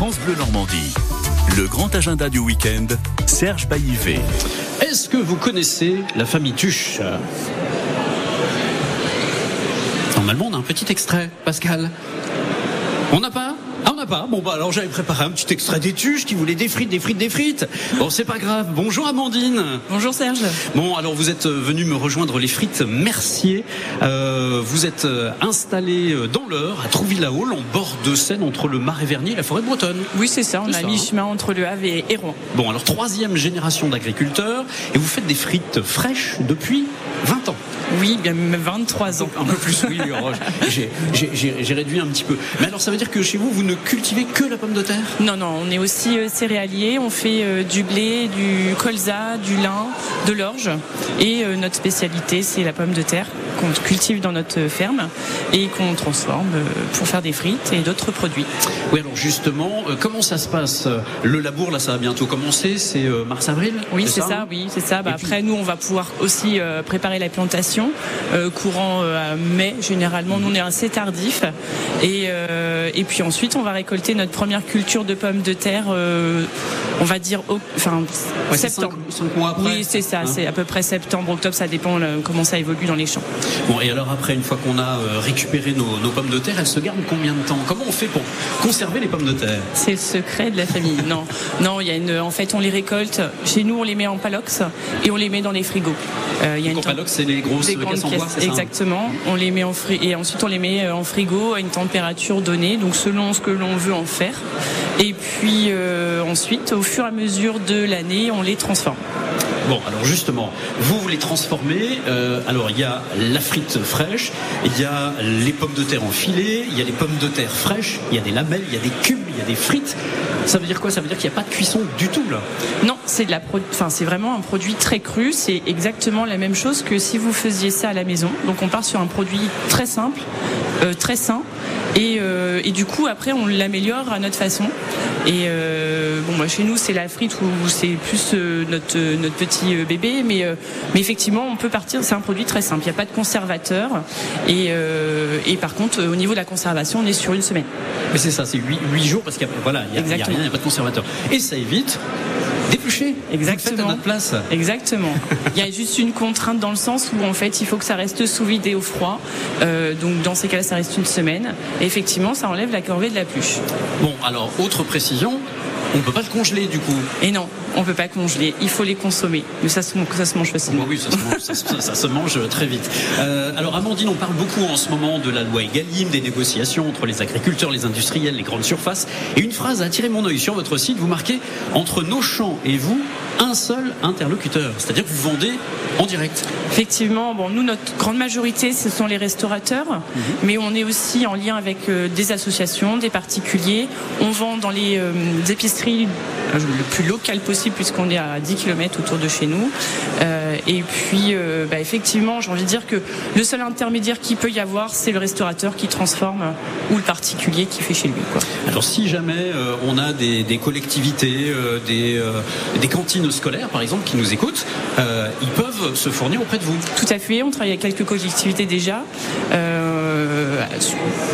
France Bleu Normandie. Le grand agenda du week-end, Serge Baillivet. Est-ce que vous connaissez la famille Tuche? Normalement, on a un petit extrait, Pascal. On n'a pas pas. Bon, bah alors j'avais préparé un petit extrait des tuches qui voulait des frites, des frites, des frites. Bon, c'est pas grave. Bonjour Amandine. Bonjour Serge. Bon, alors vous êtes venu me rejoindre les frites Mercier. Euh, vous êtes euh, installé euh, dans l'Eure, à Trouville-la-Haule, en bord de Seine, entre le Marais Vernier et la forêt bretonne. Oui, c'est ça. On a mis chemin entre le Havre et Rouen. Bon, alors troisième génération d'agriculteurs, et vous faites des frites fraîches depuis 20 ans. Oui, bien même 23 ans. Un peu plus, oui. J'ai réduit un petit peu. Mais alors, ça veut dire que chez vous, vous ne cultivez que la pomme de terre? Non, non, on est aussi euh, céréalier. On fait euh, du blé, du colza, du lin, de l'orge. Et euh, notre spécialité, c'est la pomme de terre qu'on cultive dans notre ferme et qu'on transforme pour faire des frites et d'autres produits. Oui, alors justement, comment ça se passe Le labour, là, ça va bientôt commencer. C'est mars-avril Oui, c'est ça, oui, c'est ça. Bah, après, nous, on va pouvoir aussi préparer la plantation courant mai. Généralement, nous, on est assez tardif. Et, et puis ensuite, on va récolter notre première culture de pommes de terre, euh, on va dire, enfin, septembre. mois après. Oui, c'est ça, hein c'est à peu près septembre, octobre, ça dépend comment ça évolue dans les champs. Bon, et alors après, une fois qu'on a euh, récupéré nos, pommes de terre, elles se gardent combien de temps? Comment on fait pour conserver les pommes de terre? C'est le secret de la famille. non, non, il y a une, en fait, on les récolte. Chez nous, on les met en palox et on les met dans les frigos. Euh, il y a une palox, c'est les grosses bois, Exactement. On les met en et ensuite on les met en frigo à une température donnée, donc selon ce que l'on veut en faire. Et puis euh, ensuite, au fur et à mesure de l'année, on les transforme. Bon, alors justement, vous, les transformez. Euh, alors, il y a la frite fraîche, il y a les pommes de terre en filet, il y a les pommes de terre fraîches, il y a des lamelles, il y a des cubes, il y a des frites. Ça veut dire quoi? Ça veut dire qu'il n'y a pas de cuisson du tout là? Non, c'est de la enfin, c'est vraiment un produit très cru. C'est exactement la même chose que si vous faisiez ça à la maison. Donc, on part sur un produit très simple, euh, très sain euh, et, du coup, après, on l'améliore à notre façon. Et euh, bon, moi, chez nous, c'est la frite ou c'est plus euh, notre, notre petit bébé. Mais, mais effectivement, on peut partir. C'est un produit très simple. Il n'y a pas de conservateur. Et, et par contre, au niveau de la conservation, on est sur une semaine. Mais c'est ça, c'est 8, jours parce qu'il n'y a, voilà, a, rien, il n'y a pas de conservateur. Et ça évite d'éplucher. Exactement. à notre place. Exactement. Il y a juste une contrainte dans le sens où en fait il faut que ça reste sous vide et au froid. Euh, donc dans ces cas-là, ça reste une semaine. Et effectivement, ça enlève la corvée de la pluche. Bon, alors autre précision, on ne peut pas le congeler du coup. Et non, on ne peut pas congeler. Il faut les consommer. Mais ça se, ça se mange facilement. oui, ça se mange, très vite. Euh, alors Amandine, on parle beaucoup en ce moment de la loi Egalim, des négociations entre les agriculteurs, les industriels, les grandes surfaces. Et une phrase a attiré mon œil sur votre site. Vous marquez entre nos champs et vous un seul interlocuteur. C'est-à-dire que vous vendez en direct. Effectivement, bon, nous, notre grande majorité, ce sont les restaurateurs, mhm. mais on est aussi en lien avec euh, des associations, des particuliers. On vend dans les euh, épiceries euh, le plus local possible, puisqu'on est à 10 km autour de chez nous. et puis, bah, effectivement, j'ai envie de dire que le seul intermédiaire qui peut y avoir, c'est le restaurateur qui transforme ou le particulier qui fait chez lui. Quoi. Alors, si jamais on a des, collectivités, des, des cantines scolaires, par exemple, qui nous écoutent, euh, ils peuvent se fournir auprès de vous. Tout à fait. On travaille avec quelques collectivités déjà. Euh,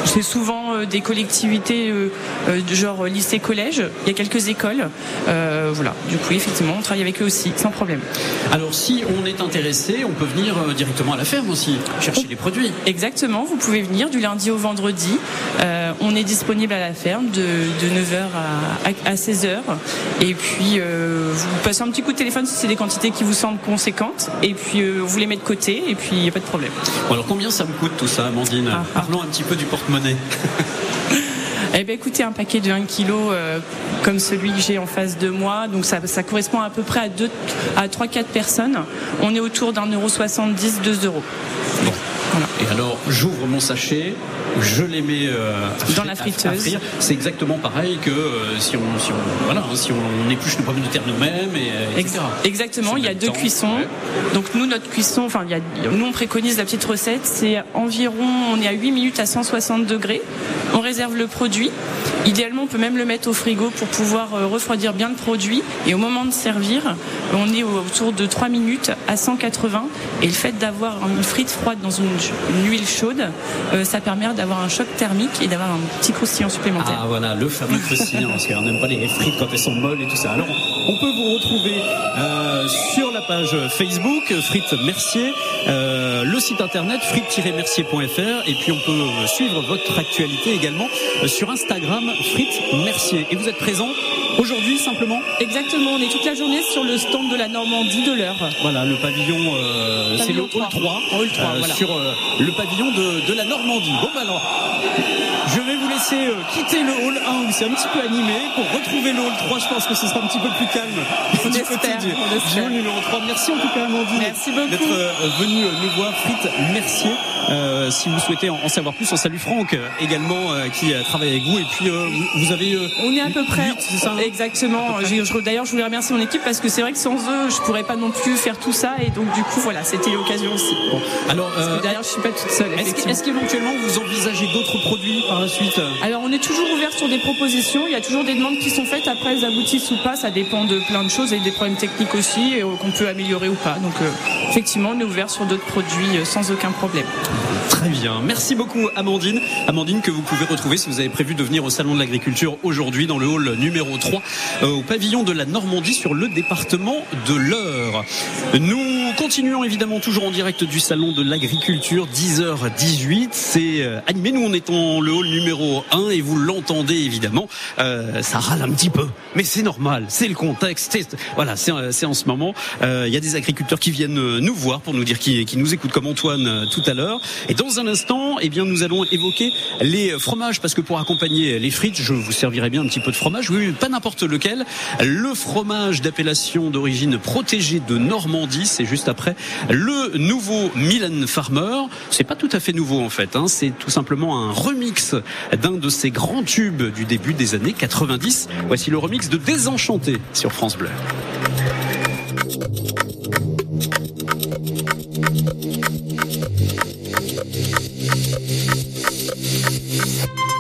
c'est souvent euh, des collectivités de genre lycée-collège. Il y a quelques écoles. voilà. Du coup, effectivement, on travaille avec eux aussi, sans problème. Alors, si on est intéressé, on peut venir directement à la ferme aussi, chercher les produits. Exactement. Vous pouvez venir du lundi au vendredi. on est disponible à la ferme de, 9h à, 16h. Et puis, vous passez un petit coup de téléphone si c'est des quantités qui vous semblent conséquentes. Et puis, euh, vous les mettez de côté et puis il n'y a pas de problème. alors, combien ça me coûte tout ça, Amandine ah, ah. Parlons un petit peu du porte-monnaie. Eh bien, écoutez, un paquet de 1 kg euh, comme celui que j'ai en face de moi, donc ça, ça correspond à peu près à, deux, à 3-4 personnes. On est autour d'un euro 70, 2 euros. Bon. Et alors, j'ouvre mon sachet, je les mets euh, dans la friteuse. C'est exactement pareil que euh, si, on, si, on, voilà, si on épluche nos pommes de terre nous-mêmes, et, euh, etc. Exactement, il y a deux cuissons. Donc nous, notre cuisson, enfin, il y a, nous on préconise la petite recette, c'est environ, on est à 8 minutes à 160 degrés. On réserve le produit. Idéalement, on peut même le mettre au frigo pour pouvoir refroidir bien le produit. Et au moment de servir, on est autour de 3 minutes à 180. Et le fait d'avoir une frite froide dans une, huile chaude, ça permet d'avoir d'avoir un choc thermique et d'avoir un petit croustillant supplémentaire. Ah voilà, le fameux croustillant, parce qu'on n'aime pas les frites quand elles sont molles et tout ça. Alors, on peut vous retrouver euh, sur la page Facebook, Frites Mercier, euh, le site internet frites-mercier.fr, et puis on peut suivre votre actualité également euh, sur Instagram, Frites Mercier. Et vous êtes présent aujourd'hui simplement Exactement, on est toute la journée sur le stand de la Normandie de l'heure. Voilà, le pavillon, euh, c'est le Pavillon hall 3, 3. Hall 3, euh, voilà. sur euh, le pavillon de, de la Normandie. Bon, bah alors, je vais vous laisser euh, quitter le hall 1 où c'est un petit peu animé pour retrouver le hall 3. Je pense que ce sera un petit peu plus calme On du espère, côté du, on du espère. hall numéro 3. Merci en tout cas, Amandine, Merci beaucoup. d'être euh, venue euh, nous voir. Frites Mercier. Euh, si vous souhaitez en, en savoir plus, on salue Franck euh, également euh, qui euh, travaille avec vous. Et puis, euh, vous, avez. euh, On est à peu près. huit, c'est ça Exactement. D'ailleurs, je voulais remercier mon équipe parce que c'est vrai que sans eux, je pourrais pas non plus faire tout ça. Et donc, du coup, voilà, c'était l'occasion aussi. Bon, alors, Parce que derrière, je suis pas toute seule. est-ce qu'éventuellement vous envisagez d'autres produits par la suite? Alors on est toujours ouvert sur des propositions, il y a toujours des demandes qui sont faites, après elles aboutissent ou pas, ça dépend de plein de choses et des problèmes techniques aussi qu'on peut améliorer ou pas. Donc euh, effectivement on est ouvert sur d'autres produits sans aucun problème. Très bien. Merci beaucoup, Amandine. Amandine, que vous pouvez retrouver si vous avez prévu de venir au Salon de l'Agriculture aujourd'hui dans le hall numéro 3 euh, au pavillon de la Normandie sur le département de l'Eure. Nous continuons évidemment toujours en direct du Salon de l'Agriculture, 10h18. C'est euh, animé. Nous, on est en le hall numéro 1 et vous l'entendez évidemment. Euh, ça râle un petit peu, mais c'est normal. C'est le contexte. Voilà, c'est euh, c'est en ce moment. Il y a des agriculteurs qui viennent nous voir pour nous dire qui, qui nous écoutent comme Antoine tout à l'heure. Et dans un instant, eh bien, nous allons évoquer les fromages parce que pour accompagner les frites, je vous servirai bien un petit peu de fromage. Oui, pas n'importe lequel. Le fromage d'appellation d'origine protégée de Normandie, c'est juste après le nouveau Milan Farmer. C'est pas tout à fait nouveau en fait. Hein. C'est tout simplement un remix d'un de ces grands tubes du début des années 90. Voici le remix de Désenchanté sur France Bleu. Thank you.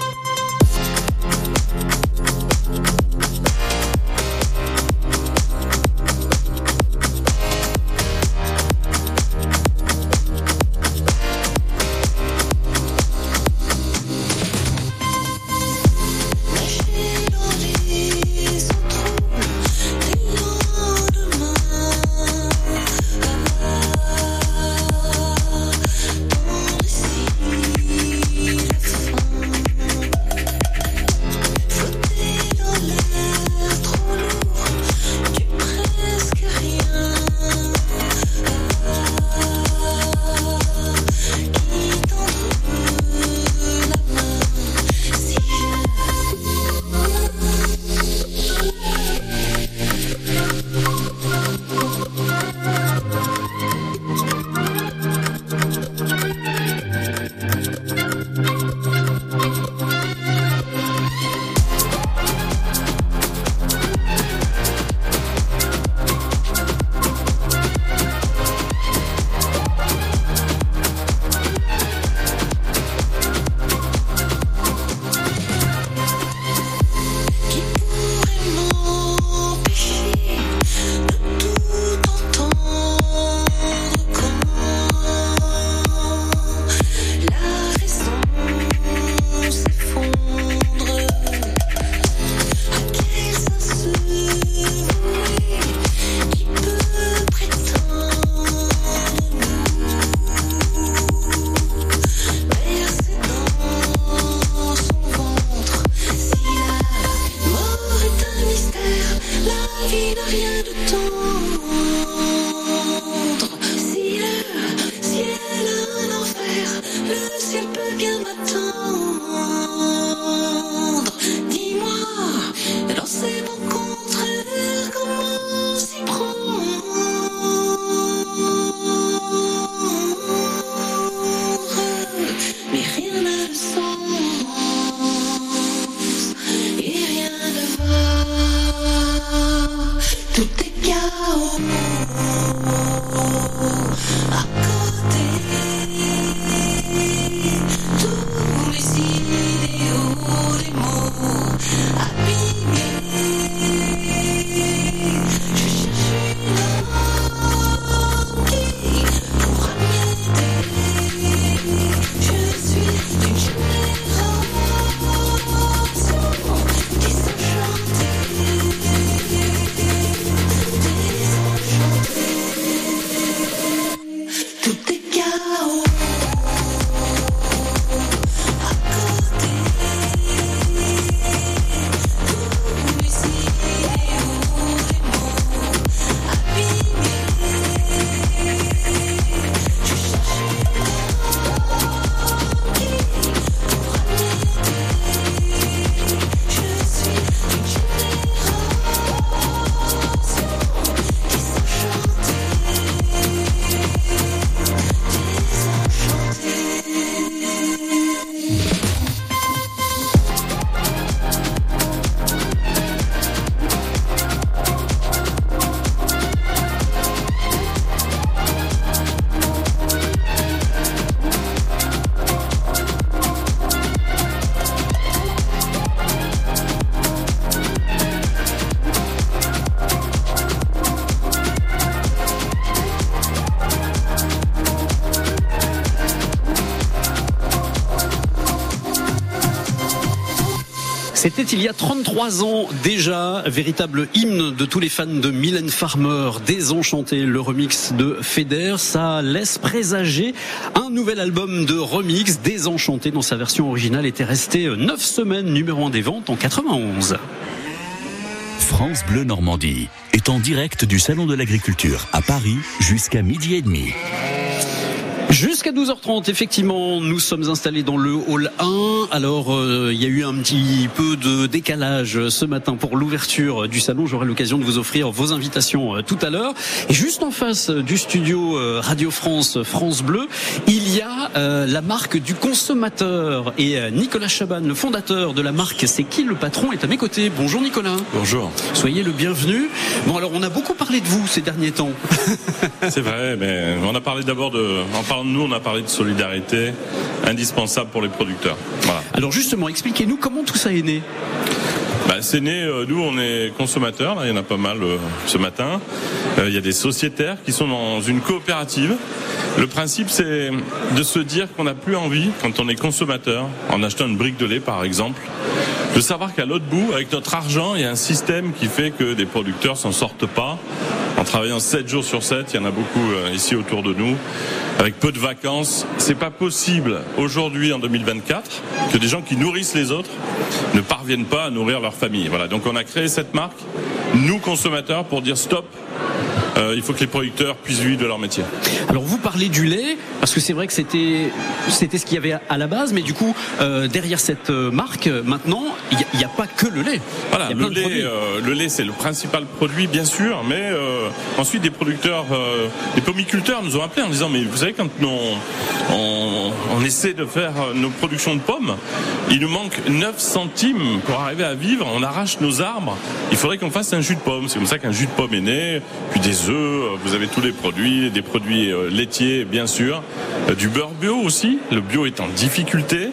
C'était il y a 33 ans déjà, véritable hymne de tous les fans de Mylène Farmer, Désenchanté, le remix de Feder. Ça laisse présager un nouvel album de remix, Désenchanté, dans sa version originale, était resté 9 semaines numéro 1 des ventes en 91. France Bleu Normandie est en direct du Salon de l'Agriculture à Paris jusqu'à midi et demi. Jusqu'à 12h30, effectivement, nous sommes installés dans le hall 1. Alors, euh, il y a eu un petit peu de décalage ce matin pour l'ouverture du salon. J'aurai l'occasion de vous offrir vos invitations euh, tout à l'heure. Et juste en face du studio euh, Radio France, France Bleu, il y a euh, la marque du consommateur. Et euh, Nicolas Chaban, le fondateur de la marque C'est qui le patron, est à mes côtés. Bonjour Nicolas. Bonjour. Soyez le bienvenu. Bon, alors, on a beaucoup parlé de vous ces derniers temps. C'est vrai, mais on a parlé d'abord de, en parlant de nous, on a parlé de solidarité indispensable pour les producteurs. Voilà. Alors justement, expliquez-nous comment tout ça est né. Bah, c'est né, euh, nous on est consommateurs, là, il y en a pas mal euh, ce matin. Euh, il y a des sociétaires qui sont dans une coopérative. Le principe c'est de se dire qu'on n'a plus envie, quand on est consommateur, en achetant une brique de lait par exemple, de savoir qu'à l'autre bout, avec notre argent, il y a un système qui fait que des producteurs s'en sortent pas. En travaillant 7 jours sur 7, il y en a beaucoup euh, ici autour de nous, avec peu de vacances. C'est pas possible aujourd'hui en 2024 que des gens qui nourrissent les autres ne parviennent pas à nourrir leur famille. Voilà. Donc on a créé cette marque, nous consommateurs, pour dire stop. Euh, il faut que les producteurs puissent vivre de leur métier. Alors vous parlez du lait parce que c'est vrai que c'était c'était ce qu'il y avait à la base, mais du coup euh, derrière cette euh, marque maintenant il n'y a, pas que le lait. Voilà, le lait, produits. le lait c'est le principal produit bien sûr, mais ensuite des producteurs, des pomiculteurs nous ont appelé en disant mais vous savez quand on, on, on essaie de faire nos productions de pommes, il nous manque 9 centimes pour arriver à vivre, on arrache nos arbres, il faudrait qu'on fasse un jus de pomme, c'est comme ça qu'un jus de pomme est né, puis des œufs, euh, vous avez tous les produits, des produits euh, laitiers bien sûr, euh, du beurre bio aussi, le bio est en difficulté,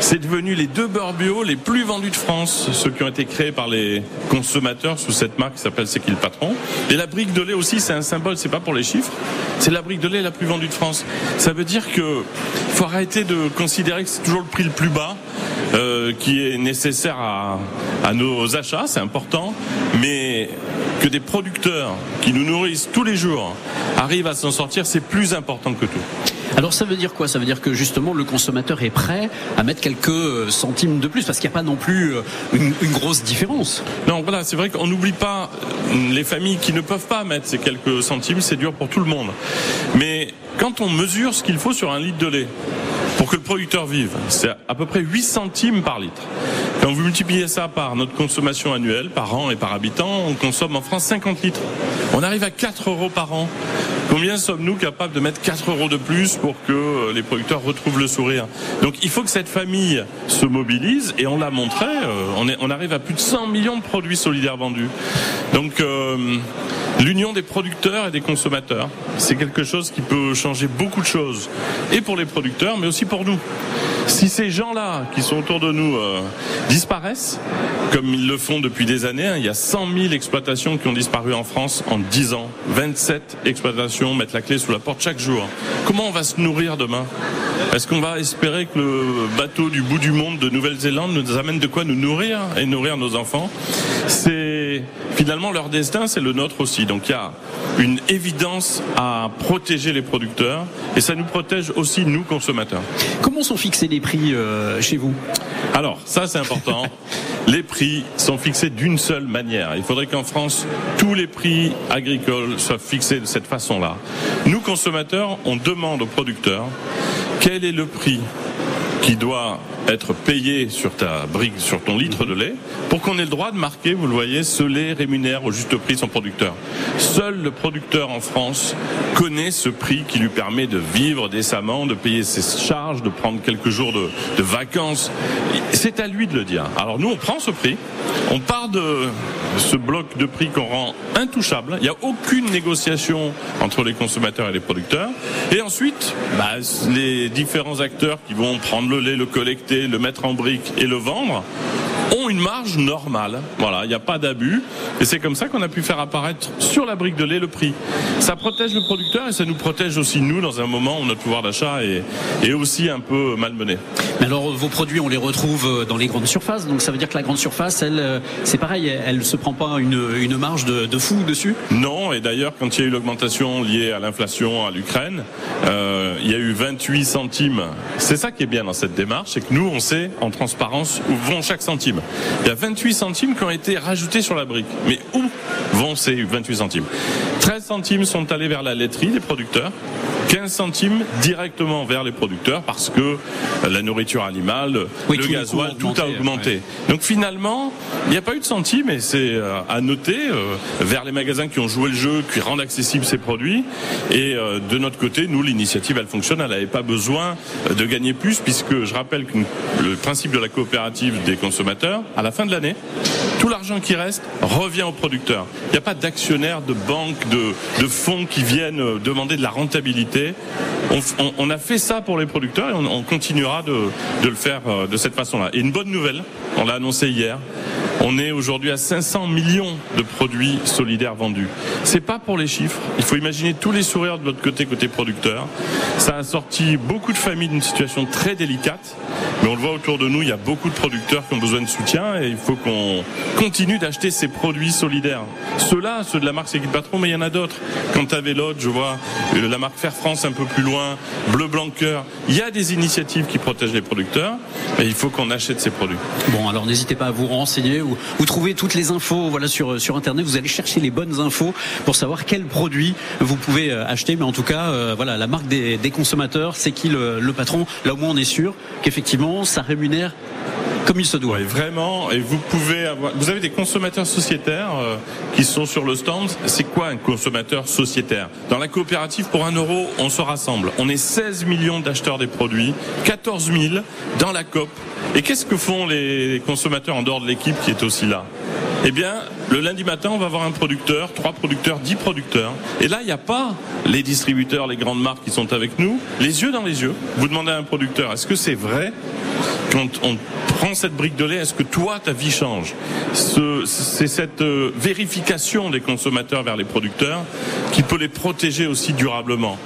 c'est devenu les deux beurres bio les plus vendus de France, ceux qui ont été créés par les consommateurs sous cette marque qui s'appelle C'est qui le patron. Et la brique de lait aussi, c'est un symbole, c'est pas pour les chiffres, c'est la brique de lait la plus vendue de France. Ça veut dire que faut arrêter de considérer que c'est toujours le prix le plus bas euh, qui est nécessaire à, à nos achats, c'est important, mais que des producteurs qui nous nourrissent tous les jours arrivent à s'en sortir, c'est plus important que tout. Alors ça veut dire quoi? Ça veut dire que justement le consommateur est prêt à mettre quelques euh, centimes de plus parce qu'il n'y a pas non plus euh, une, une grosse différence. Non, voilà, c'est vrai qu'on n'oublie pas euh, les familles qui ne peuvent pas mettre ces quelques centimes, c'est dur pour tout le monde. Mais quand on mesure ce qu'il faut sur un litre de lait pour que le producteur vive, c'est à peu près 8 centimes par litre. Quand vous multipliez ça par notre consommation annuelle, par an et par habitant, on consomme en France 50 litres. On arrive à 4 euros par an. Combien sommes-nous capables de mettre 4 euros de plus pour que euh, les producteurs retrouvent le sourire? Donc il faut que cette famille se mobilise et on l'a montré, euh, on, est, on arrive à plus de 100 millions de produits solidaires vendus. Donc euh, l'union des producteurs et des consommateurs, c'est quelque chose qui peut changer beaucoup de choses, et pour les producteurs, mais aussi pour nous. Si ces gens-là qui sont autour de nous euh, disparaissent, comme ils le font depuis des années, hein, il y a 100 000 exploitations qui ont disparu en France en 10 ans. 27 exploitations mettent la clé sous la porte chaque jour. Comment on va se nourrir demain? Est-ce qu'on va espérer que le bateau du bout du monde de Nouvelle-Zélande nous amène de quoi nous nourrir et nourrir nos enfants? Finalement leur destin, c'est le nôtre aussi. Donc il y a une évidence à protéger les producteurs et ça nous protège aussi nous consommateurs. Comment sont fixés les prix euh, chez vous? Alors, ça c'est important. Les prix sont fixés d'une seule manière. Il faudrait qu'en France, tous les prix agricoles soient fixés de cette façon-là. Nous, consommateurs, on demande aux producteurs quel est le prix qui doit être payé sur ta brique, sur ton litre de lait, pour qu'on ait le droit de marquer, vous le voyez, ce lait rémunère au juste prix son producteur. Seul le producteur en France connaît ce prix qui lui permet de vivre décemment, de payer ses charges, de prendre quelques jours de, vacances. C'est à lui de le dire. Alors nous, on prend ce prix, on part de ce bloc de prix qu'on rend intouchable. Il n'y a aucune négociation entre les consommateurs et les producteurs. Et ensuite, bah, les différents acteurs qui vont prendre le lait, le collecter, le mettre en brique et le vendre ont une marge normale. Voilà, il n'y a pas d'abus. Et c'est comme ça qu'on a pu faire apparaître sur la brique de lait le prix. Ça protège le producteur et ça nous protège aussi nous dans un moment où notre pouvoir d'achat est, est aussi un peu malmené. Mais alors, vos produits, on les retrouve euh, dans les grandes surfaces. Donc, ça veut dire que la grande surface, elle, euh, c'est pareil, elle ne se prend pas une, une marge de, de fou dessus? Non, et d'ailleurs, quand il y a eu l'augmentation liée à l'inflation à l'Ukraine, euh, il y a eu 28 centimes. C'est ça qui est bien dans cette démarche, c'est que nous, on sait en transparence où vont chaque centime. Il y a 28 centimes qui ont été rajoutés sur la brique. Mais où vont ces 28 centimes? 13 centimes sont allés vers la laiterie des producteurs. 15 centimes directement vers les producteurs parce que la nourriture animale, Oui, le gasoil, tout a augmenté, ouais. Donc finalement, il n'y a pas eu de centimes et c'est euh, à noter euh, vers les magasins qui ont joué le jeu, qui rendent accessibles ces produits. Et euh, de notre côté, nous, l'initiative, elle fonctionne. Elle n'avait pas besoin de gagner plus puisque je rappelle que le principe de la coopérative des consommateurs, à la fin de l'année, tout l'argent qui reste revient aux producteurs. Il n'y a pas d'actionnaires, de banques, de, fonds qui viennent euh, demander de la rentabilité. On, a fait ça pour les producteurs et on, on continuera de, de le faire euh, de cette façon-là. Et une bonne nouvelle, on l'a annoncé hier. On est aujourd'hui à 500 millions de produits solidaires vendus. C'est pas pour les chiffres. Il faut imaginer tous les sourires de l'autre côté, côté producteur. Ça a sorti beaucoup de familles d'une situation très délicate. Mais on le voit autour de nous, il y a beaucoup de producteurs qui ont besoin de soutien et il faut qu'on continue d'acheter ces produits solidaires. Ceux-là, ceux de la marque C'est mais il y en a d'autres. Quand à Vélote, je vois euh, la marque Fair France un peu plus loin, Bleu Blanc Cœur. Il y a des initiatives qui protègent les producteurs et il faut qu'on achète ces produits. Bon, alors n'hésitez pas à vous renseigner ou trouver toutes les infos voilà, sur, sur Internet. Vous allez chercher les bonnes infos pour savoir quels produits vous pouvez euh, acheter. Mais en tout cas, euh, voilà, la marque des, des consommateurs, c'est qui le, le patron? Là au moins, on est sûr qu'effectivement, ça rémunère comme il se doit. Ouais, vraiment. Et vous pouvez avoir, vous avez des consommateurs sociétaires euh, qui sont sur le stand. C'est quoi un consommateur sociétaire? Dans la coopérative, pour un euro, on se rassemble. On est 16 millions d'acheteurs des produits, 14 000 dans la COP. Et qu'est-ce que font les consommateurs en dehors de l'équipe qui est aussi là? Eh bien, le lundi matin, on va avoir un producteur, trois producteurs, dix producteurs. Et là, il n'y a pas les distributeurs, les grandes marques qui sont avec nous, les yeux dans les yeux. Vous demandez à un producteur, est-ce que c'est vrai? Quand on prend cette brique de lait, est-ce que toi, ta vie change? Ce- C'est cette euh, vérification des consommateurs vers les producteurs qui peut les protéger aussi durablement.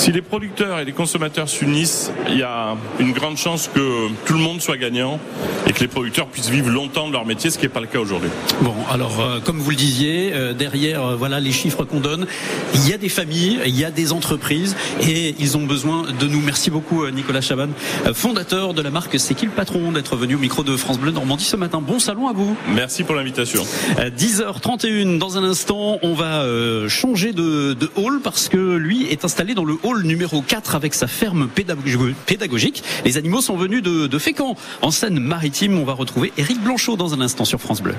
Si les producteurs et les consommateurs s'unissent, il y a une grande chance que tout le monde soit gagnant et que les producteurs puissent vivre longtemps de leur métier, ce qui n'est pas le cas aujourd'hui. Bon, alors euh, comme vous le disiez, euh, derrière euh, voilà les chiffres qu'on donne, il y a des familles, il y a des entreprises et ils ont besoin de nous. Merci beaucoup Nicolas Chaban, fondateur de la marque C'est qui le patron d'être venu au micro de France Bleu Normandie ce matin. Bon salon à vous. Merci pour l'invitation. Euh, 10h31 dans un instant, on va changer de, de hall parce que lui est installé dans le hall numéro 4 avec sa ferme pédago- pédagogique. Les animaux sont venus de, de Fécamp en Seine-Maritime. On va retrouver Éric Blanchot dans un instant sur France Bleu.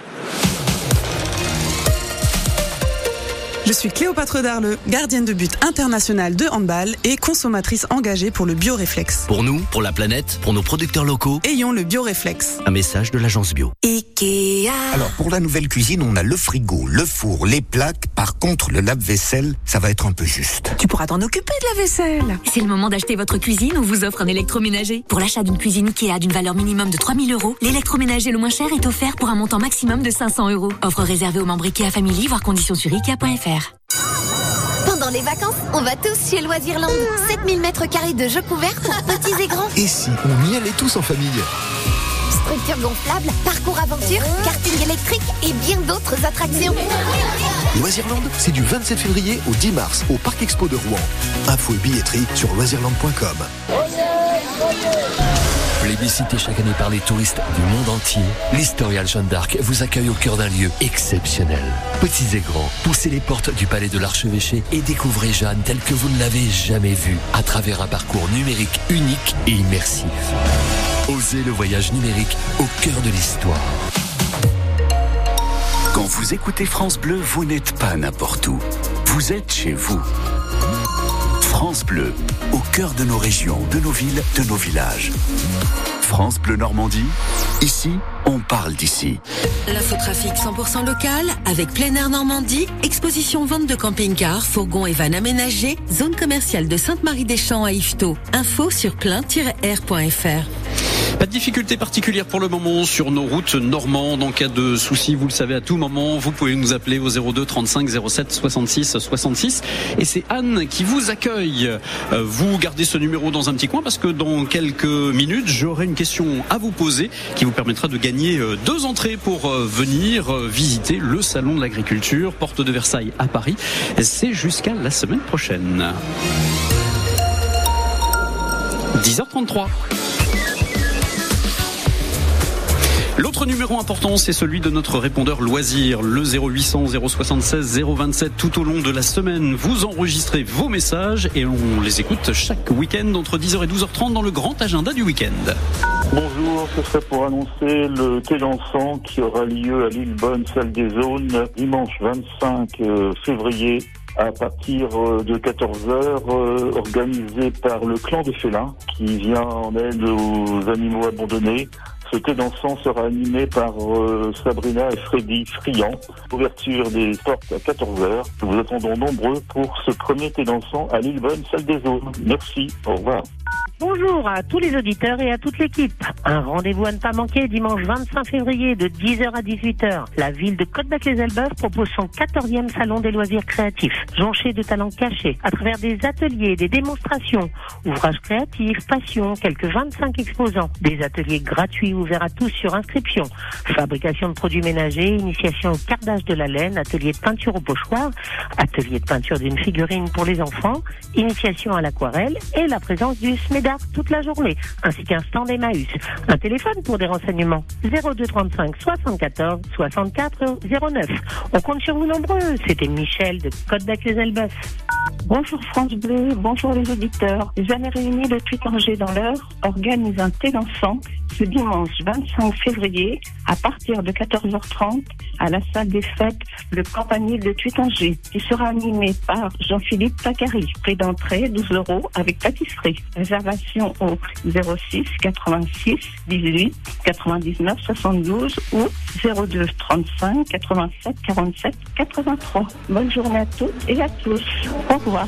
Je suis Cléopâtre Darleux, gardienne de but internationale de handball et consommatrice engagée pour le bioréflexe. Pour nous, pour la planète, pour nos producteurs locaux, Ayons le bioréflexe. un message de l'agence bio. Ikea. Alors pour la nouvelle cuisine, on a le frigo, le four, les plaques. Par contre, le lave-vaisselle, ça va être un peu juste. Tu pourras t'en occuper de la vaisselle. C'est le moment d'acheter votre cuisine, on vous offre un électroménager. Pour l'achat d'une cuisine Ikea d'une valeur minimum de 3000 euros, l'électroménager le moins cher est offert pour un montant maximum de 500 euros. Offre réservée aux membres Ikea Family, voire conditions sur Ikea.fr. Pendant les vacances, on va tous chez Loisirland. 7000 mètres carrés de jeux couverts pour petits et grands. Et si on y allait tous en famille? Structures gonflables, parcours aventure, karting électrique et bien d'autres attractions. Loisirland, c'est du 27 février au 10 mars au Parc Expo de Rouen. Info et billetterie sur loisirland.com. Plébiscité chaque année par les touristes du monde entier, l'Historial Jeanne d'Arc vous accueille au cœur d'un lieu exceptionnel. Petits et grands, poussez les portes du palais de l'archevêché et découvrez Jeanne telle que vous ne l'avez jamais vue à travers un parcours numérique unique et immersif. Osez le voyage numérique au cœur de l'histoire. Quand vous écoutez France Bleu, vous n'êtes pas n'importe où. Vous êtes chez vous. France Bleu, au cœur de nos régions, de nos villes, de nos villages. France Bleu Normandie, ici, on parle d'ici. L'infotrafic 100% local avec plein air Normandie, exposition vente de camping-cars, fourgons et vannes aménagés, zone commerciale de Sainte-Marie-des-Champs à Yvetot. Info sur plein-air.fr. Pas de difficulté particulière pour le moment sur nos routes normandes. En cas de souci, vous le savez à tout moment, vous pouvez nous appeler au 02 35 07 66 66. Et c'est Anne qui vous accueille. Euh, Vous gardez ce numéro dans un petit coin parce que dans quelques minutes, j'aurai une question à vous poser qui vous permettra de gagner euh, deux entrées pour euh, venir visiter le salon de l'agriculture, porte de Versailles à Paris. C'est jusqu'à la semaine prochaine. 10h33. L'autre numéro important, c'est celui de notre répondeur loisir, le 0800 076 027 tout au long de la semaine. Vous enregistrez vos messages et on les écoute chaque week-end entre 10h et 12h30 dans le grand agenda du week-end. Bonjour, ce serait pour annoncer le thé qui aura lieu à Lillebonne, salle des zones, dimanche 25 euh, février à partir euh, de 14h, organisé par le clan des félins qui vient en aide aux animaux abandonnés. Ce thé dansant sera animé par euh, Sabrina et Freddy Friand. Ouverture des portes à 14h. Nous vous attendons nombreux pour ce premier thé dansant à Lillebonne, salle des zones. Merci, au revoir. Bonjour à tous les auditeurs et à toute l'équipe. Un rendez-vous à ne pas manquer dimanche 25 février de 10h à 18h. La ville de Côte-Bac-les-Elbeuf propose son 14e salon des loisirs créatifs, jonché de talents cachés à travers des ateliers, des démonstrations, ouvrages créatifs, passion, quelques 25 exposants, des ateliers gratuits ouverts à tous sur inscription, fabrication de produits ménagers, initiation au cardage de la laine, atelier de peinture au pochoir, atelier de peinture d'une figurine pour les enfants, initiation à l'aquarelle et la présence du Toute la journée, ainsi qu'un stand Emmaüs. Un téléphone pour des renseignements 02 35 74 64 09. On compte sur vous nombreux. C'était Michel de Côte-Bac-les-Elbeuf. Bonjour France Bleu, bonjour les auditeurs. Les Amis réunis de Tuitanger dans l'heure organisent un thé dansant ce dimanche 25 février à partir de 14h30 à la salle des fêtes Le Campanile de Tuitanger qui sera animé par Jean-Philippe Tacari. Prix d'entrée 12 euros avec pâtisserie. Réservation au 06 86 18 99 72 ou 02 35 87 47 83. Bonne journée à toutes et à tous. Au revoir.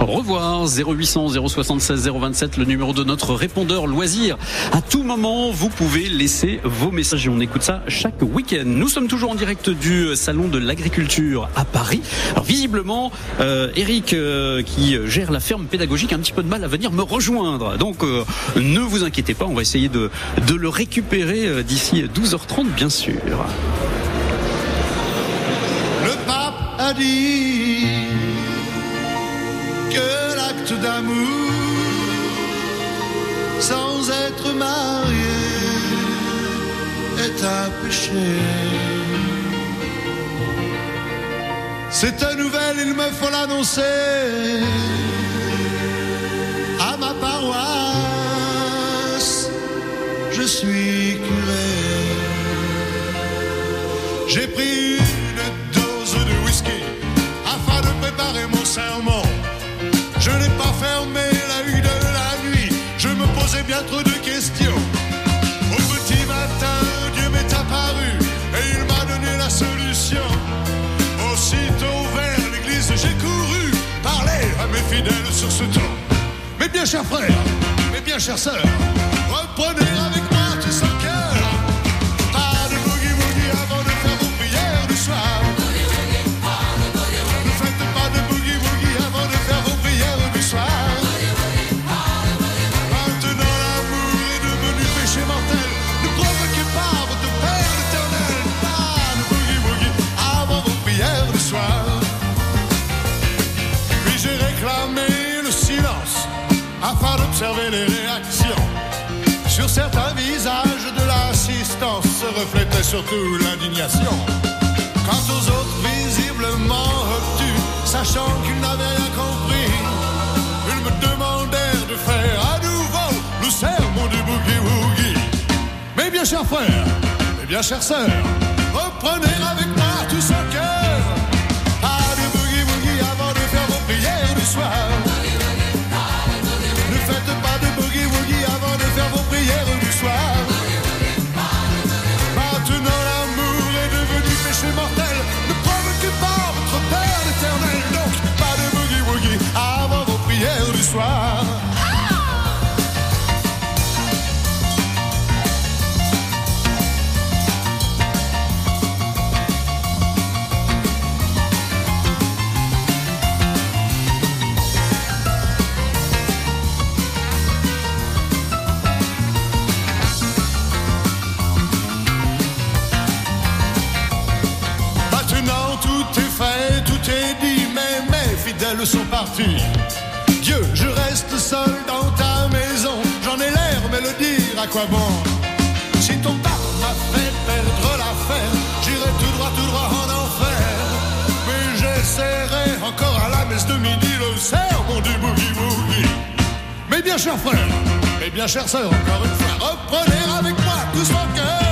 Au revoir 0800 076 027 le numéro de notre répondeur loisir. À tout moment, vous pouvez laisser vos messages et on écoute ça chaque week-end. Nous sommes toujours en direct du salon de l'agriculture à Paris. Alors visiblement, euh, Eric euh, qui gère la ferme pédagogique a un petit peu de mal à venir me rejoindre. Donc euh, ne vous inquiétez pas, on va essayer de, le récupérer euh, d'ici 12h30 bien sûr. Le pape a dit que l'acte d'amour sans être marié est un péché. Cette nouvelle, il me faut l'annoncer à ma paroisse. Je suis curé. J'ai pris une dose de whisky afin de préparer mon serment. Je n'ai pas fermé l'œil de la nuit, je me posais bien trop de questions. Au petit matin, Dieu m'est apparu et il m'a donné la solution. Aussitôt vers l'église, j'ai couru parler à mes fidèles sur ce ton. Mes bien chers frères, mes bien chères sœurs, reprenez avec moi reflétait surtout l'indignation. Quant aux autres visiblement obtus, sachant qu'ils n'avaient rien compris, ils me demandèrent de faire à nouveau le sermon du boogie woogie. Mes bien chers frères, mes bien chères sœurs, reprenez avec moi sont parties. Dieu, je reste seul dans ta maison. J'en ai l'air, mais le dire à quoi bon? Si ton père m'a fait perdre l'affaire, j'irai tout droit, tout droit en enfer. Mais j'essaierai encore à la messe de midi le sermon du boogie boogie. Mes bien chers frères, mes bien chères sœurs, encore une fois, reprenez avec moi tous mon cœur.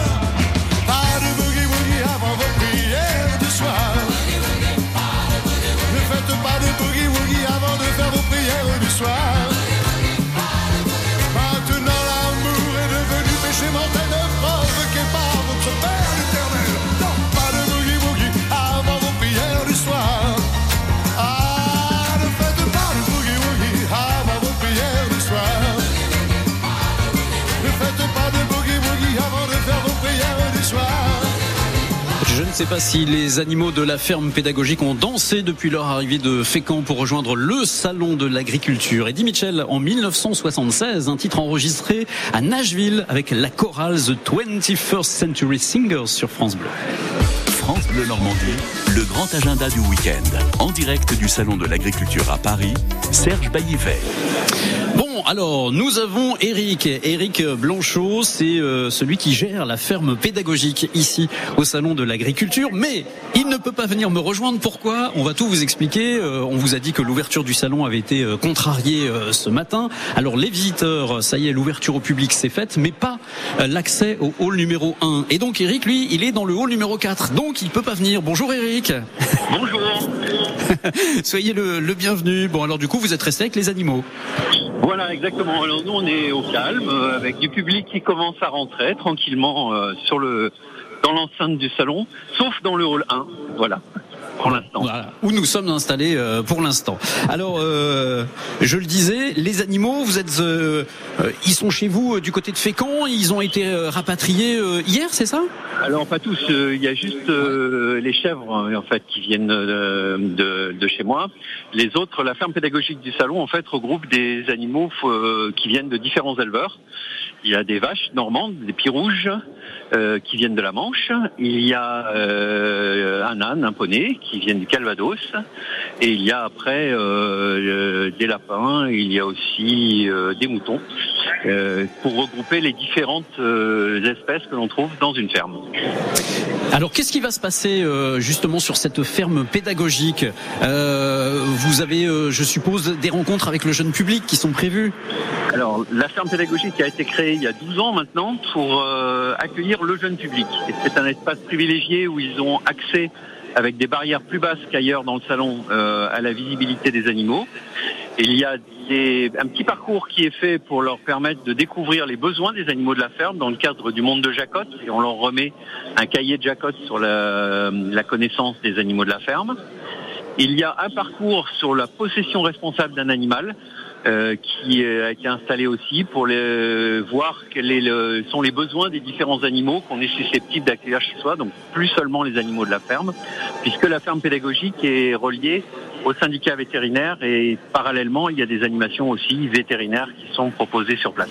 Ne sais pas si les animaux de la ferme pédagogique ont dansé depuis leur arrivée de Fécamp pour rejoindre le salon de l'agriculture. Eddie Mitchell en 1976, un titre enregistré à Nashville avec la chorale The 21st Century Singers sur France Bleu. France Bleu Normandie, le grand agenda du week-end. En direct du Salon de l'Agriculture à Paris, Serge Baillivet. Alors nous avons Eric, Eric Blanchot, c'est euh, celui qui gère la ferme pédagogique ici au salon de l'agriculture, mais il ne peut pas venir me rejoindre. Pourquoi? On va tout vous expliquer. Euh, on vous a dit que l'ouverture du salon avait été euh, contrariée euh, ce matin. Alors les visiteurs, ça y est, l'ouverture au public s'est faite, mais pas l'accès au hall numéro 1. Et donc Eric, lui, il est dans le hall numéro 4, donc il peut pas venir. Bonjour Eric. Bonjour. Soyez le, le bienvenu. Bon, alors du coup, vous êtes resté avec les animaux. Voilà, exactement. Alors nous, on est au calme, euh, avec du public qui commence à rentrer tranquillement euh, dans l'enceinte du salon, sauf dans le hall 1. Voilà. Pour l'instant. Voilà, où nous sommes installés euh, pour l'instant. Alors, euh, je le disais, les animaux, vous êtes, euh, euh, ils sont chez vous euh, du côté de Fécamp, ils ont été euh, rapatriés euh, hier, c'est ça? Alors pas tous, euh, il y a juste euh, les chèvres en fait qui viennent euh, de, de chez moi. Les autres, la ferme pédagogique du salon en fait regroupe des animaux euh, qui viennent de différents éleveurs. Il y a des vaches normandes, des pieds rouges euh, qui viennent de la Manche. Il y a euh, un âne, un poney qui viennent du Calvados. Et il y a après euh, des lapins. Il y a aussi des moutons pour regrouper les différentes espèces que l'on trouve dans une ferme. Alors, qu'est-ce qui va se passer justement sur cette ferme pédagogique? Vous avez, je suppose, des rencontres avec le jeune public qui sont prévues? Alors, la ferme pédagogique a été créée il y a 12 ans maintenant pour euh, accueillir le jeune public. C'est un espace privilégié où ils ont accès avec des barrières plus basses qu'ailleurs dans le salon euh, à la visibilité des animaux. Il y a un petit parcours qui est fait pour leur permettre de découvrir les besoins des animaux de la ferme dans le cadre du monde de Jacotte. Et on leur remet un cahier de Jacotte sur la connaissance des animaux de la ferme. Il y a un parcours sur la possession responsable d'un animal euh, qui a été installé aussi pour voir quels sont les besoins des différents animaux qu'on est susceptible d'accueillir chez soi, donc plus seulement les animaux de la ferme, puisque la ferme pédagogique est reliée au syndicat vétérinaire et parallèlement il y a des animations aussi vétérinaires qui sont proposées sur place.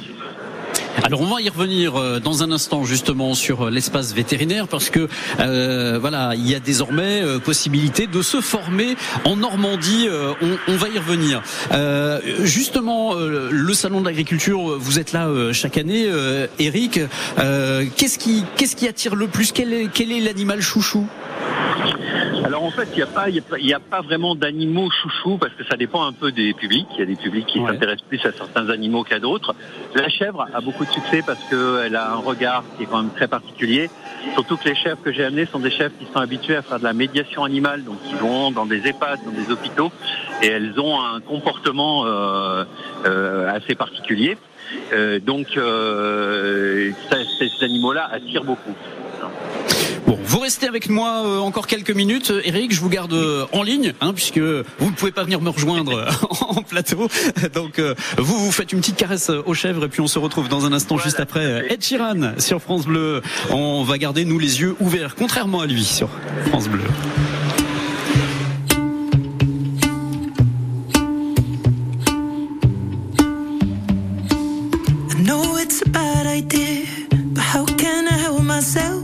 Alors on va y revenir euh, dans un instant justement sur euh, l'espace vétérinaire parce que euh, voilà il y a désormais possibilité de se former en Normandie. on, va y revenir. Justement le salon de l'agriculture, vous êtes là chaque année, Eric. Qu'est-ce qui qu'est-ce qui attire le plus? Quel est quel est l'animal chouchou? Alors en fait, il n'y a pas, y a pas- il y a pas vraiment d'animaux chouchous parce que ça dépend un peu des publics. Il y a des publics qui s'intéressent plus à certains animaux qu'à d'autres. La chèvre a beaucoup de succès parce qu'elle a un regard qui est quand même très particulier. Surtout que les chèvres que j'ai amenés sont des chèvres qui sont habitués à faire de la médiation animale, donc qui vont dans des EHPAD, dans des hôpitaux, et elles ont un comportement euh, euh, assez particulier. Euh, donc ça- ces animaux-là attirent beaucoup. Vous restez avec moi euh, encore quelques minutes, Euh, Eric. Je vous garde euh, en ligne, hein, puisque vous ne pouvez pas venir me rejoindre en plateau. Donc, euh, vous vous faites une petite caresse aux chèvres, et puis on se retrouve dans un instant juste après Ed Sheeran sur France Bleu. On va garder nous les yeux ouverts, contrairement à lui sur France Bleu. I know it's a bad idea, but how can I help myself?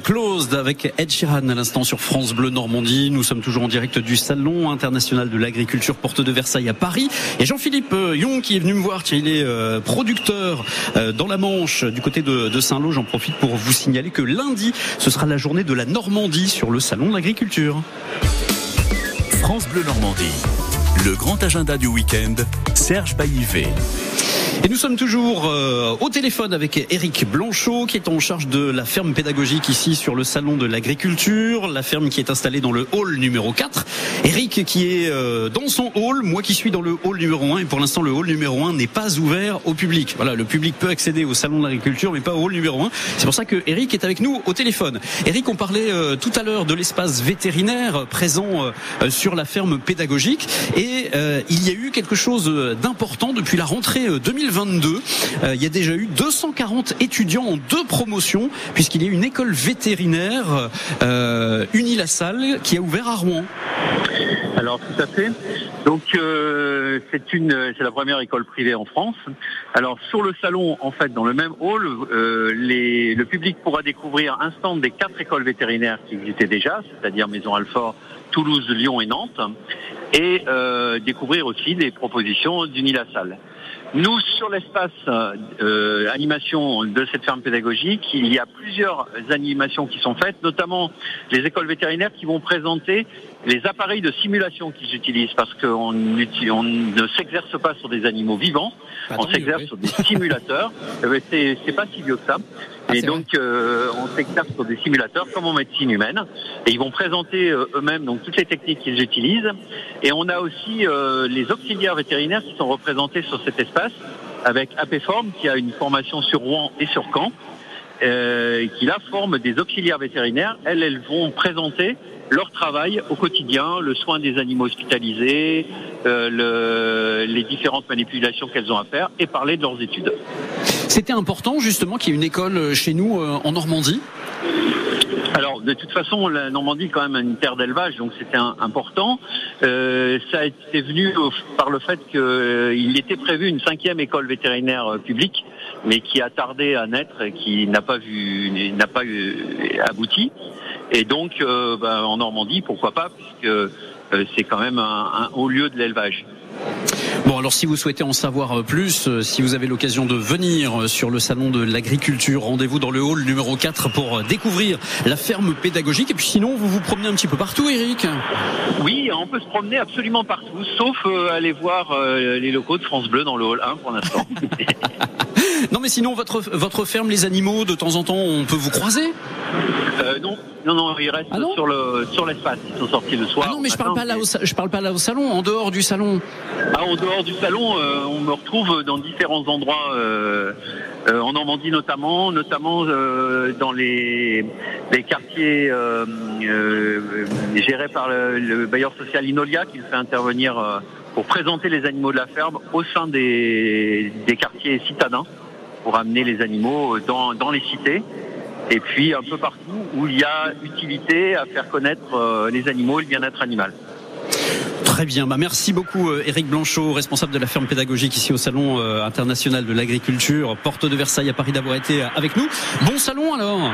Closed avec Ed Sheeran à l'instant sur France Bleu Normandie. Nous sommes toujours en direct du Salon international de l'agriculture Porte de Versailles à Paris. Et Jean-Philippe euh, Young qui est venu me voir, il est euh, producteur euh, dans la Manche du côté de Saint-Lô. J'en profite pour vous signaler que lundi, ce sera la journée de la Normandie sur le Salon de l'agriculture. France Bleu Normandie. Le grand agenda du week-end, Serge Baillivet. Et nous sommes toujours euh, au téléphone avec Eric Blanchot qui est en charge de la ferme pédagogique ici sur le salon de l'agriculture, la ferme qui est installée dans le hall numéro 4. Eric qui est euh, dans son hall, moi qui suis dans le hall numéro 1 et pour l'instant le hall numéro 1 n'est pas ouvert au public. Voilà, le public peut accéder au salon de l'agriculture mais pas au hall numéro 1. C'est pour ça que Eric est avec nous au téléphone. Eric, on parlait euh, tout à l'heure de l'espace vétérinaire présent euh, sur la ferme pédagogique et euh, il y a eu quelque chose d'important depuis la rentrée euh, 2022. Euh, il y a déjà eu 240 étudiants en deux promotions puisqu'il y a une école vétérinaire euh, Unilassal qui a ouvert à Rouen. Alors tout à fait. Donc euh, c'est une, c'est la première école privée en France. Alors sur le salon, en fait, dans le même hall, euh, les, le public pourra découvrir un stand des quatre écoles vétérinaires qui existaient déjà, c'est-à-dire Maison Alfort, Toulouse, Lyon et Nantes, et euh, découvrir aussi des propositions d'Unilassal. Nous, sur l'espace euh, animation de cette ferme pédagogique, il y a plusieurs animations qui sont faites, notamment les écoles vétérinaires qui vont présenter les appareils de simulation qu'ils utilisent, parce qu'on on ne s'exerce pas sur des animaux vivants, on s'exerce sur des simulateurs. Euh, mais C'est c'est pas si vieux que ça. Ah, Et donc, euh, on s'exerce sur des simulateurs comme en médecine humaine. Et ils vont présenter euh, eux-mêmes donc toutes les techniques qu'ils utilisent. Et on a aussi euh, les auxiliaires vétérinaires qui sont représentés sur cet espace, avec APForm qui a une formation sur Rouen et sur Caen, euh, qui là forme des auxiliaires vétérinaires. Elles, elles vont présenter leur travail au quotidien, le soin des animaux hospitalisés, euh, le- les différentes manipulations qu'elles ont à faire et parler de leurs études. C'était important justement qu'il y ait une école euh, chez nous euh, en Normandie? Alors, de toute façon, la Normandie est quand même une terre d'élevage, donc c'était important. Euh, ça a été venu par le fait qu'il était prévu une cinquième école vétérinaire euh, publique, mais qui a tardé à naître et qui n'a pas vu, n'a pas eu, abouti. Et donc, euh, ben, en Normandie, pourquoi pas, puisque euh, c'est quand même un, un haut lieu de l'élevage. Bon, alors si vous souhaitez en savoir euh, plus, euh, si vous avez l'occasion de venir sur le salon de l'agriculture, rendez-vous dans le hall numéro 4 pour découvrir la ferme pédagogique. Et puis sinon, vous vous promenez un petit peu partout, Eric. Oui, on peut se promener absolument partout, sauf aller voir les locaux de France Bleu dans le hall 1 pour l'instant. Non, mais sinon, votre, votre ferme, les animaux, de temps en temps, on peut vous croiser Euh, non, non, non, ils restent sur le sur l'espace. Ils sont sortis le soir. Ah non, mais je parle pas là au, je parle pas là au salon, en dehors du salon. Ah, en dehors du salon, euh, on me retrouve dans différents endroits euh, euh, en Normandie notamment, notamment dans les, les quartiers gérés par le, le bailleur social Inolia qui fait intervenir pour présenter les animaux de la ferme au sein des, des quartiers citadins pour amener les animaux dans, les cités et puis un peu partout où il y a utilité à faire connaître euh, les animaux et le bien-être animal. Très bien. Bah, merci beaucoup, euh, Éric Blanchot, responsable de la ferme pédagogique ici au Salon euh, international de l'agriculture, porte de Versailles à Paris, d'avoir été euh, avec nous. Bon salon alors.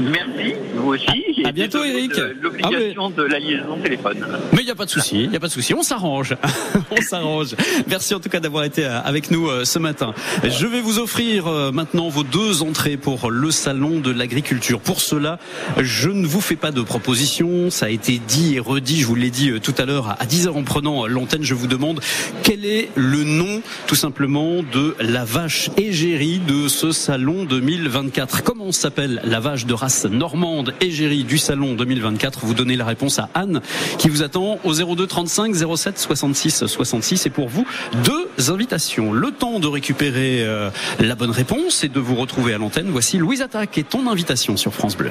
Merci, vous aussi. À, à bientôt, Éric. L'obligation de la liaison téléphone. Mais il n'y a pas de souci, il n'y a pas de souci. On s'arrange. On s'arrange. Merci en tout cas d'avoir été avec nous ce matin. Je vais vous offrir maintenant vos deux entrées pour le salon de l'agriculture. Pour cela, je ne vous fais pas de proposition. Ça a été dit et redit. Je vous l'ai dit tout à l'heure à 10h en prenant euh, l'antenne. Je vous demande quel est le nom tout simplement de la vache égérie de ce salon 2024. Comment s'appelle la vache de race normande égérie du salon 2024 Vous donnez la réponse à Anne qui vous attend au 02 35 07 66 66 et pour vous deux invitations. Le temps de récupérer euh, la bonne réponse et de vous retrouver à l'antenne. Voici Louise Attaque et ton invitation sur France Bleu.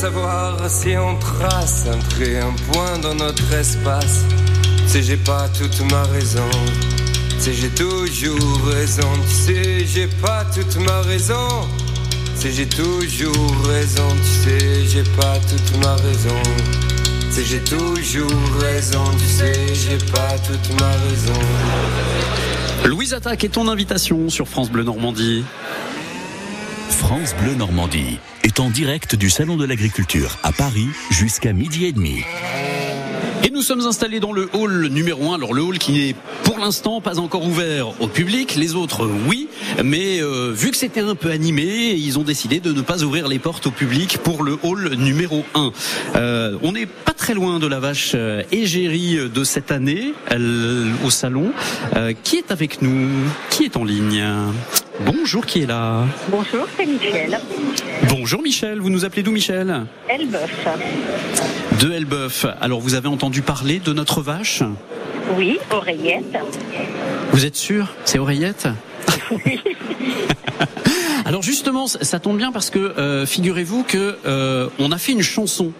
Savoir si on trace un trait, un point dans notre espace. Sais, j'ai pas toute ma raison. Sais, j'ai toujours raison. Tu sais, j'ai pas toute ma raison. Sais, j'ai toujours raison. Tu sais, j'ai pas toute ma raison. Sais, j'ai toujours raison. Tu sais, j'ai pas toute ma raison. Louise Attaque et ton invitation sur France Bleu Normandie. France Bleu Normandie est en direct du Salon de l'Agriculture à Paris jusqu'à midi et demi. Et nous sommes installés dans le hall numéro 1. Alors le hall qui n'est pour l'instant pas encore ouvert au public, les autres oui, mais euh, vu que c'était un peu animé, ils ont décidé de ne pas ouvrir les portes au public pour le hall numéro 1. Euh, on n'est pas très loin de la vache euh, égérie de cette année elle, au salon. Euh, qui est avec nous? Qui est en ligne? Bonjour, qui est là? Bonjour, c'est Michel. Bonjour Michel, vous nous appelez d'où Michel? Elbeuf. De Elbeuf. Alors vous avez entendu parler de notre vache? Oui, oreillette. Vous êtes sûr? C'est Oreillette? Alors justement, ça tombe bien parce que euh, figurez-vous que euh, on a fait une chanson.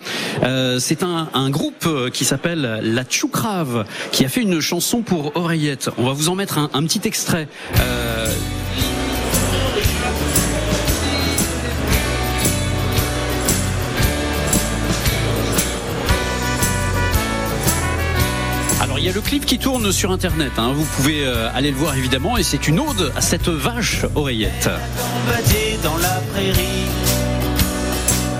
Euh, c'est un, groupe qui s'appelle La Tchoukrave qui a fait une chanson pour Oreillette. On va vous en mettre un petit extrait. A le clip qui tourne sur internet, hein. vous pouvez euh, aller le voir évidemment, et c'est une ode à cette vache oreillette. Dans la prairie,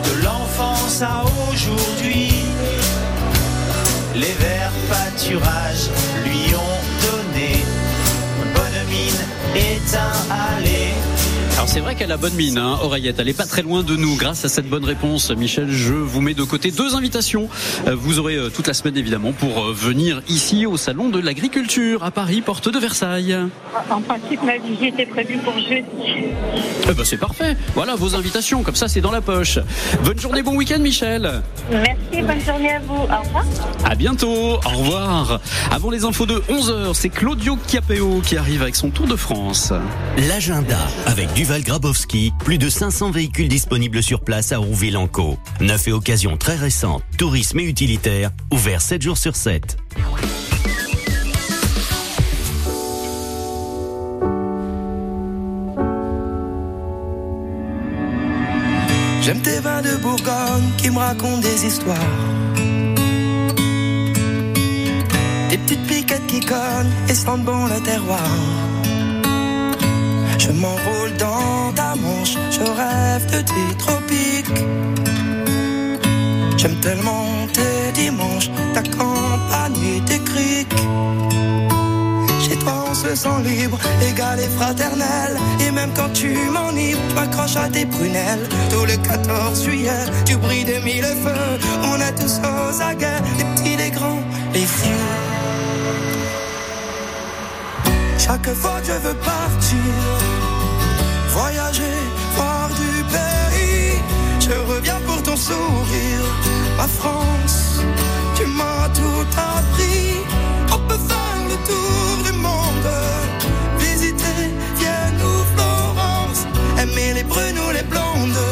de l'enfance à aujourd'hui. Les verts pâturages lui ont donné bonne mine éteint allé. Alors c'est vrai qu'elle a bonne mine, hein, Oreillette. Elle est pas très loin de nous. Grâce à cette bonne réponse, Michel, je vous mets de côté deux invitations. Euh, Vous aurez euh, toute la semaine évidemment pour euh, venir ici au salon de l'agriculture à Paris, porte de Versailles. En principe, ma visite est prévue pour jeudi. Eh ben c'est parfait. Voilà vos invitations. Comme ça, c'est dans la poche. Bonne journée, bon week-end, Michel. Merci, bonne journée à vous. Au revoir. À bientôt. Au revoir. Avant les infos de 11h, c'est Claudio Chiapeo qui arrive avec son Tour de France. L'agenda avec Grabowski, plus de 500 véhicules disponibles sur place à Rouville-en-Caux. Neuf et occasions très récentes, tourisme et utilitaire, ouvert 7 jours sur 7. J'aime tes vins de Bourgogne qui me racontent des histoires. Des petites piquettes qui cognent et sentent bon le terroir. Je m'enroule dans ta manche, je rêve de tes tropiques. J'aime tellement tes dimanches, ta campagne tes criques. Chez toi on se sent libre, égal et fraternel Et même quand tu m'enivres, je m'accroche à tes prunelles Tous les 14 juillet, tu brilles de mille feux On est tous aux aguets, les petits, les grands, les vieux Chaque fois je veux partir. Voyager, voir du pays Je reviens pour ton sourire. Ma France, tu m'as tout appris. On peut faire le tour du monde. Visiter Vienne ou Florence. Aimer les brunes ou les blondes.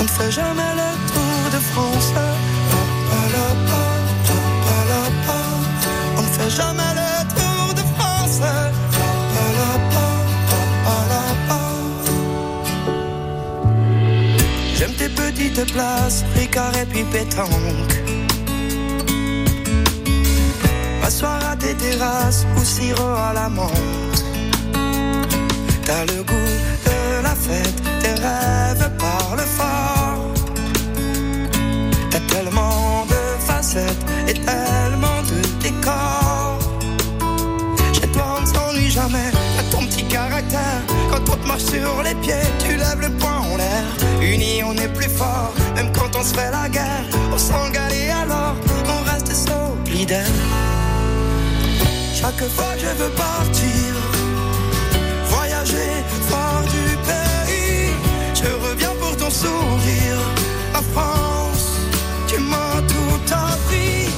On ne fait jamais le tour de France. On ne fait jamais le Petites places, Ricard et puis pétanque. M'asseoir à tes terrasses ou sirop à la menthe. T'as le goût de la fête, tes rêves parlent fort. T'as tellement de facettes et tellement à ton petit caractère. Quand on te marche sur les pieds, tu lèves le poing en l'air. Unis on est plus fort, même quand on se fait la guerre. On s'engale et alors on reste solidaire. Chaque fois que je veux partir, voyager, voir du pays, je reviens pour ton sourire. La France, tu m'as tout appris.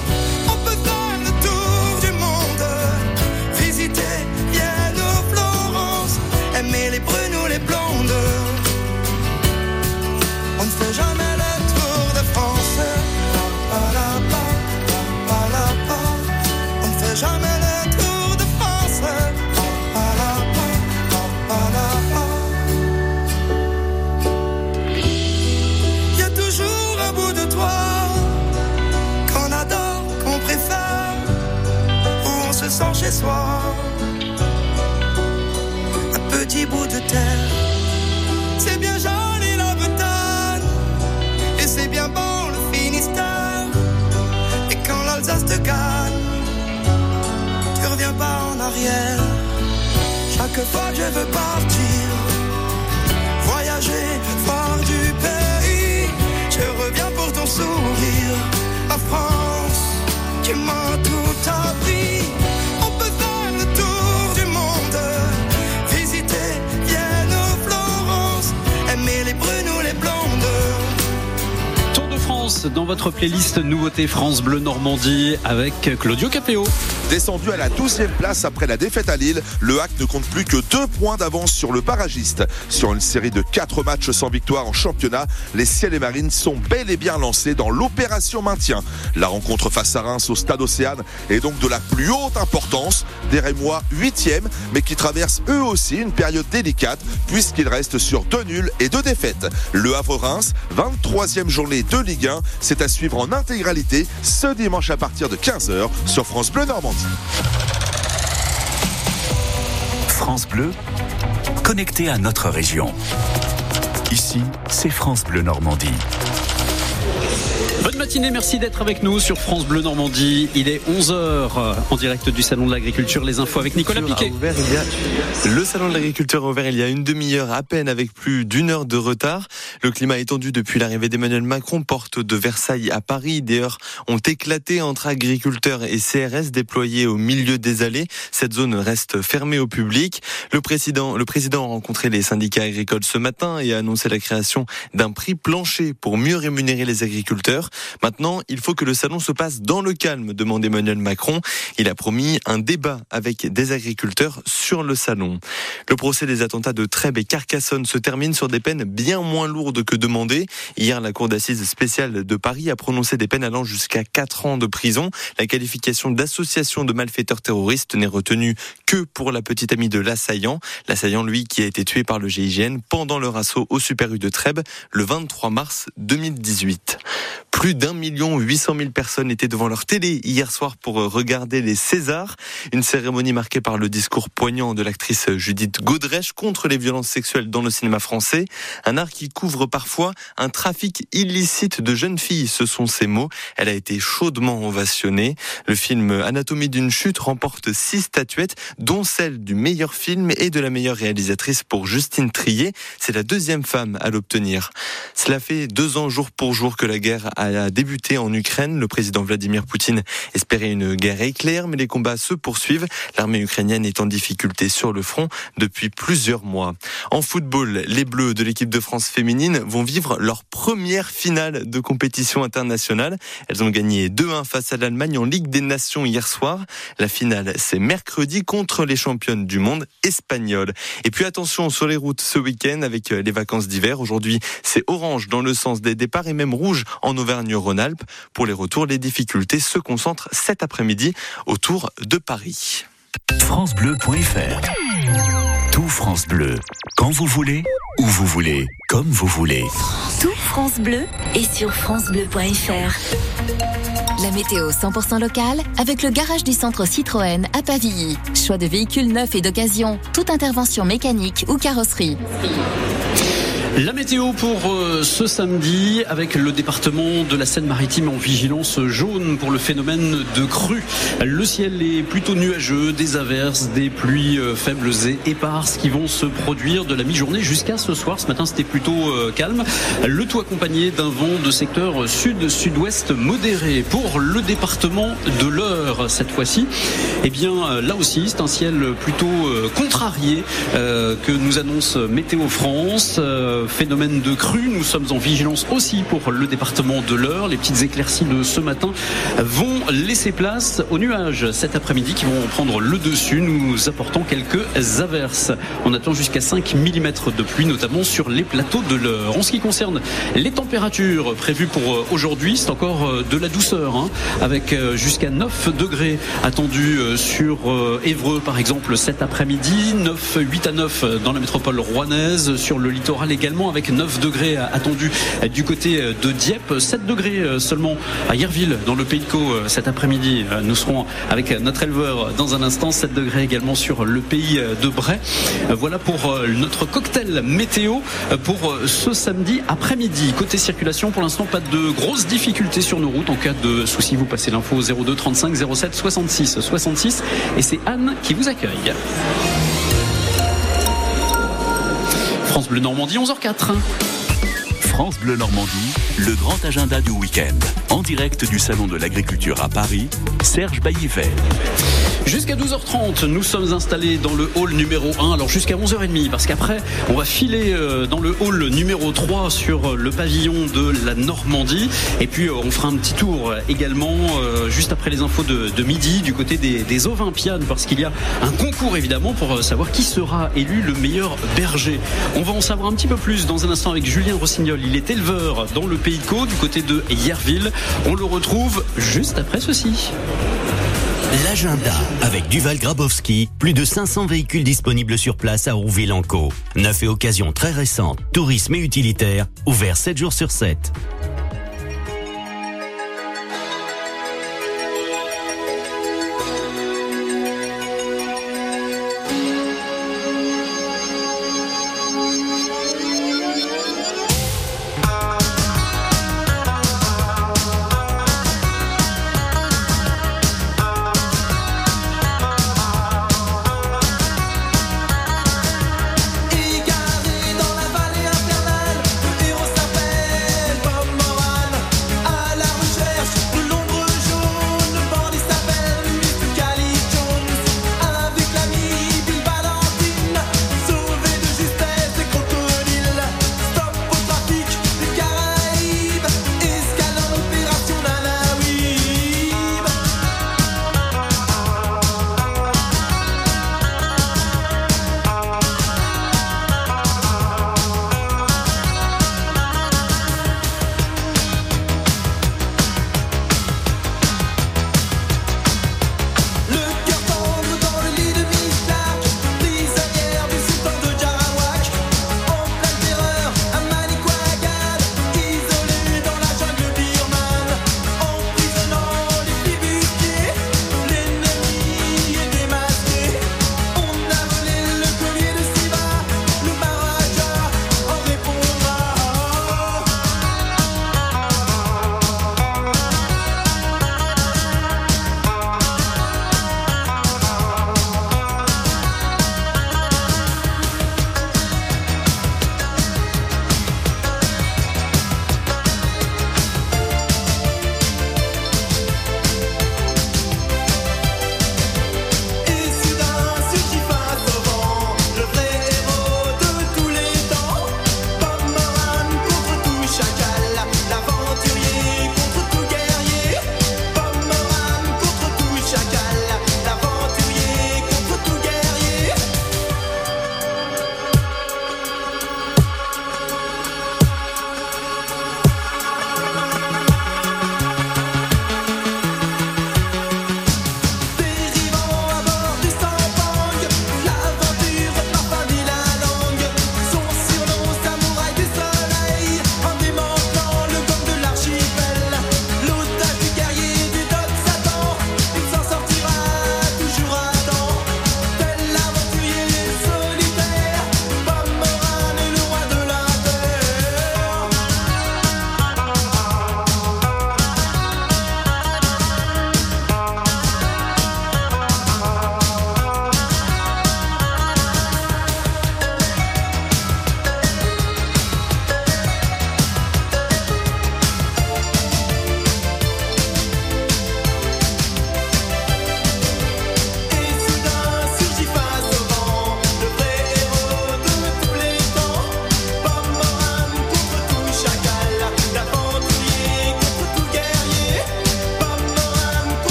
Aimer les brunes ou les blondes. On ne fait jamais le tour de France. On ne fait jamais le tour de France. Pa. Y a toujours un bout de toi qu'on adore, qu'on préfère, où on se sent chez soi. C'est bien joli la Bretagne, et c'est bien bon le Finistère. Et quand l'Alsace te gagne, tu reviens pas en arrière. Chaque fois que je veux partir, dans votre playlist Nouveauté France Bleu Normandie avec Claudio Capéo. Descendu à la 12e place après la défaite à Lille, le Hack ne compte plus que deux points d'avance sur le barragiste. Sur une série de quatre matchs sans victoire en championnat, les Ciels et Marines sont bel et bien lancés dans l'opération maintien. La rencontre face à Reims au Stade Océane est donc de la plus haute importance. Des Rémois 8e, mais qui traversent eux aussi une période délicate puisqu'ils restent sur deux nuls et deux défaites. Le Havre-Reims, 23e journée de Ligue 1, c'est à suivre en intégralité ce dimanche à partir de 15h sur France Bleu Normandie. France Bleu, connecté à notre région. Ici, c'est France Bleu Normandie. Bonne matinée, merci d'être avec nous sur France Bleu Normandie. Il est 11h en direct du Salon de l'Agriculture. Les infos avec Nicolas Piquet. Le Salon de l'Agriculture a ouvert il y a une demi-heure à peine avec plus d'une heure de retard. Le climat étendu depuis l'arrivée d'Emmanuel Macron, porte de Versailles à Paris. Des heures ont éclaté entre agriculteurs et CRS déployés au milieu des allées. Cette zone reste fermée au public. Le président, le président a rencontré les syndicats agricoles ce matin et a annoncé la création d'un prix plancher pour mieux rémunérer les agriculteurs. Maintenant, il faut que le salon se passe dans le calme, demande Emmanuel Macron. Il a promis un débat avec des agriculteurs sur le salon. Le procès des attentats de Trèbes et Carcassonne se termine sur des peines bien moins lourdes que demandées. Hier, la Cour d'assises spéciale de Paris a prononcé des peines allant jusqu'à 4 ans de prison. La qualification d'association de malfaiteurs terroristes n'est retenue que pour la petite amie de l'assaillant. L'assaillant, lui, qui a été tué par le GIGN pendant leur assaut au Super U de Trèbes le 23 mars 2018. Plus d'un million huit cent mille personnes étaient devant leur télé hier soir pour regarder les Césars, une cérémonie marquée par le discours poignant de l'actrice Judith Godrèche contre les violences sexuelles dans le cinéma français, un art qui couvre parfois un trafic illicite de jeunes filles, ce sont ses mots. Elle a été chaudement ovationnée. Le film Anatomie d'une chute remporte six statuettes, dont celle du meilleur film et de la meilleure réalisatrice pour Justine Trier. C'est la deuxième femme à l'obtenir. Cela fait deux ans jour pour jour que la guerre a a débuté en Ukraine. Le président Vladimir Poutine espérait une guerre éclair, mais les combats se poursuivent. L'armée ukrainienne est en difficulté sur le front depuis plusieurs mois. En football, les Bleus de l'équipe de France féminine vont vivre leur première finale de compétition internationale. Elles ont gagné 2-1 face à l'Allemagne en Ligue des Nations hier soir. La finale, c'est mercredi contre les championnes du monde espagnoles. Et puis attention sur les routes ce week-end avec les vacances d'hiver. Aujourd'hui, c'est orange dans le sens des départs et même rouge en Auvergne-Rhône-Alpes. Pour les retours, les difficultés se concentrent cet après-midi autour de Paris. FranceBleu.fr Tout France Bleu. Quand vous voulez, où vous voulez, comme vous voulez. Tout France Bleu est sur francebleu.fr. La météo 100% locale avec le garage du centre Citroën à Pavilly. Choix de véhicules neufs et d'occasion. Toute intervention mécanique ou carrosserie. La météo pour euh, ce samedi avec le département de la Seine-Maritime en vigilance jaune pour le phénomène de crue. Le ciel est plutôt nuageux, des averses, des pluies euh, faibles et éparses qui vont se produire de la mi-journée jusqu'à ce soir. Ce matin, c'était plutôt euh, calme. Le tout accompagné d'un vent de secteur sud-sud-ouest modéré. Pour le département de l'Eure, cette fois-ci, eh bien, là aussi, c'est un ciel plutôt contrarié que nous annonce Météo France phénomène de crue. Nous sommes en vigilance aussi pour le département de l'Eure. Les petites éclaircies de ce matin vont laisser place aux nuages cet après-midi qui vont prendre le dessus, nous apportant quelques averses. On attend jusqu'à 5 mm de pluie, notamment sur les plateaux de l'Eure. En ce qui concerne les températures prévues pour aujourd'hui, c'est encore de la douceur, hein, avec jusqu'à 9 degrés attendus sur Évreux, par exemple, cet après-midi. 9, 8 à 9 dans la métropole rouennaise, sur le littoral également avec 9 degrés attendus du côté de Dieppe, 7 degrés seulement à Yerville dans le Pays de Caux cet après-midi. Nous serons avec notre éleveur dans un instant, 7 degrés également sur le Pays de Bray. Voilà pour notre cocktail météo pour ce samedi après-midi. Côté circulation, pour l'instant, pas de grosses difficultés sur nos routes. En cas de souci, vous passez l'info 02 35 07 66 66 et c'est Anne qui vous accueille. France Bleu Normandie, 11h04. France Bleu Normandie, le grand agenda du week-end. En direct du Salon de l'Agriculture à Paris, Serge Baillivet. Jusqu'à 12h30, nous sommes installés dans le hall numéro 1. Alors jusqu'à 11h30, parce qu'après, on va filer euh, dans le hall numéro 3 sur le pavillon de la Normandie. Et puis, euh, on fera un petit tour également euh, juste après les infos de, de midi du côté des, des Olympiades, parce qu'il y a un concours évidemment pour savoir qui sera élu le meilleur berger. On va en savoir un petit peu plus dans un instant avec Julien Rossignol. Il est éleveur dans le Pays de Caux, du côté de Yerville. On le retrouve juste après ceci. L'agenda avec Duval Grabowski, plus de 500 véhicules disponibles sur place à Rouville-en-Caux. Neuf et occasions très récentes, tourisme et utilitaire, ouvert 7 jours sur 7.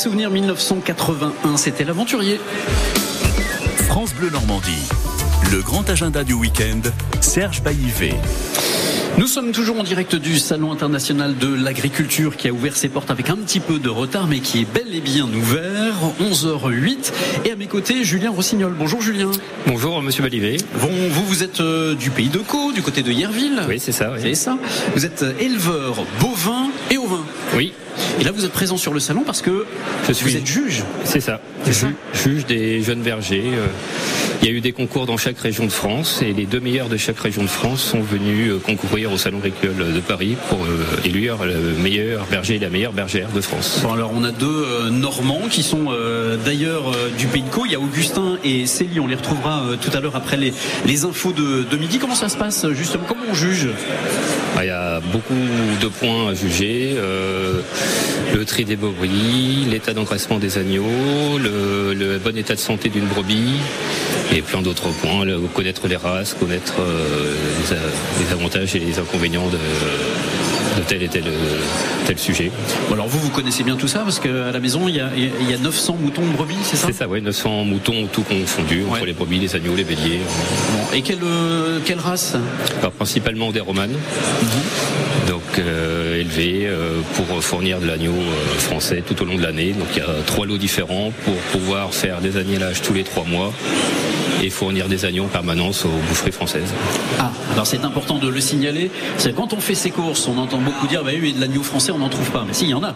Souvenirs 1981, c'était l'aventurier. France Bleu Normandie. Le grand agenda du week-end, Serge Baillivet. Nous sommes toujours en direct du Salon international de l'agriculture qui a ouvert ses portes avec un petit peu de retard mais qui est bel et bien ouvert, 11h08. Et à mes côtés, Julien Rossignol. Bonjour Julien. Bonjour Monsieur Balivet. Bon, vous, vous êtes euh, du pays de Caux, du côté de Yerville. Oui, c'est ça. oui. C'est ça. Vous êtes euh, éleveur bovin et là, vous êtes présent sur le salon parce que Je suis- vous êtes juge. C'est ça. Juge des jeunes bergers. euh, Il y a eu des concours dans chaque région de France et les deux meilleurs de chaque région de France sont venus euh, concourir au Salon agricole de Paris pour euh, élire le meilleur berger et la meilleure bergère de France. Bon, alors on a deux Normands qui sont d'ailleurs du Pays de Caux. Il y a Augustin et Célie. On les retrouvera tout à l'heure après les, les infos de, de midi. Comment ça se passe justement? Comment on juge? Il y a beaucoup de points à juger. euh, le tri des brebis, l'état d'engraissement des agneaux, le, bon état de santé d'une brebis et plein d'autres points. Connaître les races, connaître euh, les avantages et les inconvénients de, de tel et tel, euh, tel sujet. Bon, Alors vous, vous connaissez bien tout ça parce qu'à la maison, il y a, il y a 900 moutons de brebis, c'est ça? C'est ça, ouais, 900 moutons tout confondu, entre les brebis, les agneaux, les béliers. Bon, Et quelle, euh, quelle race? Alors, principalement des romanes, donc euh, élevés euh, pour fournir de l'agneau euh, français tout au long de l'année. Donc il y a trois lots différents pour pouvoir faire des agnélages tous les trois mois et fournir des agneaux en permanence aux boucheries françaises. Ah, alors c'est important de le signaler. C'est quand on fait ses courses, on entend beaucoup dire, bah oui, de l'agneau français, on n'en trouve pas. Mais si, il y en a.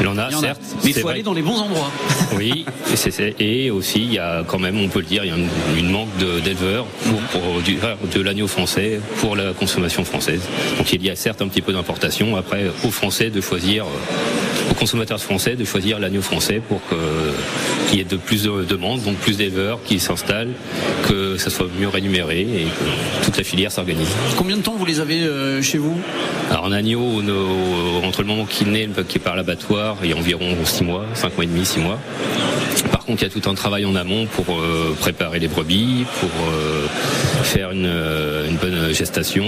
Il y en a, Il y en a. certes. Mais il faut vrai. aller dans les bons endroits. Oui, et, c'est- c'est- et aussi il y a quand même, on peut le dire, il y a une, une manque de- d'éleveurs pour produire de l'agneau français pour la consommation française. Donc il y a certes un petit peu d'importation, après aux Français de choisir, euh, consommateurs français de choisir l'agneau français pour qu'il y ait de plus de demandes, donc plus d'éleveurs qui s'installent, que ça soit mieux rémunéré et que toute la filière s'organise. Combien de temps vous les avez euh, chez vous? Alors en agneau, entre le moment qu'il naît, le qui part à l'abattoir, il y a environ 6 mois, 5 mois et demi, 6 mois. Par contre, il y a tout un travail en amont pour euh, préparer les brebis, pour euh, faire une, une bonne gestation,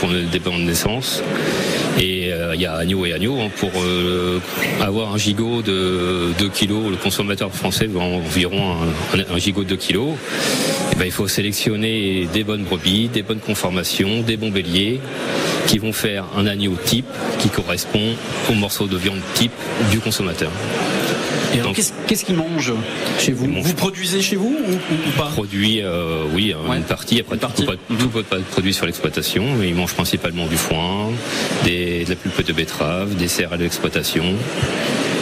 pour des bonnes naissances. Et il y a agneau et agneau. hein, pour euh, avoir un gigot de 2 kilos, le consommateur français veut environ un, gigot de 2 kilos. Eh ben, il faut sélectionner des bonnes brebis, des bonnes conformations, des bons béliers qui vont faire un agneau type qui correspond au morceau de viande type du consommateur. Et alors, qu'est-ce qu'ils mangent chez vous Vous produisez chez vous ou, pas Produit, euh, oui, une partie. Après, tout peut pas- tout peut pas être produit sur l'exploitation. mais Ils mangent principalement du foin, des, de la pulpe de betterave, des céréales d'exploitation.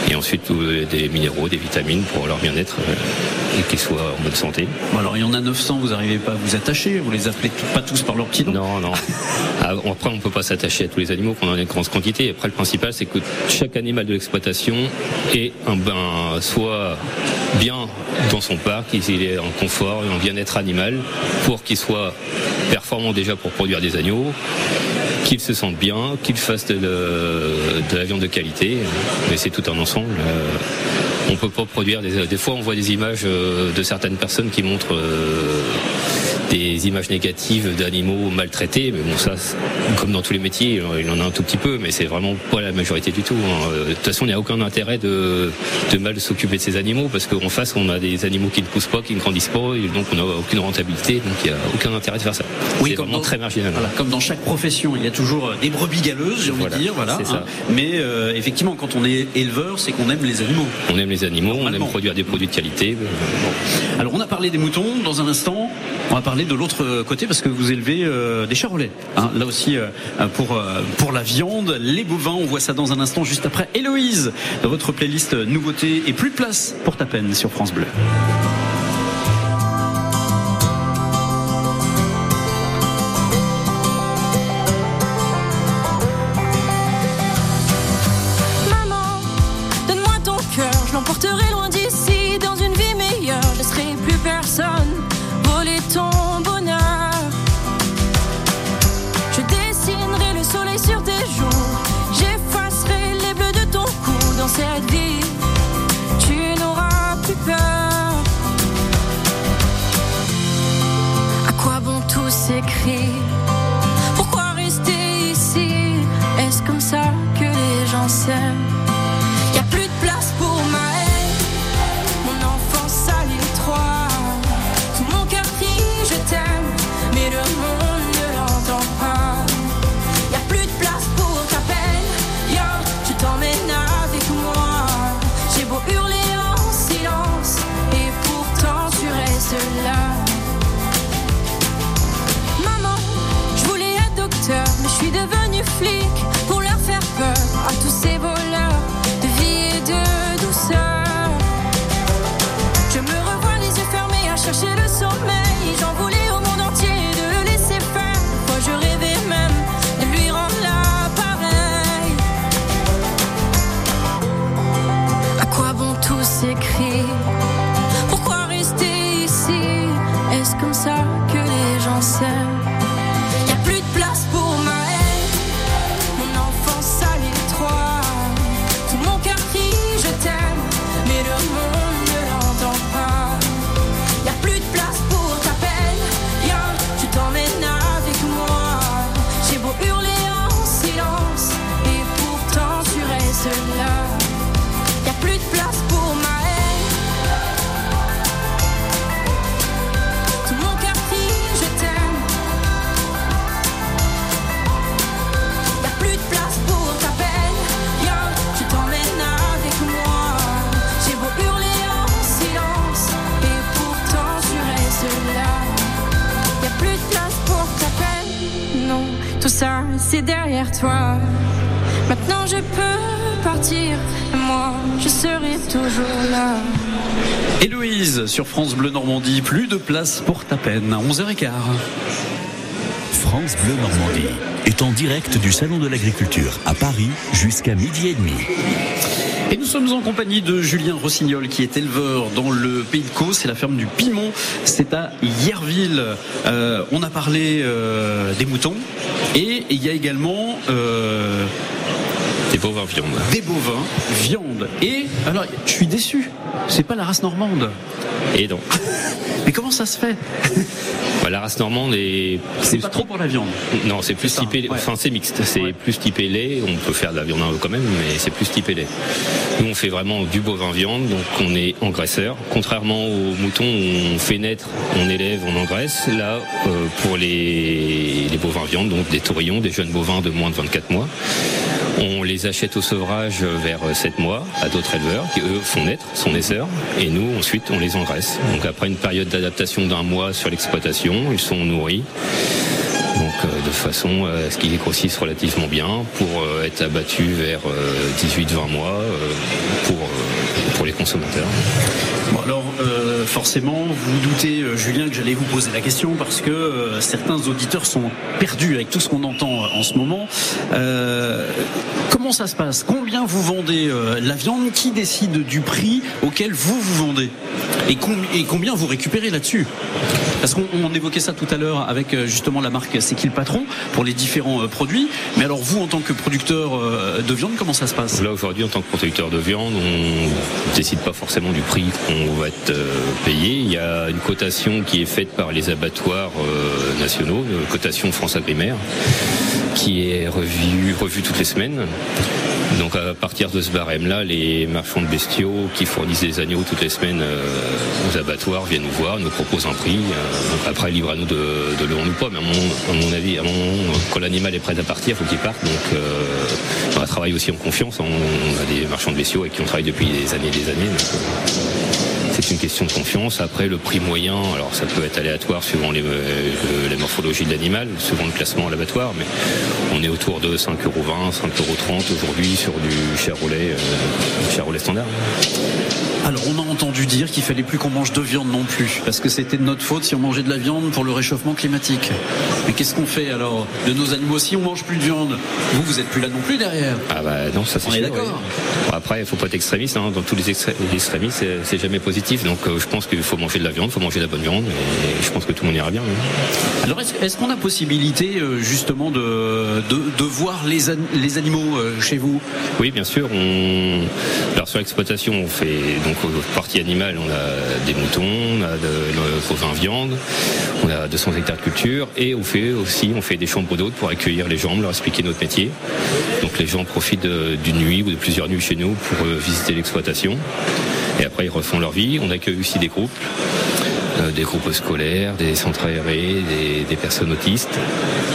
Et ensuite des minéraux, des vitamines pour leur bien-être euh, et qu'ils soient en bonne santé. Bon, alors il y en a 900, vous n'arrivez pas à vous attacher, vous les appelez pas tous par leur petit nom Non, non. Ah, Après, on ne peut pas s'attacher à tous les animaux qu'on en a une grande quantité. Après, le principal, c'est que chaque animal de l'exploitation est un ben, soit bien dans son parc, qu'il ait en confort et en bien-être animal, pour qu'il soit performant déjà pour produire des agneaux, qu'il se sente bien, qu'il fasse de, de la viande de qualité. Mais c'est tout un ensemble. Euh, on peut pas produire des, des fois on voit des images euh, de certaines personnes qui montrent euh, des images négatives d'animaux maltraités, mais bon ça, comme dans tous les métiers, euh, il en a un tout petit peu, mais c'est vraiment pas la majorité du tout. hein. Euh, De toute façon, il n'y a aucun intérêt de, de mal s'occuper de ces animaux, parce qu'en face, on a des animaux qui ne poussent pas, qui ne grandissent pas, et donc on n'a aucune rentabilité, donc il n'y a aucun intérêt de faire ça. Oui, c'est comme vraiment dans- très marginal. Voilà, comme dans chaque profession, il y a toujours euh, des brebis galeuses, j'ai envie Voilà, de dire, voilà. c'est ça. Mais euh, effectivement, quand on est éleveur, c'est qu'on aime les animaux. On aime les animaux, on aime produire des produits de qualité. Alors on a parlé des moutons, dans un instant, on va parler de l'autre côté parce que vous élevez euh, des charolais. hein. là aussi euh, pour, euh, pour la viande, les bovins, on voit ça dans un instant juste après. Héloïse, dans votre playlist nouveautés et plus de place pour ta peine sur France Bleu. Sur France Bleu Normandie, plus de place pour ta peine, à 11h15. France Bleu Normandie est en direct du Salon de l'Agriculture à Paris jusqu'à midi et demi. Et nous sommes en compagnie de Julien Rossignol qui est éleveur dans le Pays de Caux, c'est la ferme du Pimont, c'est à Yerville. Euh, on a parlé euh, des moutons et il y a également euh, Des bovins viande. des bovins, viande. Et alors, je suis déçu, c'est pas la race normande. Et donc, Mais comment ça se fait bah, la race normande est. C'est pas trop pour la viande. Non, c'est plus typé. ouais. Enfin, c'est mixte. C'est plus typé lait. On peut faire de la viande quand même, mais c'est plus typé lait. Nous, on fait vraiment du bovin viande, donc on est engraisseur. Contrairement aux moutons, où on fait naître, on élève, on engraisse. Là, euh, pour les, les bovins viande, donc des taurillons, des jeunes bovins de moins de 24 mois. On les achète au sevrage vers 7 mois à d'autres éleveurs qui eux font naître, sont naisseurs, et nous ensuite on les engraisse. Donc après une période d'adaptation d'un mois sur l'exploitation, ils sont nourris. Donc euh, de façon à ce qu'ils grossissent relativement bien pour euh, être abattus vers 18-20 mois euh, pour, euh, les consommateurs. Euh, forcément vous doutez euh, Julien que j'allais vous poser la question parce que euh, certains auditeurs sont perdus avec tout ce qu'on entend euh, en ce moment. Comment ça se passe? Combien vous vendez la viande? Qui décide du prix auquel vous vous vendez? Et, com- et combien vous récupérez là-dessus? Parce qu'on on évoquait ça tout à l'heure avec justement la marque C'est qui le patron pour les différents produits. Mais alors vous en tant que producteur de viande comment ça se passe? Là aujourd'hui en tant que producteur de viande, on décide pas forcément du prix qu'on va être Il y a une cotation qui est faite par les abattoirs euh, nationaux, une cotation France Agrimaire, qui est revue, toutes les semaines. Donc à partir de ce barème-là, les marchands de bestiaux qui fournissent des agneaux toutes les semaines euh, aux abattoirs viennent nous voir, nous proposent un prix. Euh, après, libre à nous de, le vendre ou pas. Mais à mon, avis, à mon, quand l'animal est prêt à partir, il faut qu'il parte. Donc euh, on travaille aussi en confiance. On a des marchands de bestiaux avec qui on travaille depuis des années et des années. Euh, c'est une question de confiance. Après, le prix moyen, alors ça peut être aléatoire suivant les, euh, la morphologie de l'animal, suivant le classement à l'abattoir, mais on est autour de 5,20 euros, 5,30 euros aujourd'hui sur du charolais, euh, charolais standard. Alors on a entendu dire qu'il fallait plus qu'on mange de viande non plus, parce que c'était de notre faute si on mangeait de la viande pour le réchauffement climatique. Mais qu'est-ce qu'on fait alors de nos animaux si on mange plus de viande? Vous, vous êtes plus là non plus derrière. Ah bah non, ça c'est sûr, d'accord. oui. Bon, après, il faut pas être extrémiste. hein. Dans tous les, extré- les extrémistes, c'est- jamais positif. Donc euh, je pense qu'il faut manger de la viande, il faut manger de la bonne viande, et je pense que tout le monde ira bien. oui. Alors est-ce qu'on a possibilité euh, justement de, de, de voir les, an- les animaux euh, chez vous? Oui, bien sûr. On... Alors sur l'exploitation, on fait donc parties animales, on a des moutons, on a de, bovin viande, on a 200 hectares de culture, et on fait aussi, on fait des chambres d'hôtes pour accueillir les gens, leur expliquer notre métier. Donc les gens profitent d'une nuit ou de plusieurs nuits chez nous pour euh, visiter l'exploitation. Et après, ils refont leur vie. On accueille aussi des groupes. Euh, des groupes scolaires, des centres aérés, des, des personnes autistes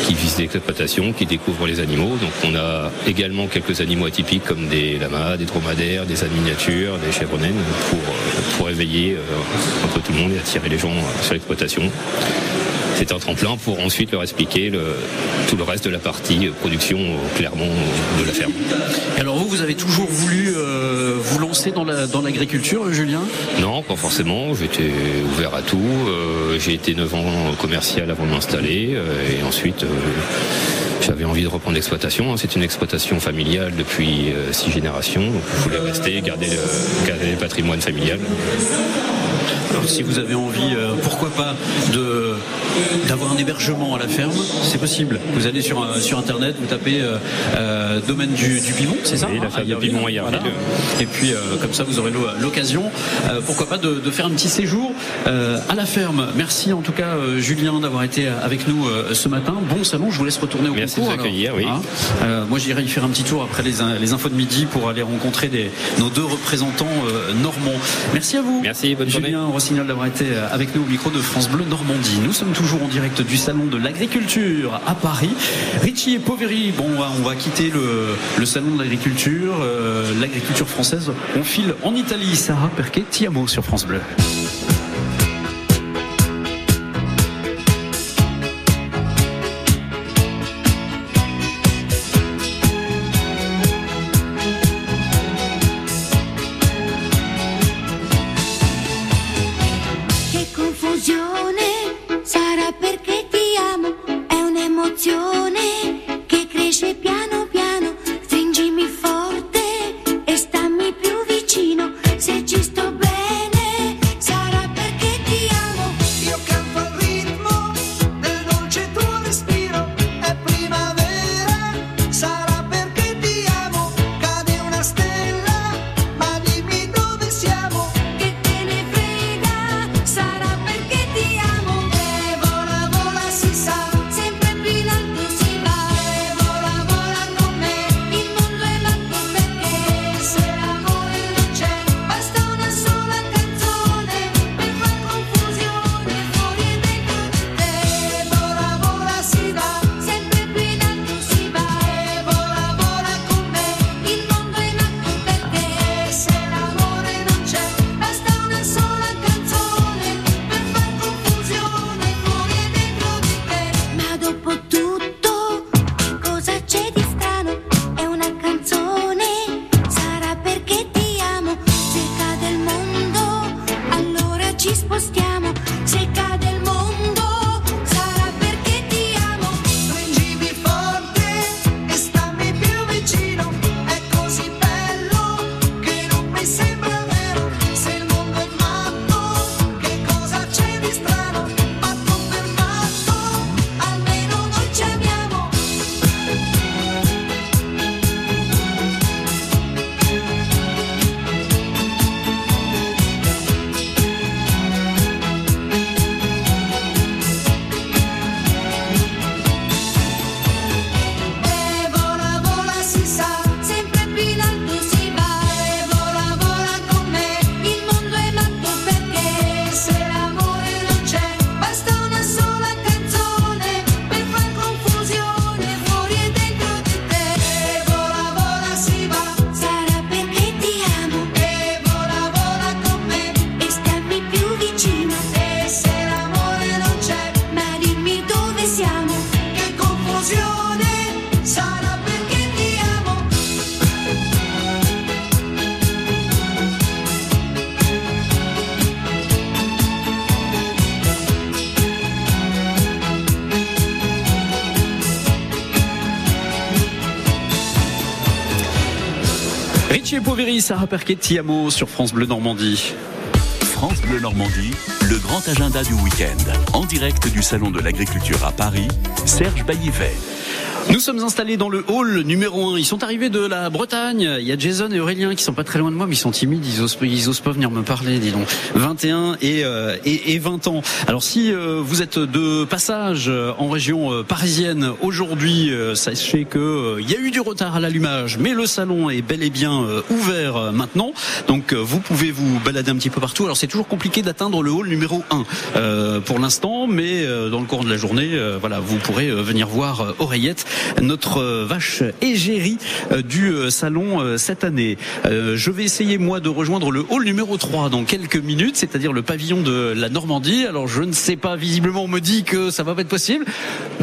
qui visitent l'exploitation, qui découvrent les animaux. Donc on a également quelques animaux atypiques comme des lamas, des dromadaires, des ânes miniatures, des chèvres naines pour, euh, pour éveiller euh, un peu tout le monde et attirer les gens euh, sur l'exploitation. C'est un tremplin pour ensuite leur expliquer le- tout le reste de la partie euh, production euh, clairement euh, de la ferme. Alors vous, vous avez toujours voulu euh, vous lancer dans la- dans l'agriculture, Julien? Non, pas forcément. J'étais ouvert à tout. Euh, j'ai été 9 ans commercial avant de m'installer. euh, et ensuite, j'avais envie de reprendre l'exploitation. hein. C'est une exploitation familiale depuis 6 générations. Donc, je voulais rester, garder le, garder le patrimoine familial. Alors si vous avez envie, euh, pourquoi pas, de d'avoir un hébergement à la ferme, c'est possible. Vous allez sur, euh, sur internet, vous tapez euh, domaine du, du c'est ça Oui, la hein, ferme de à Yerville. Et puis comme ça, vous aurez l'o- l'occasion, pourquoi pas, de, de faire un petit séjour à la ferme. Merci en tout cas, Julien, d'avoir été avec nous ce matin. Bon salon, je vous laisse retourner au Merci de concours. nous accueillir, oui. Euh, moi, j'irai y faire un petit tour après les, les infos de midi pour aller rencontrer des- nos deux représentants normands. Merci à vous. Merci, bonne journée. Rossignol d'avoir été euh, avec nous au micro de France Bleu Normandie. Nous sommes toujours en direct du salon de l'agriculture à Paris. Richie et Poveri, bon, on va, quitter le, le salon de l'agriculture, euh, l'agriculture française. On file en Italie. Sarah Perquet, Tiamo sur France Bleu. Sarah Perquet, Tiamo sur France Bleu Normandie. France Bleu Normandie, le grand agenda du week-end. En direct du Salon de l'Agriculture à Paris, Serge Baillivet. Nous sommes installés dans le hall numéro 1. Ils sont arrivés de la Bretagne. Il y a Jason et Aurélien qui sont pas très loin de moi, mais ils sont timides. Ils osent, ils osent pas venir me parler, dis donc. 21 et, euh, et, et 20 ans. Alors si euh, vous êtes de passage euh, en région euh, parisienne aujourd'hui, euh, sachez que il y a eu du retard à l'allumage, mais le salon est bel et bien ouvert maintenant. Donc vous pouvez vous balader un petit peu partout. Alors c'est toujours compliqué d'atteindre le hall numéro 1 euh, pour l'instant, mais euh, dans le cours de la journée, euh, voilà, vous pourrez euh, venir voir Oreillette, notre vache égérie du salon cette année. Je vais essayer moi de rejoindre le hall numéro 3 dans quelques minutes, c'est-à-dire le pavillon de la Normandie. Alors je ne sais pas, visiblement on me dit que ça va pas être possible,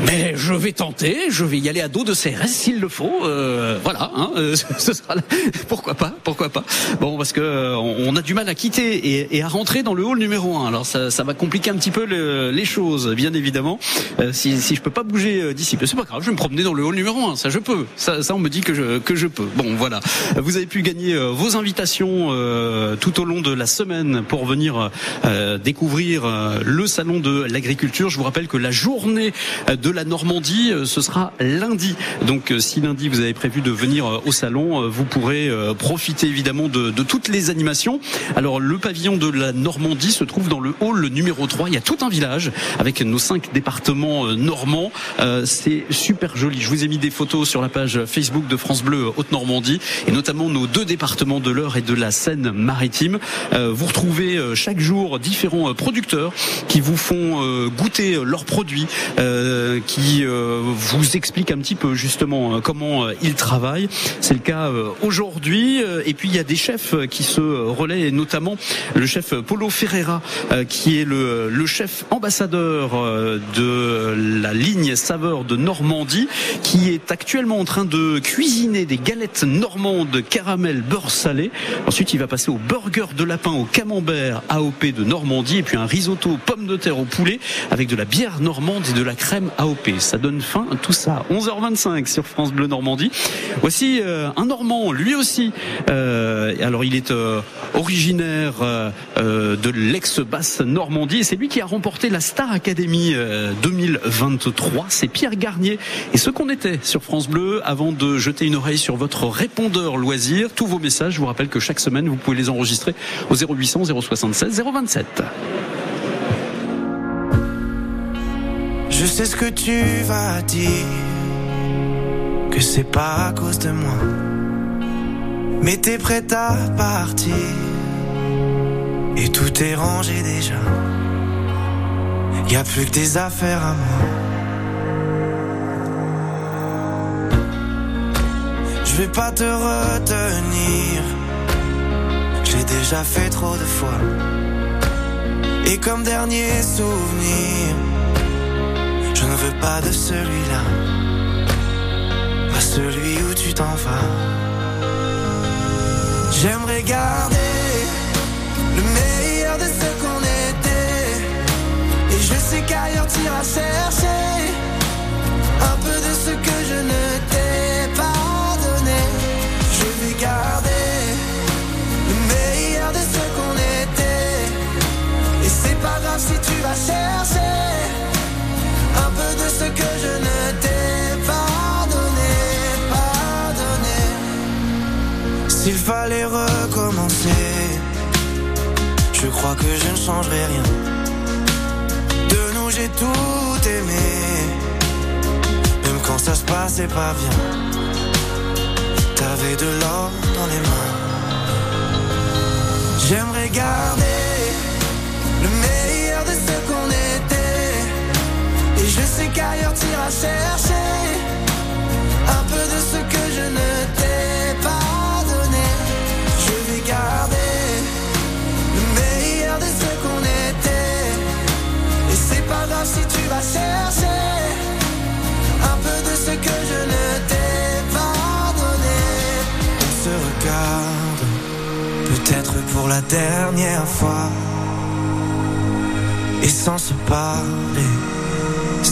mais je vais tenter, je vais y aller à dos de CRS s'il le faut. Euh, voilà, hein, euh, ce sera là. pourquoi pas, pourquoi pas. Bon, parce que euh, on a du mal à quitter et, et à rentrer dans le hall numéro 1. Alors ça, ça va compliquer un petit peu le- les choses, bien évidemment. Euh, si, si je peux pas bouger euh, d'ici, mais c'est pas grave, je vais me promener dans le hall numéro 1. Ça, je peux. Ça, ça, on me dit que je, que je peux. Bon, voilà. Vous avez pu gagner euh, vos invitations tout au long de la semaine pour venir découvrir le salon de l'agriculture. Je vous rappelle que la journée de la Normandie, euh, ce sera lundi. Donc, euh, si lundi vous avez prévu de venir euh, au salon, vous pourrez profiter évidemment de, de toutes les animations. Alors, le pavillon de la Normandie se trouve dans le hall numéro 3. Il y a tout un village avec nos cinq départements normands. C'est super joli. Je vous ai mis des photos sur la page Facebook de France Bleu Haute-Normandie et notamment nos deux départements de l'Eure et de la Seine-Maritime. Vous retrouvez chaque jour différents producteurs qui vous font goûter leurs produits, qui euh, vous expliquent un petit peu justement euh, comment euh, ils travaillent. C'est le cas euh, aujourd'hui. Euh, Et puis il y a des chefs euh, qui se relaient, notamment le chef Paulo Ferreira, euh, qui est le, le chef ambassadeur euh, de la ligne saveur de Normandie, qui est actuellement en train de cuisiner des galettes normandes caramel beurre salé. Ensuite, il va passer au burger de lapin au camembert AOP de Normandie, et puis un risotto pommes de terre au poulet avec de la bière normande et de la crème AOP. Ça donne faim, tout ça. 11h25 sur France Bleu Normandie. Voici euh, un Normand, lui aussi. Euh, alors, il est euh, originaire de l'ex-basse Normandie c'est lui qui a remporté la Star Academy euh, 2023. C'est Pierre Garnier. Et ce qu'on était sur France Bleu, avant de jeter une oreille sur votre répondeur loisir, tous vos messages, je vous rappelle que chaque semaine, vous pouvez les enregistrer au 0800 076 027. Je sais ce que tu vas dire, que c'est pas à cause de moi. Mais t'es prête à partir, et tout est rangé déjà. Y a plus que tes affaires à moi. Je vais pas te retenir, j'ai déjà fait trop de fois. Et comme dernier souvenir, je ne veux pas de celui-là, pas celui où tu t'en vas. J'aimerais garder le meilleur de ce qu'on était. Et je sais qu'ailleurs t'iras chercher un peu de ce que je ne t'ai pas donné. Je vais garder le meilleur de ce qu'on était. Et c'est pas grave si tu vas chercher de ce que je ne t'ai pas donné, pas donné. S'il fallait recommencer, je crois que je ne changerai rien. De nous j'ai tout aimé, même quand ça se passait pas bien. T'avais de l'or dans les mains. J'aimerais garder le meilleur Sais qu'ailleurs t'iras chercher un peu de ce que je ne t'ai pas donné. Je vais garder le meilleur de ce qu'on était. Et c'est pas grave si tu vas chercher un peu de ce que je ne t'ai pas donné. On se regarde, peut-être pour la dernière fois. Et sans se parler,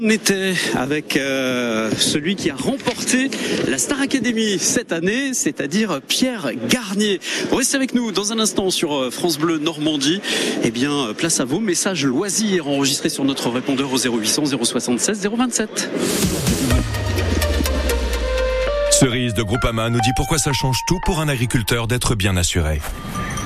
On était avec euh, celui qui a remporté la Star Academy cette année, c'est-à-dire Pierre Garnier. Restez avec nous dans un instant sur euh, France Bleu Normandie. Eh bien, euh, place à vos messages loisirs enregistrés sur notre répondeur au 0800 076 027. Cerise de Groupama nous dit pourquoi ça change tout pour un agriculteur d'être bien assuré.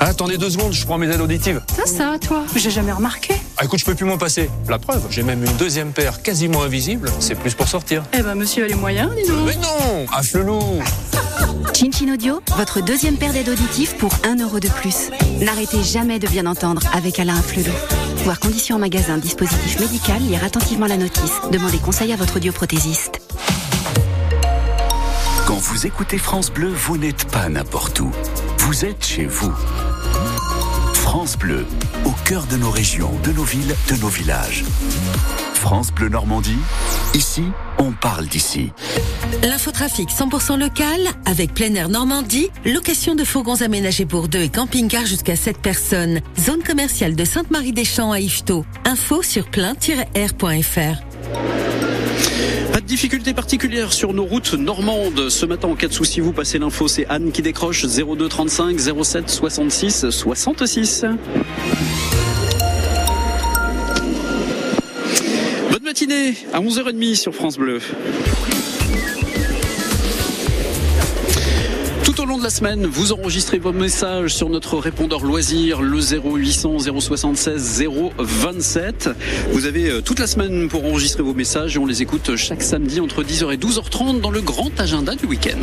Attendez deux secondes, je prends mes aides auditives. Ça, ça, toi J'ai jamais remarqué. Ah, écoute, je peux plus m'en passer. La preuve, j'ai même une deuxième paire quasiment invisible. C'est plus pour sortir. Eh ben, monsieur a les moyens, dis donc. Mais non Ah, loup Chin Audio, votre deuxième paire d'aides auditives pour 1 euro de plus. N'arrêtez jamais de bien entendre avec Alain Afflelou. Voir conditions en magasin, dispositif médical, lire attentivement la notice. Demandez conseil à votre audioprothésiste. Quand vous écoutez France Bleu, vous n'êtes pas n'importe où. Vous êtes chez vous. France Bleu, au cœur de nos régions, de nos villes, de nos villages. France Bleu Normandie, ici, on parle d'ici. L'infotrafic 100% local avec plein air Normandie, location de fourgons aménagés pour deux et camping-car jusqu'à 7 personnes. Zone commerciale de Sainte-Marie-des-Champs à Yvetot. Info sur plein-air.fr. Pas de difficultés particulières sur nos routes normandes. Ce matin, en cas de souci, vous passez l'info. C'est Anne qui décroche 02 35 07 66 66. Bonne matinée à 11h30 sur France Bleu. De la semaine, vous enregistrez vos messages sur notre répondeur loisir, le 0800 076 027. Vous avez euh, toute la semaine pour enregistrer vos messages et on les écoute chaque samedi entre 10h et 12h30 dans le grand agenda du week-end.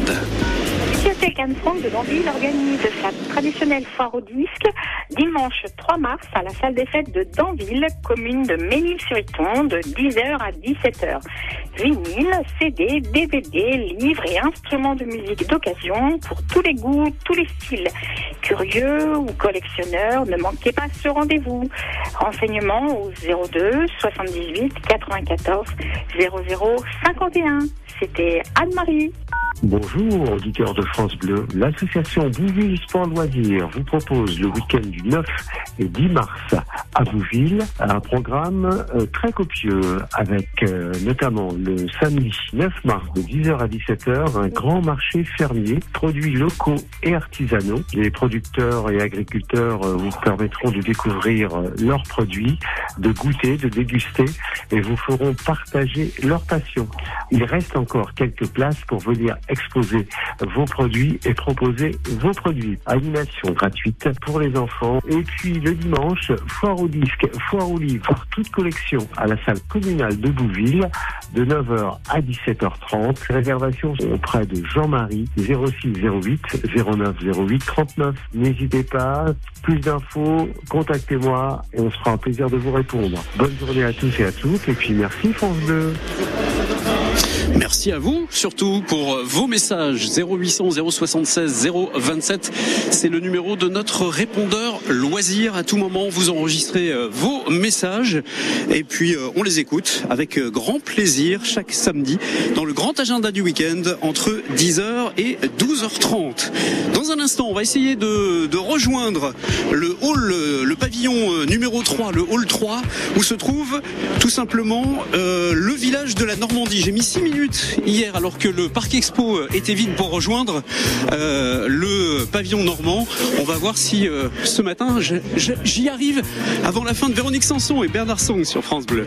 Bibliothèque Anne-Franck de Danville organise sa traditionnelle foire au disque dimanche 3 mars à la salle des fêtes de Danville, commune de Ménil-sur-Iton, de 10h à 17h. Vinyle, CD, DVD, livres et instruments de musique d'occasion pour tous les goûts, tous les styles. Curieux ou collectionneurs, ne manquez pas ce rendez-vous. Renseignements au 02 78 94 00 51. C'était Anne-Marie. Bonjour, auditeurs de France Bleu. L'association Bouville Sport Loisirs vous propose le week-end du 9 et 10 mars à Bouville un programme euh, très copieux avec euh, notamment le samedi 9 mars de 10h à 17h un grand marché fermier, produits locaux et artisanaux. Les producteurs et agriculteurs euh, vous permettront de découvrir leurs produits, de goûter, de déguster et vous feront partager leur passion. Il reste encore quelques places pour venir exposer vos produits et proposer vos produits. Animation gratuite pour les enfants. Et puis le dimanche, foire au disque, foire au livre, toute collection à la salle communale de Bouville de 9h à 17h30. Réservation auprès de Jean-Marie 06 08 09 08 39. N'hésitez pas, plus d'infos, contactez-moi et on se fera un plaisir de vous répondre. Bonne journée à tous et à toutes et puis merci France 2. Merci à vous, surtout pour euh, vos messages 0800 076 027. C'est le numéro de notre répondeur loisir. À tout moment, vous enregistrez euh, vos messages et puis euh, on les écoute avec grand plaisir chaque samedi dans le grand agenda du week-end entre 10h et 12h30. Dans un instant, on va essayer de, rejoindre le hall, le pavillon numéro 3, le hall 3, où se trouve tout simplement le village de la Normandie. J'ai mis 6 minutes hier alors que le parc expo euh, était vide pour rejoindre euh, le pavillon normand. On va voir si euh, ce matin j'y arrive avant la fin de Véronique Sanson et Bernard Song sur France Bleu.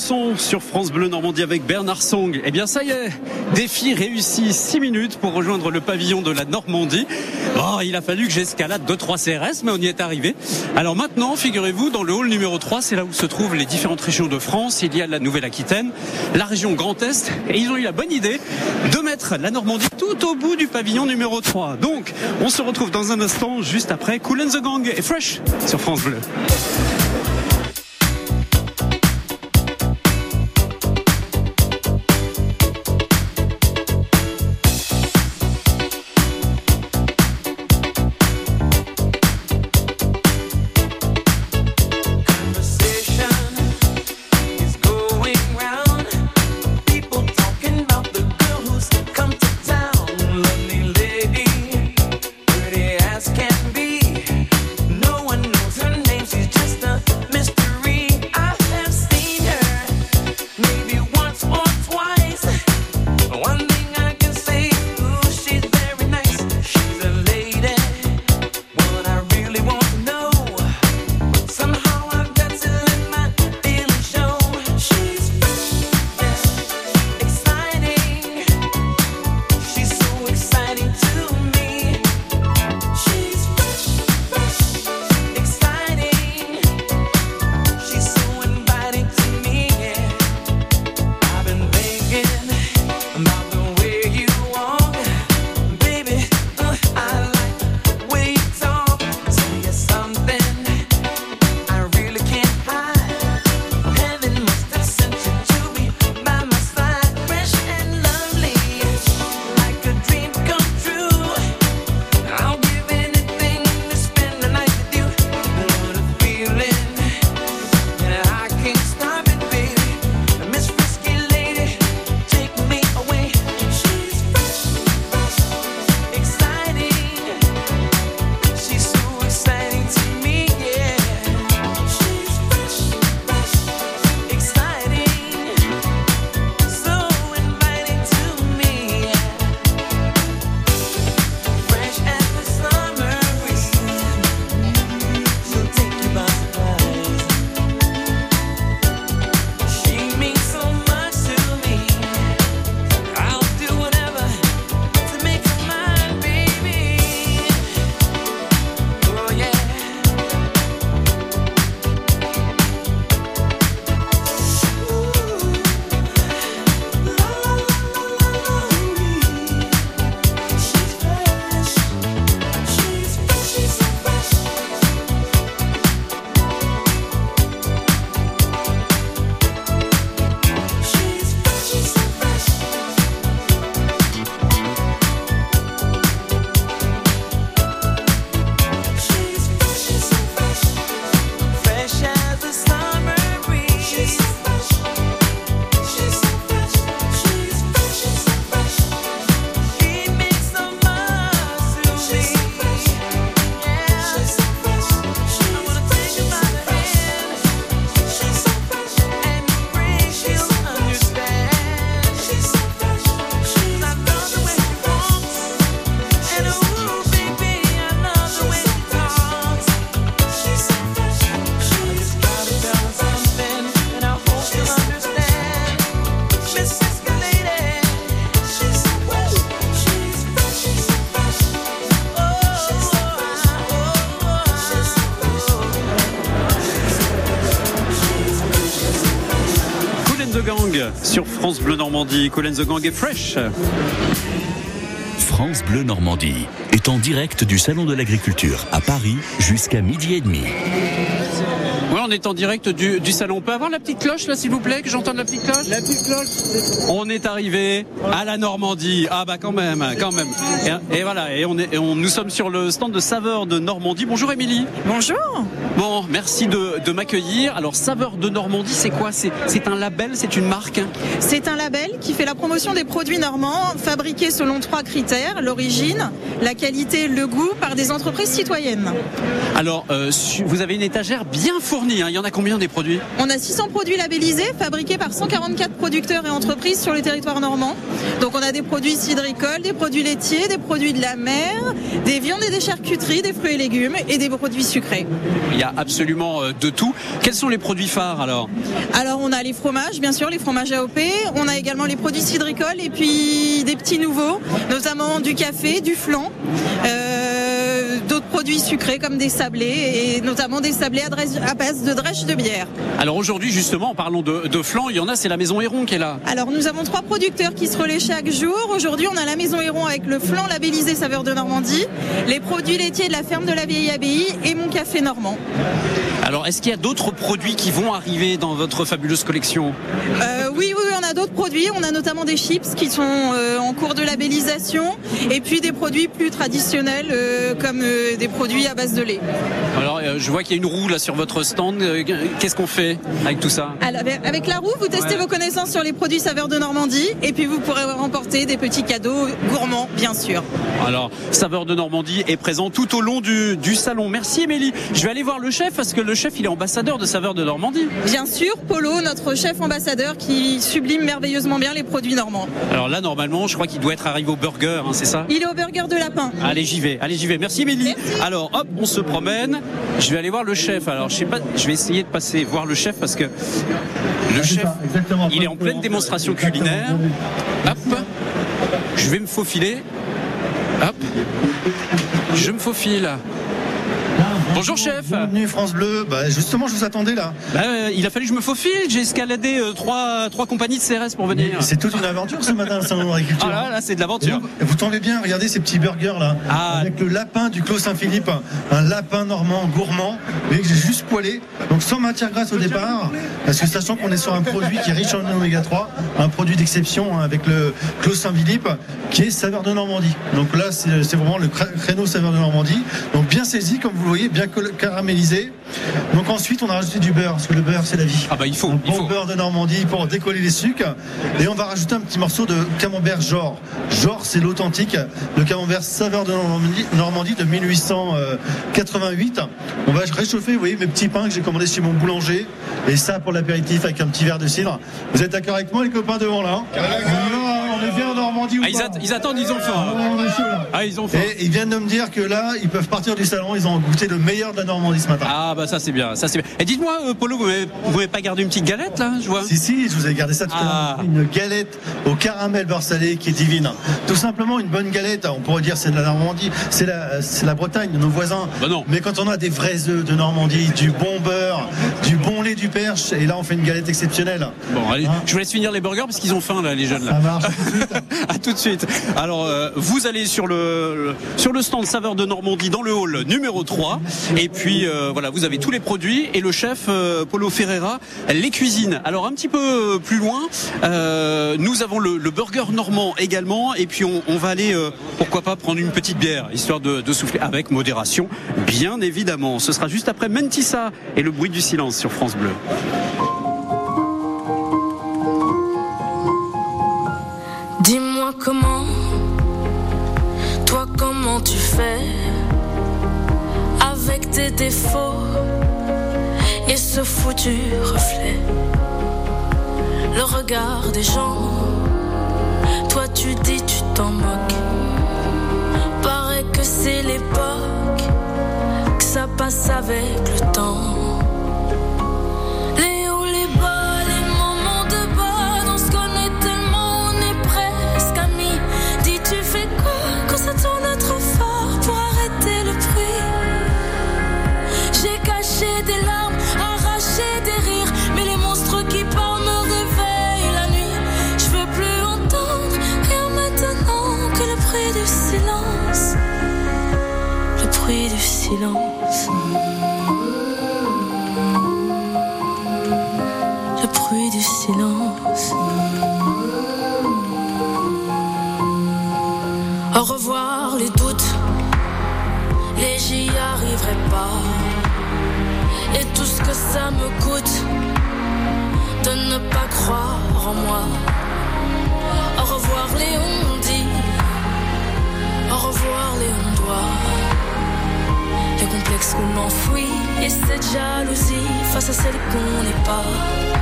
Sur France Bleu Normandie avec Bernard Song. Eh bien ça y est, défi réussi 6 minutes pour rejoindre le pavillon de la Normandie. Oh, il a fallu que j'escalade 2-3 CRS, mais on y est arrivé. Alors maintenant, figurez-vous, dans le hall numéro 3, c'est là où se trouvent les différentes régions de France. Il y a la Nouvelle-Aquitaine, la région Grand Est, et ils ont eu la bonne idée de mettre la Normandie tout au bout du pavillon numéro 3. Donc, on se retrouve dans un instant, juste après Cool and the Gang et Fresh sur France Bleu. Bleu Normandie. Cool and the Gang est fresh. France Bleu Normandie est en direct du Salon de l'Agriculture à Paris jusqu'à midi et demi. Ouais, on est en direct du, du salon. On peut avoir la petite cloche là, s'il vous plaît, que j'entende la petite cloche? La petite cloche. On est arrivé à la Normandie. Ah bah quand même, quand même. Et, et voilà, et on est, et on, nous sommes sur le stand de Saveur de Normandie. Bonjour Émilie. Bonjour. Bon, merci de, de m'accueillir. Alors Saveur de Normandie, c'est quoi? C'est un label, c'est une marque? C'est un label qui fait la promotion des produits normands fabriqués selon trois critères l'origine, la qualité, le goût par des entreprises citoyennes. Alors, euh, vous avez une étagère bien fournie. hein. Il y en a combien des produits? On a 600 produits labellisés fabriqués par 144 producteurs et entreprises sur le territoire normand. Donc on a des produits cidricoles, des produits laitiers, des produits de la mer, des viandes et des charcuteries, des fruits et légumes et des produits sucrés. Il y a absolument euh, de tout. Quels sont les produits phares alors? Alors on a les fromages, bien sûr, les fromages AOP. On a également les produits cidricoles et puis des petits nouveaux, notamment du café, du flan, euh, d'autres produits sucrés comme des sablés et notamment des sablés à base de drèche de bière. Alors aujourd'hui, justement, en parlant de, de flan, il y en a, c'est la Maison Héron qui est là. Alors nous avons trois producteurs qui se relaient chaque jour. Aujourd'hui, on a la Maison Héron avec le flan labellisé saveur de Normandie, les produits laitiers de la ferme de la Vieille Abbaye et mon café normand. Alors, est-ce qu'il y a d'autres produits qui vont arriver dans votre fabuleuse collection? Euh, oui, oui, on a d'autres produits. On a notamment des chips qui sont euh, en cours de labellisation et puis des produits plus traditionnels euh, comme euh, des produits à base de lait. Alors, euh, je vois qu'il y a une roue là sur votre stand. Euh, Qu'est-ce qu'on fait avec tout ça? Alors, avec- la roue, vous testez Ouais. vos connaissances sur les produits saveurs de Normandie et puis vous pourrez remporter des petits cadeaux gourmands, bien sûr. Alors, Saveur de Normandie est présent tout au long du, du salon. Merci Émilie. Je vais aller voir le chef parce que le chef, il est ambassadeur de Saveur de Normandie. Bien sûr, Polo, notre chef ambassadeur qui sublime merveilleusement bien les produits normands. Alors là, normalement, je crois qu'il doit être arrivé au burger, hein, c'est ça Il est au burger de lapin. Allez, j'y vais. Allez, j'y vais. Merci, Émilie. Alors, hop, on se promène. Je vais aller voir le chef. Alors, je sais pas, je vais essayer de passer voir le chef parce que le chef, il est en pleine démonstration culinaire. Hop, je vais me faufiler. Hop, je me faufile. Bonjour chef. Bienvenue France Bleu. Bah, justement, je vous attendais là. Bah, euh, il a fallu que je me faufile. J'ai escaladé euh, trois, trois compagnies de CRS pour venir. C'est toute une aventure ce matin, le salon de l'agriculture. Ah là, là, c'est de l'aventure. Et Vous tombez bien, regardez ces petits burgers là, Ah. avec le lapin du Clos Saint-Philippe, un lapin normand gourmand, mais que j'ai juste poêlé, donc sans matière grasse au départ, parce que sachant qu'on est sur un produit qui est riche en oméga 3, un produit d'exception hein, avec le Clos Saint-Philippe, qui est saveur de Normandie. Donc là, c'est c'est vraiment le créneau saveur de Normandie, donc bien saisi, comme vous le voyez, bien col- caramélisé. Donc ensuite, on a rajouté du beurre, parce que le beurre, c'est la vie. Ah bah il faut. Un bon beurre de Normandie pour décoller les sucres. Et on va rajouter un petit morceau de camembert Jor. Jor, c'est l'authentique. Le camembert saveur de Normandie, Normandie de 1888. On va réchauffer, vous voyez, mes petits pains que j'ai commandés chez mon boulanger. Et ça pour l'apéritif avec un petit verre de cidre. Vous êtes d'accord avec moi, les copains devant là? Hein On est bien en Normandie ou Ah, ils, pas att- ils attendent, ils ont faim. Ah, ils ont faim. Et ils viennent de me dire que là, ils peuvent partir du salon, ils ont goûté le meilleur de la Normandie ce matin. Ah bah ça c'est bien, ça c'est bien. Et dites-moi, euh, Polo, vous m'avez pas gardé une petite galette là, je vois? Si, si, je vous ai gardé ça tout à Ah. l'heure. Une galette au caramel beurre salé qui est divine. Tout simplement une bonne galette, on pourrait dire c'est de la Normandie, c'est la, la Bretagne, nos voisins. Bah non. Mais quand on a des vrais œufs de Normandie, du bon beurre, du bon lait du perche, et là on fait une galette exceptionnelle. Bon, allez, Hein je vous laisse finir les burgers parce qu'ils ont faim là, les jeunes là. Ça marche. à tout de suite. Alors, euh, vous allez sur le, sur le stand Saveur de Normandie dans le hall numéro 3. Et puis, euh, voilà, vous avez tous les produits et le chef euh, Polo Ferreira les cuisine. Alors, un petit peu plus loin, euh, nous avons le, burger normand également. Et puis, on, va aller, euh, pourquoi pas, prendre une petite bière, histoire de, de souffler avec modération, bien évidemment. Ce sera juste après Mentissa et le bruit du silence sur France Bleu. Comment, toi comment tu fais avec tes défauts et ce foutu reflet. Le regard des gens, toi tu dis tu t'en moques. Paraît que c'est l'époque, que ça passe avec le temps. Le bruit du silence. Au revoir les doutes, les j'y arriverai pas. Et tout ce que ça me coûte de ne pas croire en moi. Au revoir les on Qu'on enfouit et cette jalousie face à celle qu'on n'est pas.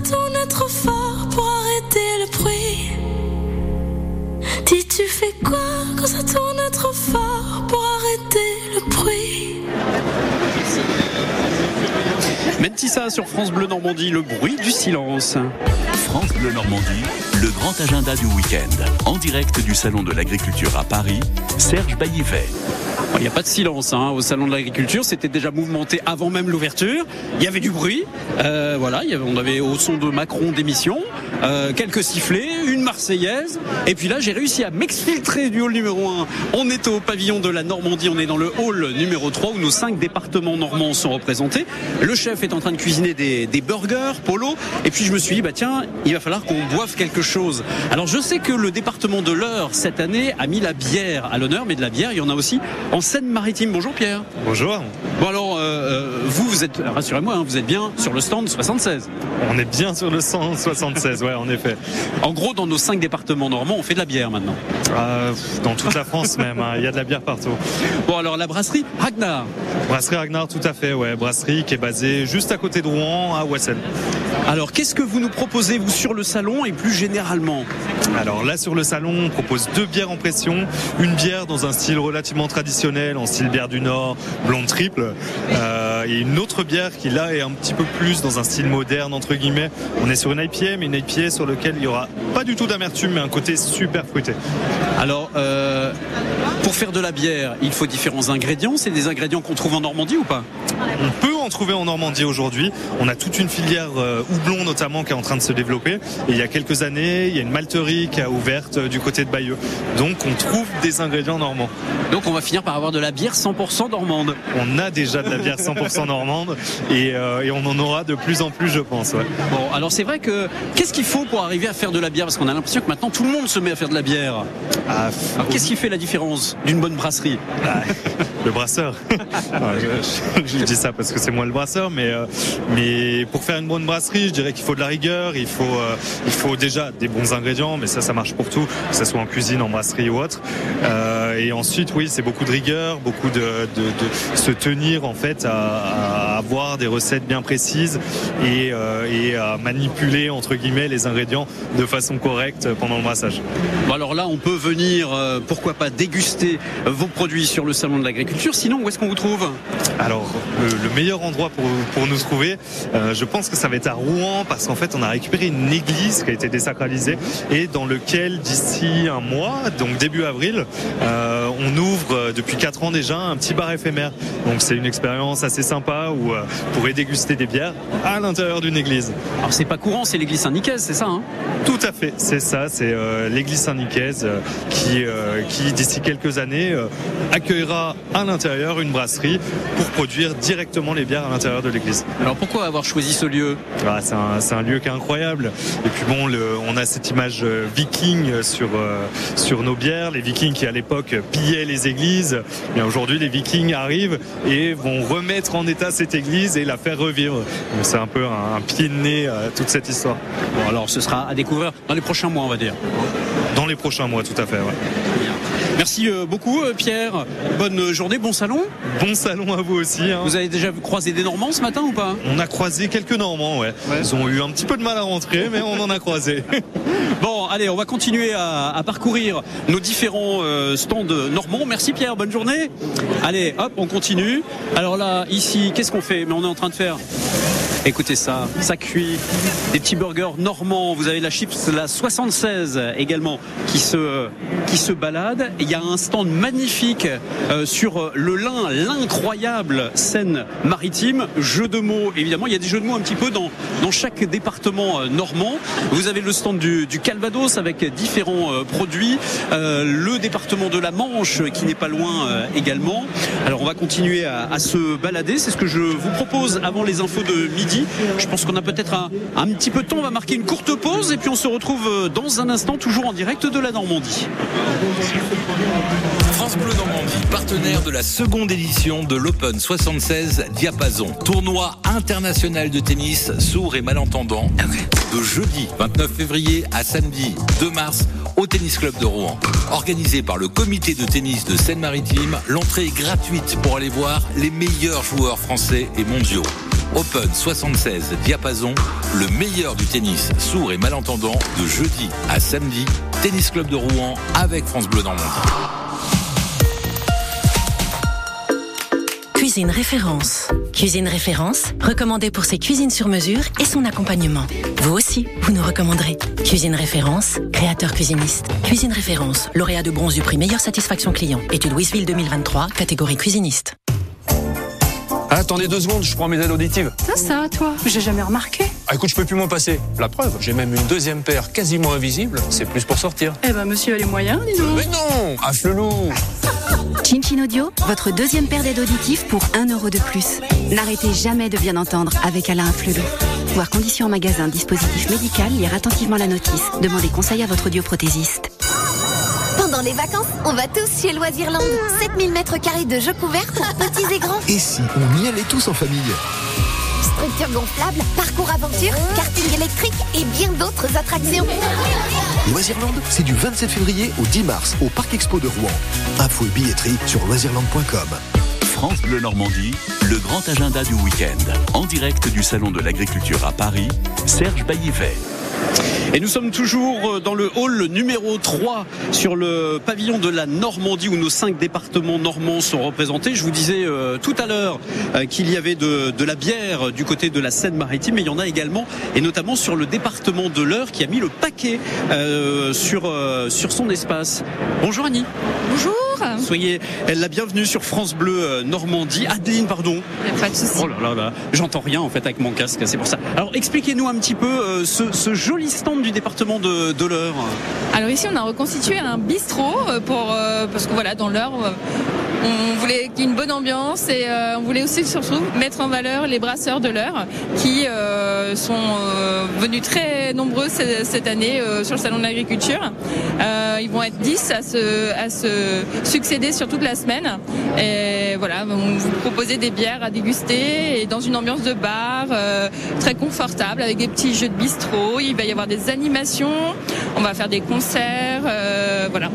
Tourne trop fort pour arrêter le bruit. Dis, tu fais quoi quand ça tourne trop Mentissa sur France Bleu Normandie, le bruit du silence. France Bleu Normandie, le grand agenda du week-end. En direct du Salon de l'Agriculture à Paris, Serge Baillivet. Il n'y a pas de silence hein, au salon de l'agriculture, c'était déjà mouvementé avant même l'ouverture. Il y avait du bruit, euh, voilà, il y avait- on avait au son de Macron d'émission, euh, quelques sifflets, une Marseillaise, et puis là j'ai réussi à m'exfiltrer du hall numéro 1. On est au pavillon de la Normandie, on est dans le hall numéro 3 où nos cinq départements normands sont représentés. Le chef est en train de cuisiner des, des burgers, polo, et puis je me suis dit bah tiens, il va falloir qu'on boive quelque chose. Alors je sais que le département de l'Eure cette année a mis la bière à l'honneur, mais de la bière il y en a aussi en Seine-Maritime. Bonjour Pierre. Bonjour. Bon alors, euh, euh, vous, vous êtes, rassurez-moi, hein, vous êtes bien sur le stand 76. On est bien sur le 176, ouais, en effet. En gros, dans nos cinq départements normands, on fait de la bière maintenant. Euh, dans toute la France même, hein, il y a de la bière partout. Bon alors, la brasserie Ragnar. Brasserie Ragnar, tout à fait, ouais. Brasserie qui est basée juste à côté de Rouen, à Wassen. Alors, qu'est-ce que vous nous proposez, vous, sur le salon et plus généralement? Alors là, sur le salon, on propose deux bières en pression. Une bière dans un style relativement traditionnel, en style bière du Nord, blonde triple. Euh, et une autre bière qui là est un petit peu plus dans un style moderne, entre guillemets. On est sur une IPA, mais une IPA sur laquelle il y aura pas du tout d'amertume, mais un côté super fruité. Alors, euh, pour faire de la bière, il faut différents ingrédients. C'est des ingrédients qu'on trouve en Normandie ou pas? On peut en trouver en Normandie aujourd'hui. On a toute une filière euh, houblon notamment qui est en train de se développer. Et il y a quelques années, il y a une malterie qui a ouverte euh, du côté de Bayeux. Donc on trouve des ingrédients normands. Donc on va finir par avoir de la bière 100% normande. On a déjà de la bière 100% normande et, euh, et on en aura de plus en plus, je pense. ouais. Bon, alors c'est vrai que qu'est-ce qu'il faut pour arriver à faire de la bière? Parce qu'on a l'impression que maintenant tout le monde se met à faire de la bière. Ah, qu'est-ce qui fait la différence d'une bonne brasserie? Ah, le brasseur. Non, je, je- je dis ça parce que c'est moi le brasseur, mais, euh, mais pour faire une bonne brasserie, je dirais qu'il faut de la rigueur, il faut, euh, il faut déjà des bons ingrédients, mais ça, ça marche pour tout, que ce soit en cuisine, en brasserie ou autre. Euh, et ensuite, oui, c'est beaucoup de rigueur, beaucoup de, de, de se tenir en fait à, à avoir des recettes bien précises et, et à manipuler entre guillemets les ingrédients de façon correcte pendant le brassage. Bon alors là, on peut venir, euh, pourquoi pas, déguster vos produits sur le salon de l'agriculture. Sinon, où est-ce qu'on vous trouve? Alors, le, le meilleur endroit pour, pour nous trouver, euh, je pense que ça va être à Rouen, parce qu'en fait, on a récupéré une église qui a été désacralisée et dans lequel, d'ici un mois, donc début avril, euh, on ouvre euh, depuis 4 ans déjà un petit bar éphémère. Donc, c'est une expérience assez sympa où euh, vous pourrez déguster des bières à l'intérieur d'une église. Alors c'est pas courant, c'est l'église Saint-Nicaise, c'est ça hein? Tout à fait, c'est ça, c'est l'église Saint-Nicaise qui, qui d'ici quelques années accueillera à l'intérieur une brasserie pour produire directement les bières à l'intérieur de l'église. Alors pourquoi avoir choisi ce lieu? Ah, c'est un, lieu qui est incroyable. Et puis bon, le, on a cette image euh, viking sur, euh, sur nos bières. Les vikings qui à l'époque pillaient les églises. Et aujourd'hui, les vikings arrivent et vont remettre en état cette église et la faire revivre. C'est un peu un, un pied de nez à toute cette histoire. Bon alors ce sera à découvrir dans les prochains mois, on va dire. Dans les prochains mois, tout à fait. ouais. Merci euh, beaucoup euh, Pierre. Bonne journée, bon salon. Bon salon à vous aussi. hein. Vous avez déjà croisé des Normands ce matin ou pas? On a croisé quelques Normands, ouais. Ils ont eu un petit peu de mal à rentrer, mais on en a croisé. Bon, allez, on va continuer à, à parcourir nos différents euh, stands normands. Merci Pierre, bonne journée. Allez, hop, on continue. Alors là, ici, qu'est-ce qu'on fait? Mais on est en train de faire. Écoutez ça, ça cuit. Des petits burgers normands. Vous avez la chips, la 76 également, qui se, qui balade. Il y a un stand magnifique euh, sur le lin, l'incroyable scène maritime. Jeux de mots, évidemment. Il y a des jeux de mots un petit peu dans, chaque département euh, normand. Vous avez le stand du, Calvados avec différents euh, produits. Euh, le département de la Manche qui n'est pas loin euh, également. Alors on va continuer à se balader. C'est ce que je vous propose avant les infos de midi. Je pense qu'on a peut-être un, un petit peu de temps. On va marquer une courte pause et puis on se retrouve euh, dans un instant toujours en direct de la Normandie. France Bleu Normandie, partenaire de la seconde édition de l'Open 76 Diapason, tournoi international de tennis sourd et malentendant, de jeudi 29 février à samedi 2 mars au Tennis Club de Rouen. Organisé par le comité de tennis de Seine-Maritime, l'entrée est gratuite pour aller voir les meilleurs joueurs français et mondiaux. Open 76 Diapason, le meilleur du tennis sourd et malentendant de jeudi à samedi. Tennis Club de Rouen avec France Bleu Normandie. Cuisine référence. Cuisine référence, recommandée pour ses cuisines sur mesure et son accompagnement. Vous aussi, vous nous recommanderez. Cuisine référence, créateur cuisiniste. Cuisine référence, lauréat de bronze du prix meilleure satisfaction client. Étude Wisville 2023, catégorie cuisiniste. Attendez deux secondes, je prends mes aides auditives. Ça, ça, toi J'ai jamais remarqué. Ah écoute, je peux plus m'en passer. La preuve, j'ai même une deuxième paire quasiment invisible. C'est plus pour sortir. Eh ben, monsieur a les moyens, dis donc. Mais non Ah, flelou Chinchin Audio, votre deuxième paire d'aides auditives pour 1 euro de plus. N'arrêtez jamais de bien entendre avec Alain Flelou. Voir conditions en magasin, dispositif médical, lire attentivement la notice. Demandez conseil à votre audioprothésiste. Pendant les vacances, on va tous chez Loisirland. 7000 mètres carrés de jeux couverts pour petits et grands. Et si on y allait tous en famille Structures gonflables, parcours aventure, karting électrique et bien d'autres attractions. Loisirland, c'est du 27 février au 10 mars au Parc Expo de Rouen. Info et billetterie sur loisirland.com. France Bleu Normandie, le grand agenda du week-end. En direct du Salon de l'Agriculture à Paris, Serge Baillivet. Et nous sommes toujours euh, dans le hall numéro 3 sur le pavillon de la Normandie où nos cinq départements normands sont représentés. Je vous disais euh, tout à l'heure euh, qu'il y avait de, la bière du côté de la Seine-Maritime, mais il y en a également, et notamment sur le département de l'Eure qui a mis le paquet sur, sur son espace. Bonjour Annie. Bonjour. Soyez la bienvenue sur France Bleu euh, Normandie. Adeline, pardon. Pas de souci. Oh là là là, j'entends rien en fait avec mon casque, c'est pour ça. Alors expliquez-nous un petit peu euh, ce, ce joli stand du département de, de l'Eure. Alors ici, on a reconstitué un bistrot euh, pour euh, parce que voilà, dans l'heure, euh, on voulait qu'il y ait une bonne ambiance et euh, on voulait aussi surtout mettre en valeur les brasseurs de l'heure qui euh, sont euh, venus très nombreux ce- cette année sur le salon de l'agriculture. Ils vont être 10 à se, à se succéder sur toute la semaine. Et voilà, on vous proposer des bières à déguster et dans une ambiance de bar euh, très confortable avec des petits jeux de bistrot. Il va y avoir des animations, on va faire des concerts, euh, voilà.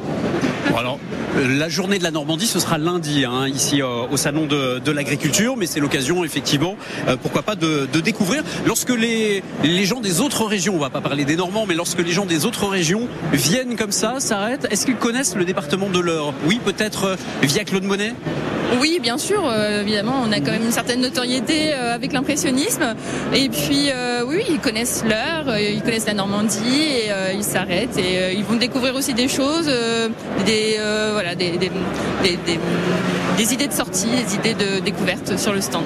Alors, euh, la journée de la Normandie, ce sera lundi, hein, ici au salon de, de l'agriculture, mais c'est l'occasion, effectivement, pourquoi pas, de, de découvrir. Lorsque les, les gens des autres régions, on va pas parler des Normands, mais lorsque les gens des autres régions viennent comme ça, s'arrêtent, est-ce qu'ils connaissent le département de l'Eure? Oui, peut-être euh, via Claude Monet? Oui, bien sûr, euh, évidemment, on a quand même une certaine notoriété euh, avec l'impressionnisme. Et puis, euh, oui, ils connaissent l'heure, ils connaissent la Normandie et ils s'arrêtent et ils vont découvrir aussi des choses, des, voilà, des, des, des- des- idées de sortie, des idées de découverte sur le stand.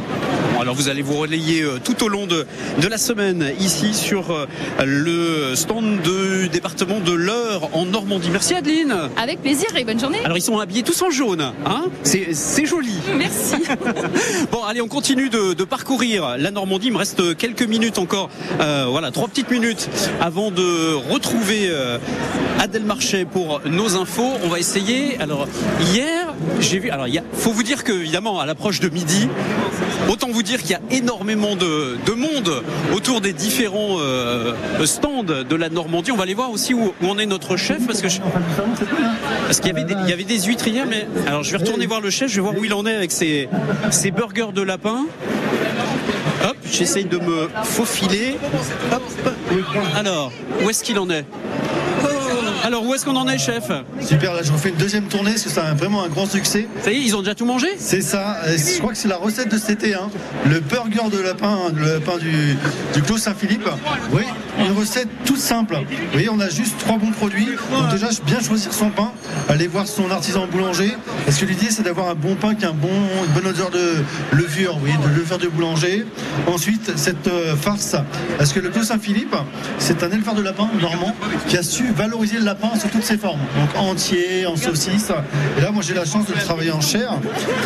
Bon, alors vous allez vous relayer tout au long de, de la semaine ici sur le stand du département de l'Eure en Normandie. Merci Adeline. Avec plaisir et bonne journée. Alors ils sont habillés tous en jaune, hein c'est, c'est joli. Merci. bon allez on continue de, de parcourir la Normandie. Il me reste quelques minutes encore, Euh, voilà trois petites minutes avant de retrouver euh, Adèle Marchais pour nos infos. On va essayer. Alors hier j'ai vu. Alors il faut vous dire que évidemment à l'approche de midi, autant vous dire qu'il y a énormément de, de monde autour des différents euh, stands de la Normandie. On va aller voir aussi où, où en est notre chef parce que je- parce qu'il y avait des, il y avait des huîtres hier, mais alors je vais retourner voir le chef, je vais voir où il en est avec ses, ses burgers de lapin. Hop, j'essaye de me faufiler. Alors, où est-ce qu'il en est? Alors, où est-ce qu'on en est, chef Super, là je refais une deuxième tournée parce que vraiment un grand succès. Ça y est, ils ont déjà tout mangé C'est ça, je crois que c'est la recette de cet été. hein. Le burger de lapin, le lapin du, du Clos Saint-Philippe. Oui, une recette toute simple. Vous voyez, on a juste trois bons produits. Donc déjà, bien choisir son pain, aller voir son artisan boulanger. Parce que l'idée, c'est d'avoir un bon pain qui a bon, une bonne odeur de levure, vous voyez, de levure de boulanger. Ensuite, cette euh, farce, parce que le Clos Saint-Philippe, c'est un éleveur de lapins normand qui a su valoriser le lapin sous toutes ses formes. Donc entier, en saucisse. Et là, moi, j'ai la chance de le travailler en chair.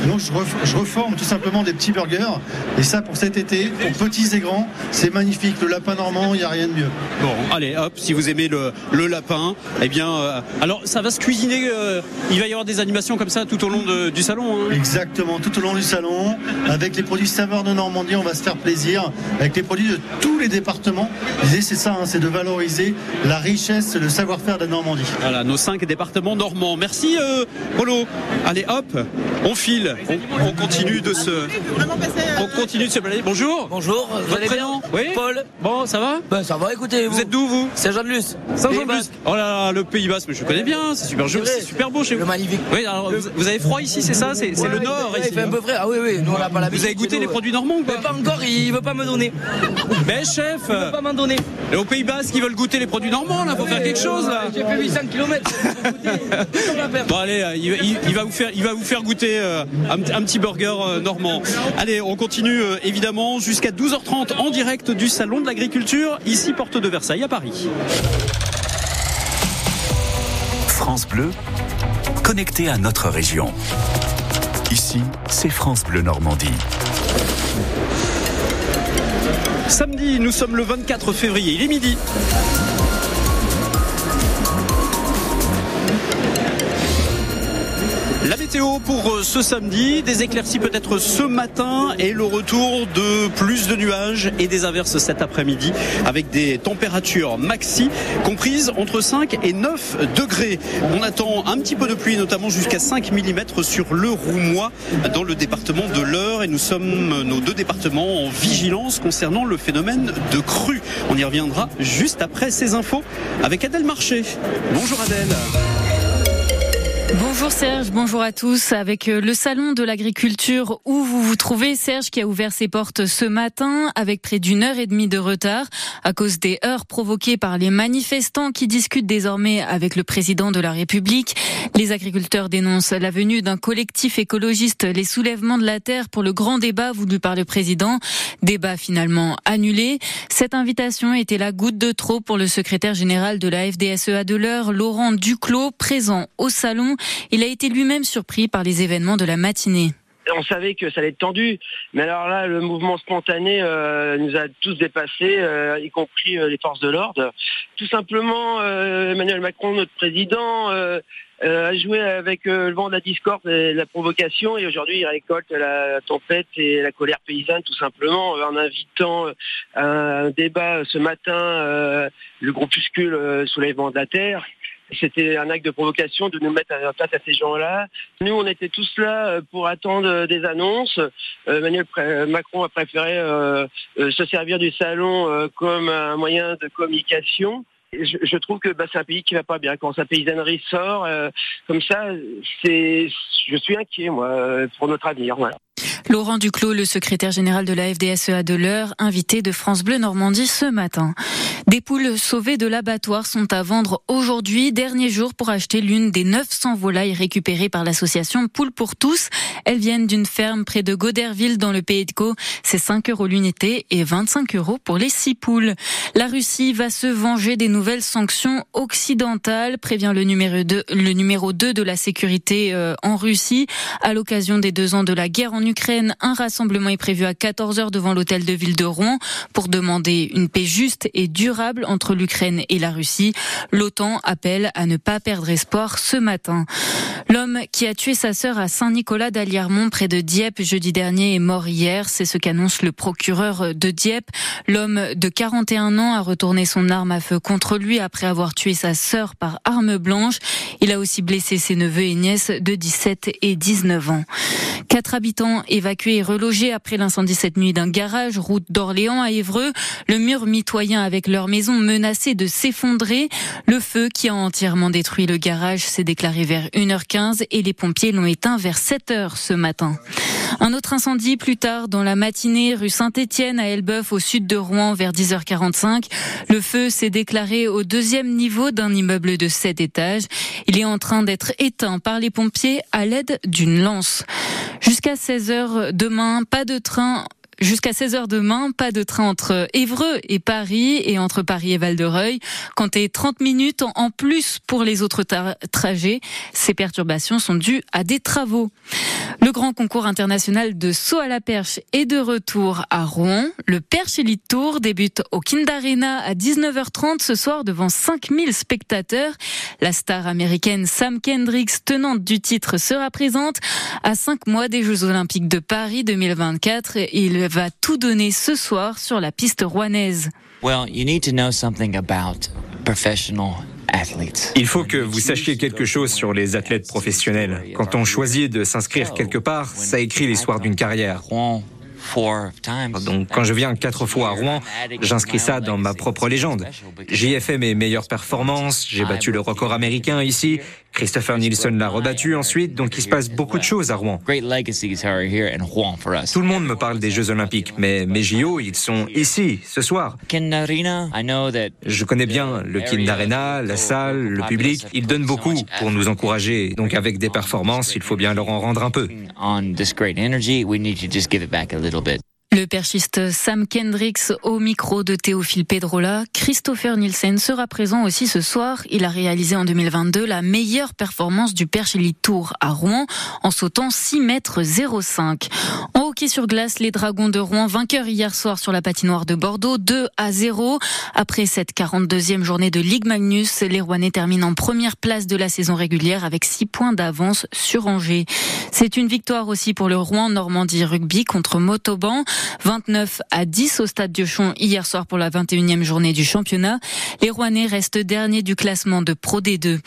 Donc, je reforme tout simplement des petits burgers. Et ça, pour cet été, pour petits et grands, c'est magnifique. Le lapin normand, il n'y a rien de mieux. Bon, allez, hop, si vous aimez le, le lapin, eh bien, euh, alors ça va se cuisiner. euh, il va y avoir des animations comme ça tout au long de- du salon. hein. Exactement, tout au long du salon, avec les produits saveurs de Normandie, on va se faire plaisir, avec les produits de tous les départements. L'idée, c'est ça, hein, c'est de valoriser la richesse, le savoir-faire de la Normandie. Voilà, nos cinq départements normands. Merci euh, Polo. Allez hop, on file, on, on continue de se, on continue de se balader. Bonjour. Bonjour. Vous Votre allez bien Oui. Paul. Bon, ça va? Ben ça va. Écoutez, Vous êtes d'où vous Saint-Jean-de-Luz. Saint-Jean-de-Luz. Oh là là, le Pays Basque, mais je connais bien. C'est super, joli, c'est super beau chez vous. Le magnifique. Oui, alors vous, avez froid ici, c'est ça? C'est le nord ici. Il fait un peu frais. Ah oui, oui. Nous on n'a pas la Vous avez goûté les produits normands ou pas? Pas encore. Il veut pas me donner. Mais chef, Il veut pas m'en donner. et au Pays Basque, ils veulent goûter les produits normands là, faut faire quelque chose là. J'ai fait 800 km. Bon allez, euh, il, va vous faire, il va vous faire goûter euh, un, petit burger euh, normand. Allez, on continue évidemment jusqu'à 12h30 en direct du salon de l'agriculture ici porte de Versailles à Paris. France Bleu, connecté à notre région. Ici, c'est France Bleu Normandie. Samedi, nous sommes le 24 février, il est midi. Météo pour euh, ce samedi, des éclaircies peut-être ce matin et le retour de plus de nuages et des averses cet après-midi avec des températures maxi comprises entre 5 et 9 degrés. On attend un petit peu de pluie, notamment jusqu'à 5 mm sur le Roumois dans le département de l'Eure et nous sommes nos deux départements en vigilance concernant le phénomène de crue. On y reviendra juste après ces infos avec Adèle Marché. Bonjour Adèle. Bonjour Serge, bonjour à tous. Avec euh, le salon de l'agriculture où vous vous trouvez, Serge qui a ouvert ses portes ce matin avec près d'une heure et demie de retard à cause des heures provoquées par les manifestants qui discutent désormais avec le président de la République. Les agriculteurs dénoncent la venue d'un collectif écologiste, les soulèvements de la terre pour le grand débat voulu par le président. Débat finalement annulé. Cette invitation était la goutte de trop pour le secrétaire général de la FDSEA de l'heure, Laurent Duclos, présent au salon. Il a été lui-même surpris par les événements de la matinée. on savait que ça allait être tendu, mais alors là, le mouvement spontané euh, nous a tous dépassés, euh, y compris euh, les forces de l'ordre. Tout simplement, Emmanuel Macron, notre président, a joué avec le vent de la discorde et la provocation, et aujourd'hui, il récolte la tempête et la colère paysanne, tout simplement, en invitant à un débat ce matin, le groupuscule Soulèvement de la Terre. C'était un acte de provocation de nous mettre à face à ces gens-là. Nous, on était tous là euh, pour attendre euh, des annonces. Euh, Emmanuel Macron a préféré se servir du salon comme un moyen de communication. Je, trouve que bah, c'est un pays qui va pas bien. Quand sa paysannerie sort comme ça, c'est, je suis inquiet moi pour notre avenir. Laurent Duclos, le secrétaire général de la FDSEA de l'heure, invité de France Bleu Normandie ce matin. Des poules sauvées de l'abattoir sont à vendre aujourd'hui, dernier jour pour acheter l'une des 900 volailles récupérées par l'association Poules pour tous. Elles viennent d'une ferme près de Goderville dans le Pays de Caux. C'est 5 euros l'unité et 25 euros pour les 6 poules. La Russie va se venger des nouvelles sanctions occidentales, prévient le numéro 2, le numéro 2 de la sécurité euh, en Russie. À l'occasion des deux ans de la guerre en Ukraine, un rassemblement est prévu à 14h devant l'hôtel de ville de Rouen pour demander une paix juste et durable entre l'Ukraine et la Russie. L'OTAN appelle à ne pas perdre espoir ce matin. L'homme qui a tué sa sœur à Saint-Nicolas d'Aliermont près de Dieppe jeudi dernier est mort hier. C'est ce qu'annonce le procureur de Dieppe. L'homme de 41 ans a retourné son arme à feu contre lui après avoir tué sa sœur par arme blanche. Il a aussi blessé ses neveux et nièces de 17 et 19 ans. Quatre habitants évacués et relogés après l'incendie cette nuit d'un garage route d'Orléans à Évreux. Le mur mitoyen avec leur maison menacée de s'effondrer. Le feu qui a entièrement détruit le garage s'est déclaré vers 1h15 et les pompiers l'ont éteint vers 7h ce matin. Un autre incendie plus tard dans la matinée rue Saint-Étienne à Elbeuf au sud de Rouen vers 10h45. Le feu s'est déclaré au deuxième niveau d'un immeuble de 7 étages. Il est en train d'être éteint par les pompiers à l'aide d'une lance. Jusqu'à 16h demain, pas de train Jusqu'à 16h demain, pas de train entre Évreux et Paris et entre Paris et Val-de-Reuil. Comptez 30 minutes en plus pour les autres tra- trajets. Ces perturbations sont dues à des travaux. Le grand concours international de saut à la perche est de retour à Rouen. Le Perche Elite Tour débute au Kindarena à 19h30 ce soir devant 5000 spectateurs. La star américaine Sam Kendricks, tenante du titre, sera présente à 5 mois des Jeux Olympiques de Paris 2024. Il va tout donner ce soir sur la piste rouennaise. Well, you need to know something about professional Il faut que vous sachiez quelque chose sur les athlètes professionnels. Quand on choisit de s'inscrire quelque part, ça écrit l'histoire d'une carrière. Donc quand je viens quatre fois à Rouen, j'inscris ça dans ma propre légende. J'y ai fait mes meilleures performances, j'ai battu le record américain ici, Christopher Nielsen l'a rebattu ensuite, donc il se passe beaucoup de choses à Rouen. Tout le monde me parle des Jeux Olympiques, mais mes JO, ils sont ici, ce soir. Je connais bien le Kin Arena, la salle, le public. Ils donnent beaucoup pour nous encourager. Donc avec des performances, il faut bien leur en rendre un peu. Le perchiste Sam Kendricks au micro de Théophile Pedrola. Christopher Nielsen sera présent aussi ce soir. Il a réalisé en 2022 la meilleure performance du Perche Elite Tour à Rouen en sautant 6 mètres 05. En hockey sur glace, les Dragons de Rouen vainqueurs hier soir sur la patinoire de Bordeaux 2 à 0. Après cette 42e journée de Ligue Magnus, les Rouennais terminent en première place de la saison régulière avec 6 points d'avance sur Angers. C'est une victoire aussi pour le Rouen Normandie Rugby contre Motoban. 29 à 10 au stade Diochon hier soir pour la 21e journée du championnat. Les Rouennais restent derniers du classement de Pro D2.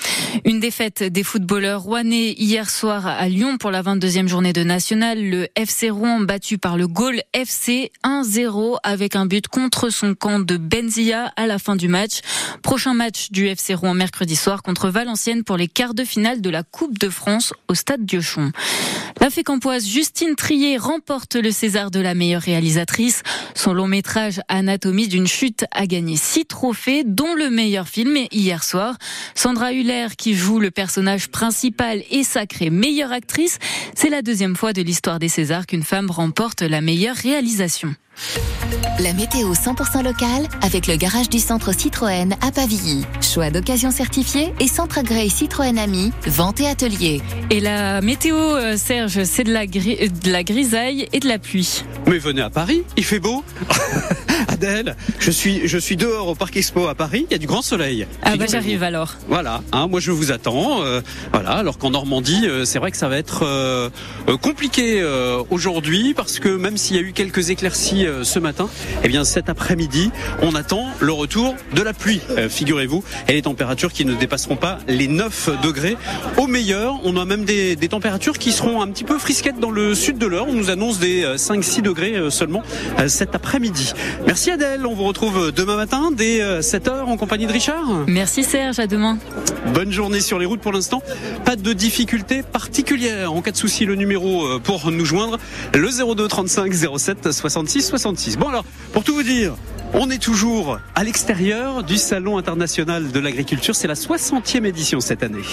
Une défaite des footballeurs rouennais hier soir à Lyon pour la 22e journée de national. Le FC Rouen battu par le Gaulle FC 1-0 avec un but contre son camp de Benzia à la fin du match. Prochain match du FC Rouen mercredi soir contre Valenciennes pour les quarts de finale de la Coupe de France au stade Diochon. La fécampoise Justine Trier remporte le César de la meilleure réalisatrice. Son long métrage Anatomie d'une chute a gagné six trophées, dont le meilleur film hier soir. Sandra Huller, qui joue le personnage principal, est sacrée meilleure actrice. C'est la deuxième fois de l'histoire des Césars qu'une femme remporte la meilleure réalisation. La météo 100% locale avec le garage du centre Citroën à Pavilly. Choix d'occasion certifié et centre agréé Citroën Ami, vente et atelier. Et la météo, euh, Serge, c'est de la, gri- de la grisaille et de la pluie. Mais venez à Paris, il fait beau. Adèle, je suis, je suis dehors au Parc Expo à Paris, il y a du grand soleil. Ah bah j'arrive alors. Voilà, hein, moi je vous attends. euh, voilà, alors qu'en Normandie, euh, c'est vrai que ça va être euh, euh, compliqué euh, aujourd'hui parce que même s'il y a eu quelques éclaircies euh, ce matin, eh bien cet après-midi, on attend le retour de la pluie. euh, Figurez-vous, et les températures qui ne dépasseront pas les 9 degrés. Au meilleur, on a même des, des températures qui seront un petit peu frisquettes dans le sud de l'heure. On nous annonce des euh, 5-6 degrés euh, seulement euh, cet après-midi. Merci Adèle, on vous retrouve demain matin dès 7h en compagnie de Richard. Merci Serge, à demain. Bonne journée sur les routes pour l'instant. Pas de difficultés particulières. En cas de souci, le numéro pour nous joindre, le 02 35 07 66 66. Bon alors, pour tout vous dire, on est toujours à l'extérieur du Salon international de l'agriculture. C'est la 60e édition cette année.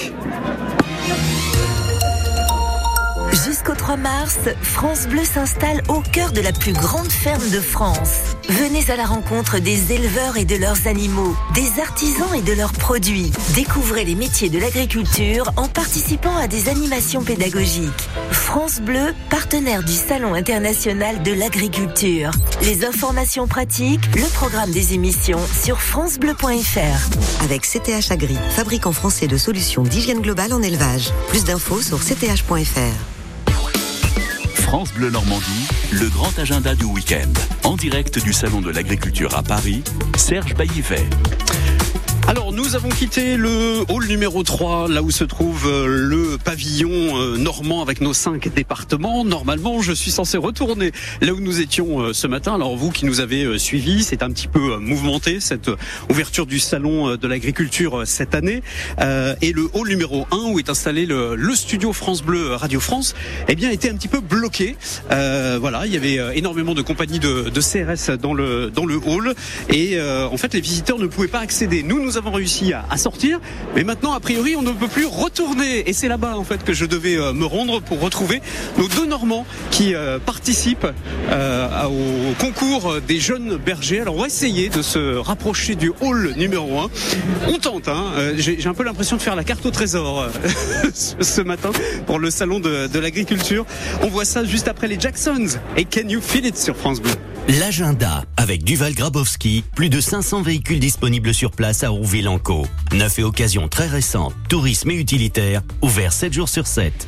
Jusqu'au 3 mars, France Bleu s'installe au cœur de la plus grande ferme de France. Venez à la rencontre des éleveurs et de leurs animaux, des artisans et de leurs produits. Découvrez les métiers de l'agriculture en participant à des animations pédagogiques. France Bleu, partenaire du Salon international de l'agriculture. Les informations pratiques, le programme des émissions sur francebleu.fr. Avec CTH Agri, fabricant français de solutions d'hygiène globale en élevage. Plus d'infos sur cth.fr. France Bleu Normandie, le grand agenda du week-end. En direct du Salon de l'Agriculture à Paris, Serge Baillivet. Alors nous avons quitté le hall numéro 3, là où se trouve euh, le pavillon euh, normand avec nos cinq départements. Normalement, je suis censé retourner là où nous étions euh, ce matin. Alors vous qui nous avez suivis, c'est un petit peu mouvementé cette ouverture du salon de l'agriculture cette année. Et le hall numéro 1 où est installé le, le studio France Bleu Radio France, eh bien était un petit peu bloqué. Euh, voilà, il y avait énormément de compagnies de, de CRS dans le dans le hall et euh, en fait les visiteurs ne pouvaient pas accéder. Nous nous avons réussi à, sortir, mais maintenant a priori on ne peut plus retourner et c'est là-bas en fait que je devais euh, me rendre pour retrouver nos deux Normands qui euh, participent euh, au concours des jeunes bergers. Alors on va essayer de se rapprocher du hall numéro 1. On tente, hein. J'ai un peu l'impression de faire la carte au trésor ce matin pour le salon de, l'agriculture. On voit ça juste après les Jacksons et Can You Feel It sur France Bleu? L'agenda avec Duval Grabowski, plus de 500 véhicules disponibles sur place à Rouville-en-Caux. Neuf et occasions très récentes, tourisme et utilitaire, ouvert 7 jours sur 7.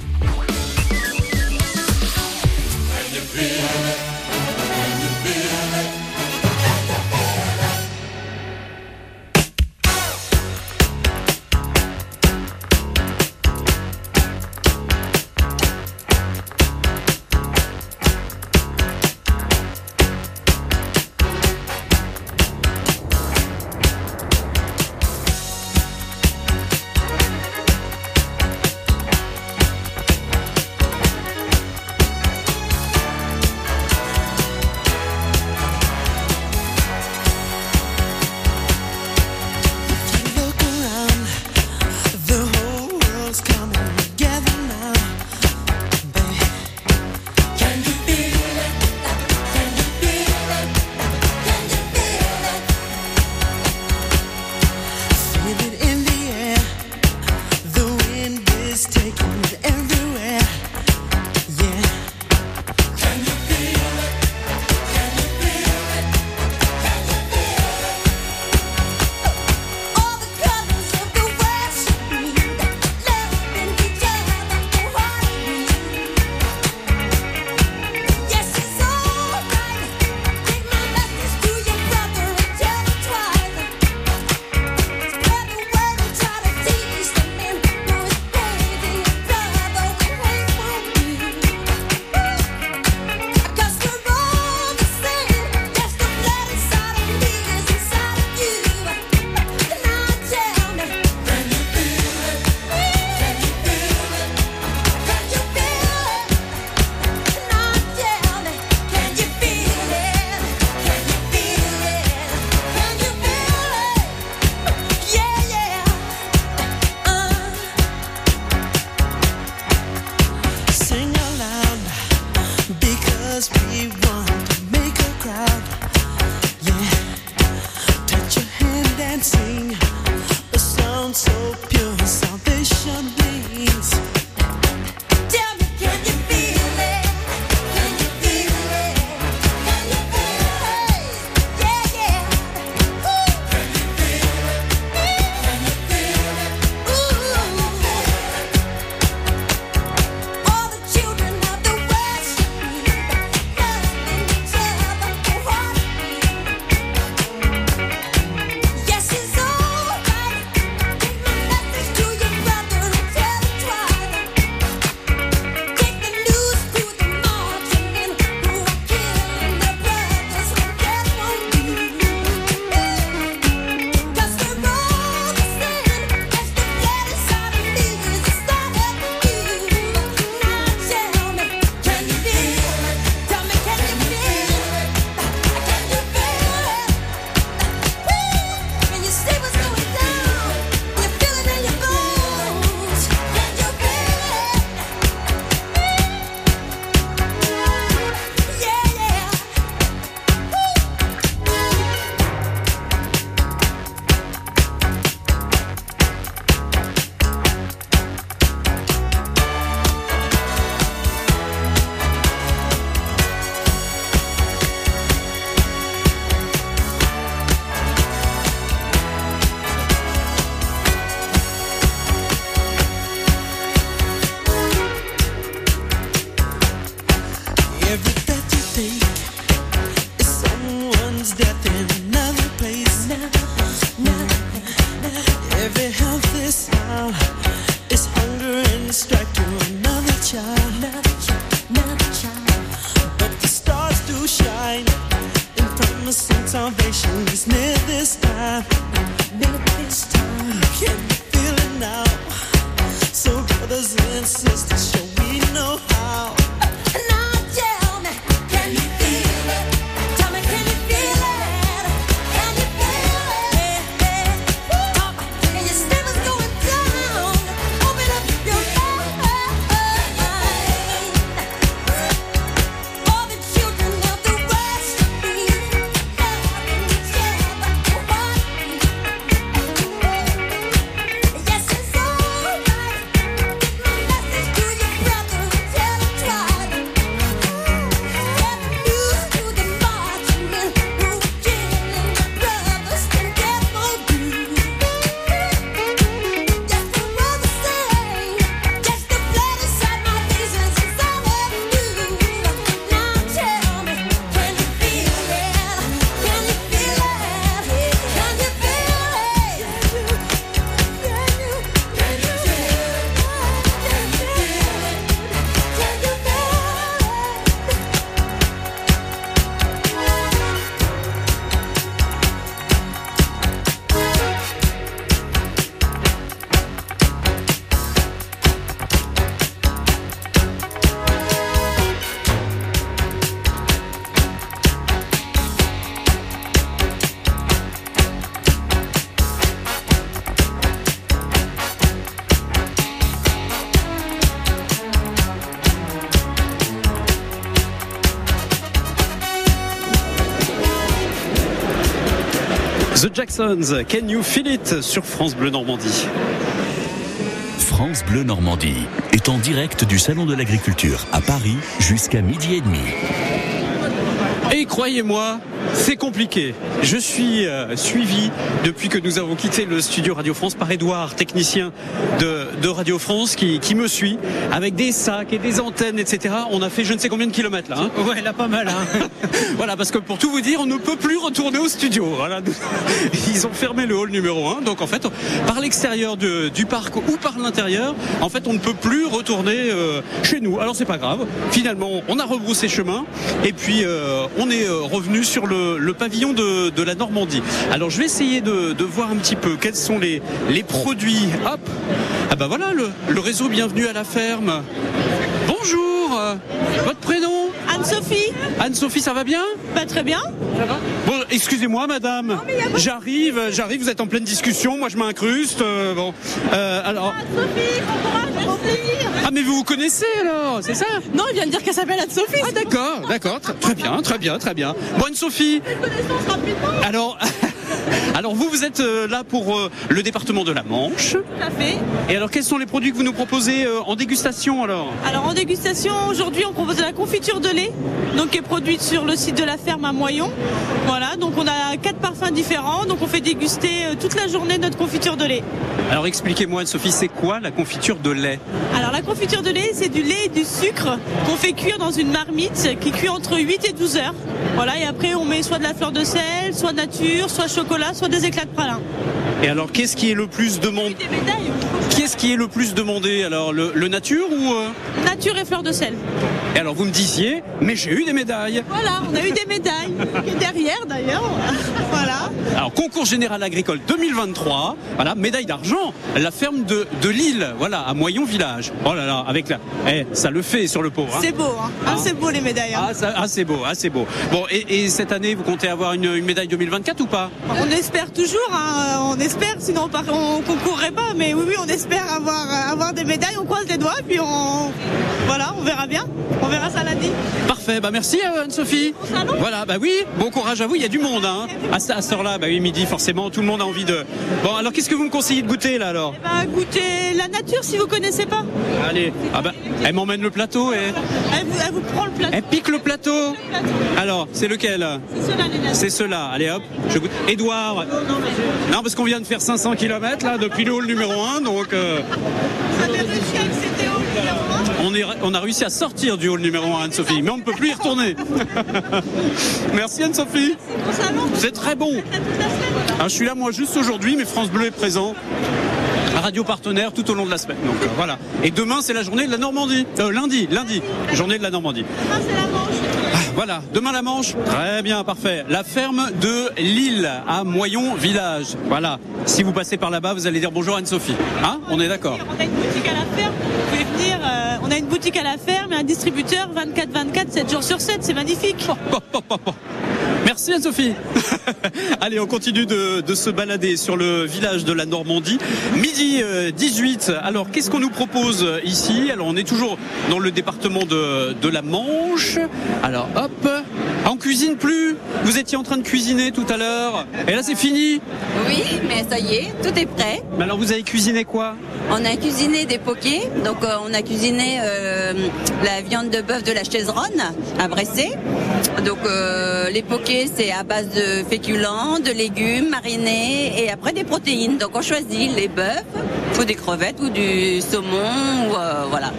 Can You Feel It sur France Bleu Normandie? France Bleu Normandie est en direct du Salon de l'Agriculture à Paris jusqu'à midi et demi. Et croyez-moi, c'est compliqué. Je suis euh, suivi depuis que nous avons quitté le studio Radio France par Edouard, technicien de, de Radio France, qui, qui me suit avec des sacs et des antennes, etc. On a fait je ne sais combien de kilomètres là. hein. Ouais, là pas mal. Hein. voilà, parce que pour tout vous dire, on ne peut plus retourner au studio. Voilà, ils ont fermé le hall numéro 1. Donc en fait, par l'extérieur du parc ou par l'intérieur, en fait, on ne peut plus retourner euh, chez nous. Alors c'est pas grave. Finalement, on a rebroussé chemin et puis euh, on est euh, revenu sur le, pavillon de, la Normandie. Alors je vais essayer de, voir un petit peu quels sont les, produits. Hop Ah bah voilà, le, réseau Bienvenue à la ferme. Bonjour Votre prénom? Anne-Sophie. Anne-Sophie, ça va bien? Bah très bien. Bon, excusez-moi, madame. J'arrive, j'arrive. Vous êtes en pleine discussion. Moi, je m'incruste. euh, bon, Euh, alors. Ah, mais vous vous connaissez alors, c'est ça? Non, il vient de dire qu'elle s'appelle Anne-Sophie. Ah, d'accord, d'accord. Très, très bien, très bien, très bien. Bon, Anne-Sophie. Alors, alors vous, vous êtes euh, là pour euh, le département de la Manche. Tout à fait. Et alors, quels sont les produits que vous nous proposez euh, en dégustation alors? Alors en dégustation, aujourd'hui, on propose de la confiture de lait, donc qui est produite sur le site de la ferme à Moyon. Voilà, donc on a quatre parfums différents, donc on fait déguster toute la journée notre confiture de lait. Alors, expliquez-moi, Anne-Sophie, c'est quoi la confiture de lait? Alors la confiture de lait, c'est du lait et du sucre qu'on fait cuire dans une marmite qui cuit entre 8 et 12 heures. Voilà, et après on met soit de la fleur de sel, soit nature, soit chocolat, soit des éclats de pralin. Et alors, qu'est-ce qui est le plus demandé Qu'est-ce qui est le plus demandé Alors, le, le nature ou euh Nature et fleur de sel. Et alors, vous me disiez, mais j'ai eu des médailles. Voilà, on a eu des médailles, est derrière d'ailleurs. Voilà. Alors, concours général agricole 2023, voilà, médaille d'argent, la ferme de, de Lille, voilà, à Moyon Village. Oh là là, avec la. Eh, ça le fait sur le pauvre. hein. C'est beau, hein. Ah, c'est beau les médailles. hein. Ah, ah, c'est beau, ah, c'est beau. Bon, et, et cette année, vous comptez avoir une, une médaille 2024 ou pas? On espère toujours, hein, on espère, sinon on, on concourrait pas. Mais oui, oui, on espère avoir, euh, avoir des médailles. On croise les doigts, puis on, voilà, on verra bien. On verra ça lundi. Parfait, bah merci euh, Anne-Sophie. Voilà, bah oui, bon courage à vous, il y a du monde hein. À, ce- à cette heure-là, bah oui, midi forcément, tout le monde a envie de. Bon, alors qu'est-ce que vous me conseillez de goûter là alors? Bah, goûtez la nature si vous connaissez pas. Allez, ah bah, elle m'emmène le plateau et. Elle vous, elle vous prend le plateau. Elle pique le plateau. Alors, c'est lequel? C'est ceux-là, les. C'est cela. Allez hop, je goûte. Non, parce qu'on vient de faire 500 km là depuis le hall numéro 1, donc euh, on est, on a réussi à sortir du hall numéro 1, Anne-Sophie, mais on ne peut plus y retourner. Merci Anne-Sophie. C'est très bon. Ah, je suis là moi juste aujourd'hui, mais France Bleu est présent. Radio partenaire tout au long de la semaine. Donc euh, voilà. Et demain c'est la journée de la Normandie. Euh, lundi, lundi, journée de la Normandie. Ah, Voilà, demain la Manche. Très bien, parfait. La ferme de Lille à Moyon Village. Voilà. Si vous passez par là-bas, vous allez dire bonjour à Anne-Sophie. Hein? On est d'accord. On a une boutique à la ferme. Vous pouvez venir. euh, on a une boutique à la ferme et un distributeur 24-24, 7 jours sur 7. C'est magnifique. Merci Anne-Sophie. Allez, on continue de, de se balader sur le village de la Normandie. Midi euh, 18. Alors, qu'est-ce qu'on nous propose euh, ici? Alors, on est toujours dans le département de, de la Manche. Alors, hop. On cuisine plus. Vous étiez en train de cuisiner tout à l'heure. Et là, c'est fini. Oui, mais ça y est, tout est prêt. Mais alors, vous avez cuisiné quoi? On a cuisiné des pokés, donc euh, on a cuisiné euh, la viande de bœuf de la chaiseronne à Bressé. Donc euh, les pokés c'est à base de féculents, de légumes marinés et après des protéines. Donc on choisit les bœufs ou des crevettes ou du saumon ou voilà.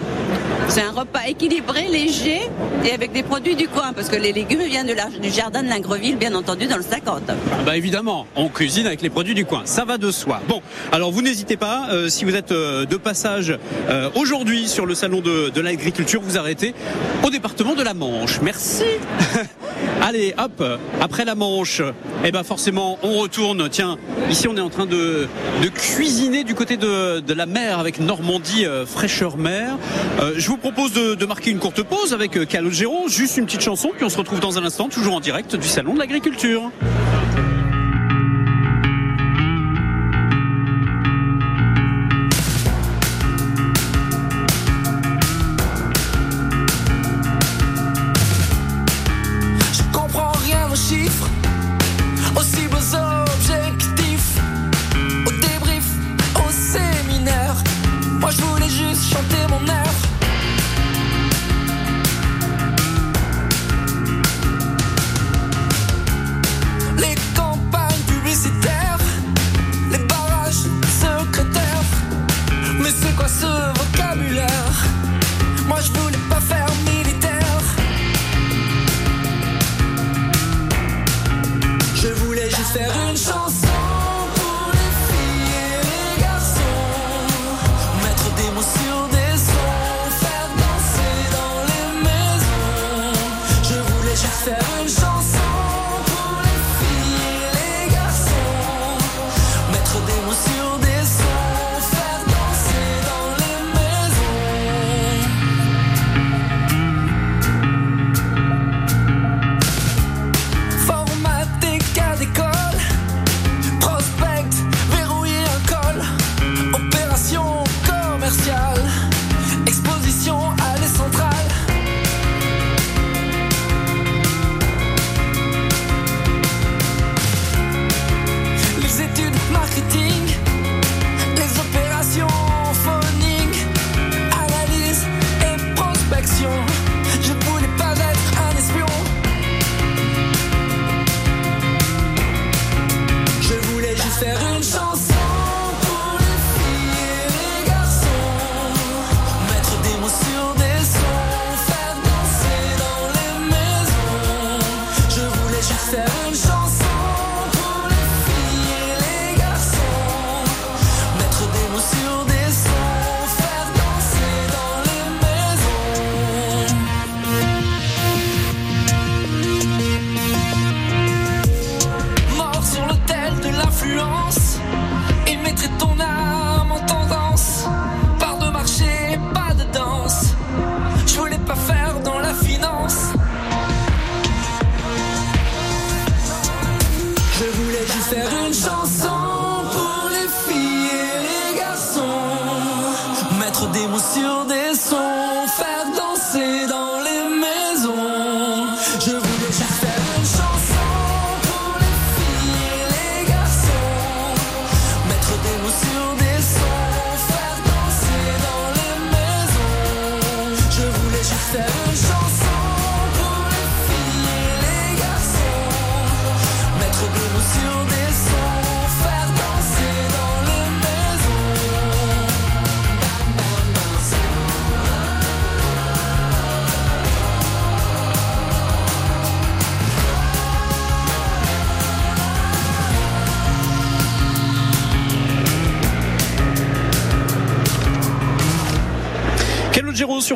C'est un repas équilibré, léger et avec des produits du coin parce que les légumes viennent de la- du jardin de Lingreville bien entendu dans le 50. Bah évidemment, on cuisine avec les produits du coin, ça va de soi. Bon, alors vous n'hésitez pas, euh, si vous êtes euh, de passage euh, aujourd'hui sur le salon de, de l'agriculture, vous arrêtez au département de la Manche. Merci. Allez, hop, après la Manche, eh ben forcément, on retourne. Tiens, ici on est en train de, cuisiner du côté de, de la mer avec Normandie euh, fraîcheur mer. Euh, je vous propose de, de marquer une courte pause avec euh, Calogero, juste une petite chanson, puis on se retrouve dans un instant, toujours en direct du salon de l'agriculture.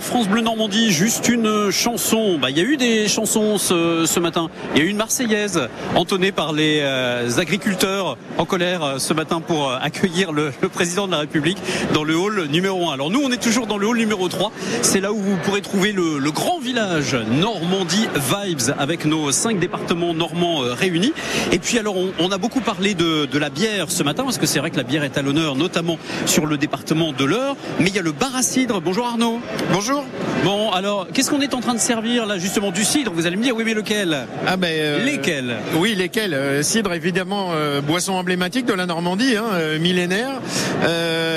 France Bleu Normandie, juste une chanson. Bah, il y a eu des chansons ce, ce matin. Il y a eu une Marseillaise entonnée par les euh, agriculteurs colère euh, ce matin pour euh, accueillir le, président de la République dans le hall numéro 1. Alors nous, on est toujours dans le hall numéro 3. C'est là où vous pourrez trouver le, grand village Normandie Vibes avec nos cinq départements normands euh, réunis. Et puis alors, on, on a beaucoup parlé de, de la bière ce matin parce que c'est vrai que la bière est à l'honneur, notamment sur le département de l'Eure. Mais il y a le bar à cidre. Bonjour Arnaud. Bonjour. Bon, alors, qu'est-ce qu'on est en train de servir là, justement, du cidre Vous allez me dire, oui, mais lequel? Ah ben. euh, Lesquels? Oui, lesquels? Euh, Cidre, évidemment, euh, boisson emblématique de la Normandie, hein, millénaire. Euh,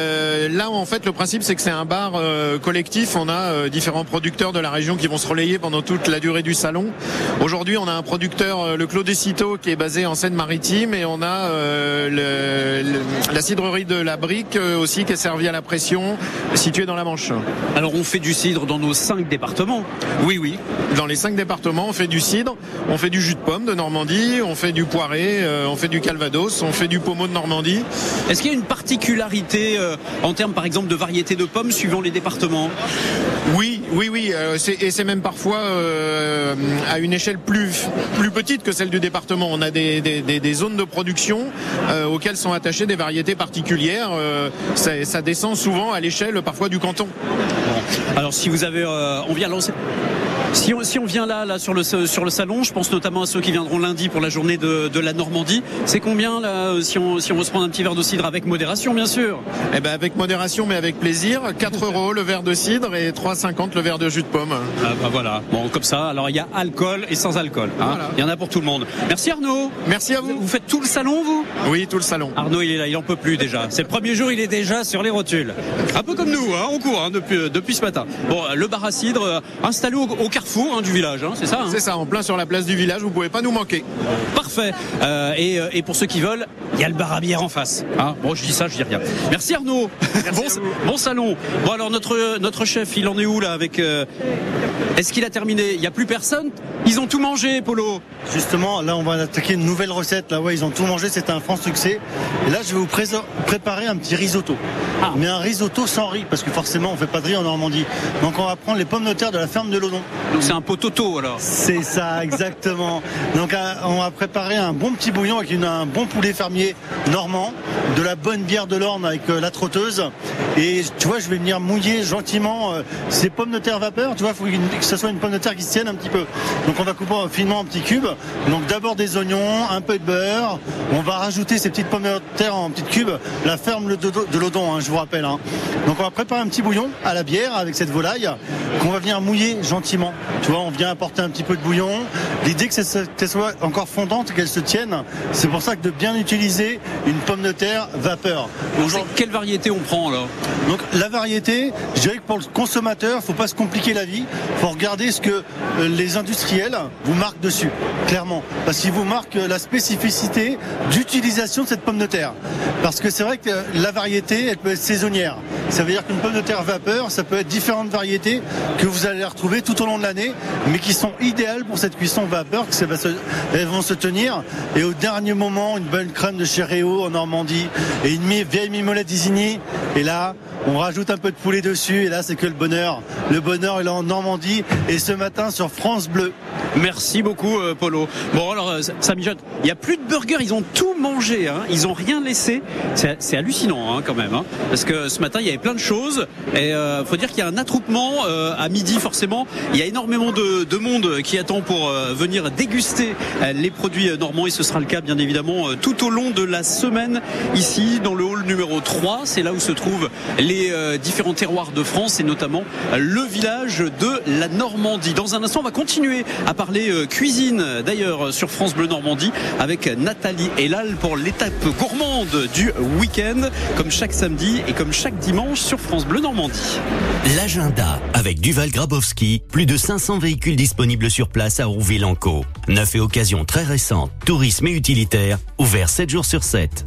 là, en fait, le principe, c'est que c'est un bar euh, collectif. On a euh, différents producteurs de la région qui vont se relayer pendant toute la durée du salon. Aujourd'hui, on a un producteur, euh, le Clos des Citeaux, qui est basé en Seine-Maritime, et on a euh, le- le- la cidrerie de la Brique euh, aussi, qui est servie à la pression, située dans la Manche. Alors, on fait du cidre dans nos cinq départements Oui, oui. Dans les cinq départements, on fait du cidre, on fait du jus de pomme de Normandie, on fait du poiré, euh, on fait du calvados, on fait du pommeau de Normandie. Est-ce qu'il y a une particularité euh, en termes, par exemple, de variété de pommes suivant les départements Oui, oui, oui. euh, et c'est même parfois euh, à une échelle plus, plus petite que celle du département. On a des, des- zones de production euh, auxquelles sont attachées des variétés particulières. euh, ça, ça descend souvent à l'échelle parfois du canton. Alors, si vous avez, on vient lancer. Si on, si on vient là, là sur, le, sur le salon, je pense notamment à ceux qui viendront lundi pour la journée de, de la Normandie. C'est combien là si on, si on veut se prendre un petit verre de cidre avec modération, bien sûr? Eh ben avec modération mais avec plaisir. 4 euros le verre de cidre et 3,50 le verre de jus de pomme. Ah bah voilà, bon comme ça, alors il y a alcool et sans alcool. hein. Il y en a pour tout le monde. Merci Arnaud. Merci à vous. Vous faites tout le salon vous? Oui, tout le salon. Arnaud il est là, il en peut plus déjà. C'est le premier jour, il est déjà sur les rotules. Un peu comme nous, hein, on court hein, depuis, depuis ce matin. Bon, le bar à cidre euh, installé au, au carrefour hein, du village, hein, c'est ça C'est ça, en plein sur la place du village, vous pouvez pas nous manquer. Parfait. Euh, et, euh, et pour ceux qui veulent, il y a le bar à bière en face. Bon, je dis ça, je dis rien. Merci Arnaud. Bon, bon salon. Bon alors notre notre chef, il en est où là avec euh, Est-ce qu'il a terminé? Il y a plus personne? Ils ont tout mangé, Polo. Justement, là, on va attaquer une nouvelle recette. Là, ouais, ils ont tout mangé, c'était un franc succès. Et là, je vais vous pré- préparer un petit risotto. Mais un risotto sans riz, parce que forcément, on fait pas de riz en Normandie. Donc, on va prendre les pommes de terre de la ferme de l'Odon. Donc, c'est un pototo alors. C'est ça, exactement. Donc, euh, on va préparer un bon petit bouillon avec une- un bon poulet fermier normand, de la bonne bière de l'Orne avec euh, la trotteuse. Et tu vois, je vais venir mouiller gentiment euh, ces pommes de terre vapeur. Tu vois, il faut que ce soit une pomme de terre qui se tienne un petit peu. Donc, on va couper finement en petits cubes. Donc, d'abord des oignons, un peu de beurre. On va rajouter ces petites pommes de terre en petites cubes. La ferme de, l'Odon, hein, je vous rappelle. hein. Donc, on va préparer un petit bouillon à la bière avec cette volaille qu'on va venir mouiller gentiment. Tu vois, on vient apporter un petit peu de bouillon. L'idée que ça- qu'elle soit encore fondante, qu'elle se tienne. C'est pour ça que de bien utiliser une pomme de terre vapeur. Aujourd'hui, quelle variété on Donc la variété, je dirais que pour le consommateur, faut pas se compliquer la vie. Faut regarder ce que euh, les industriels vous marquent dessus, clairement, parce qu'ils vous marquent euh, la spécificité d'utilisation de cette pomme de terre. Parce que c'est vrai que euh, la variété, elle peut être saisonnière. Ça veut dire qu'une pomme de terre vapeur, ça peut être différentes variétés que vous allez retrouver tout au long de l'année, mais qui sont idéales pour cette cuisson vapeur, que elles vont se tenir. Et au dernier moment, une bonne crème de chéréo en Normandie et une vieille mimolette d'Isigny. Et là, on rajoute un peu de poulet dessus. Et là, c'est que le bonheur. Le bonheur, il est en Normandie. Et ce matin, sur France Bleu. Merci beaucoup, euh, Polo. Bon, alors, euh, ça- mijote. Il n'y a plus de burgers, ils ont tout mangé. Hein. Ils ont rien laissé. C'est hallucinant, hein, quand même. hein. Parce que ce matin, il y avait plein de choses. Et euh, faut dire qu'il y a un attroupement euh, à midi, forcément. Il y a énormément de, de monde qui attend pour venir déguster les produits normands. Et ce sera le cas, bien évidemment, tout au long de la semaine, ici, dans le hall numéro 3. C'est là où se trouvent les euh, différents terroirs de France et notamment euh, le village de la Normandie. Dans un instant, on va continuer à parler euh, cuisine, d'ailleurs, sur France Bleu Normandie, avec Nathalie Elal pour l'étape gourmande du week-end, comme chaque samedi et comme chaque dimanche sur France Bleu Normandie. L'agenda avec Duval Grabowski, plus de 500 véhicules disponibles sur place à Rouville-en-Caux. Neuf et occasions très récentes, tourisme et utilitaire, ouvert 7 jours sur 7.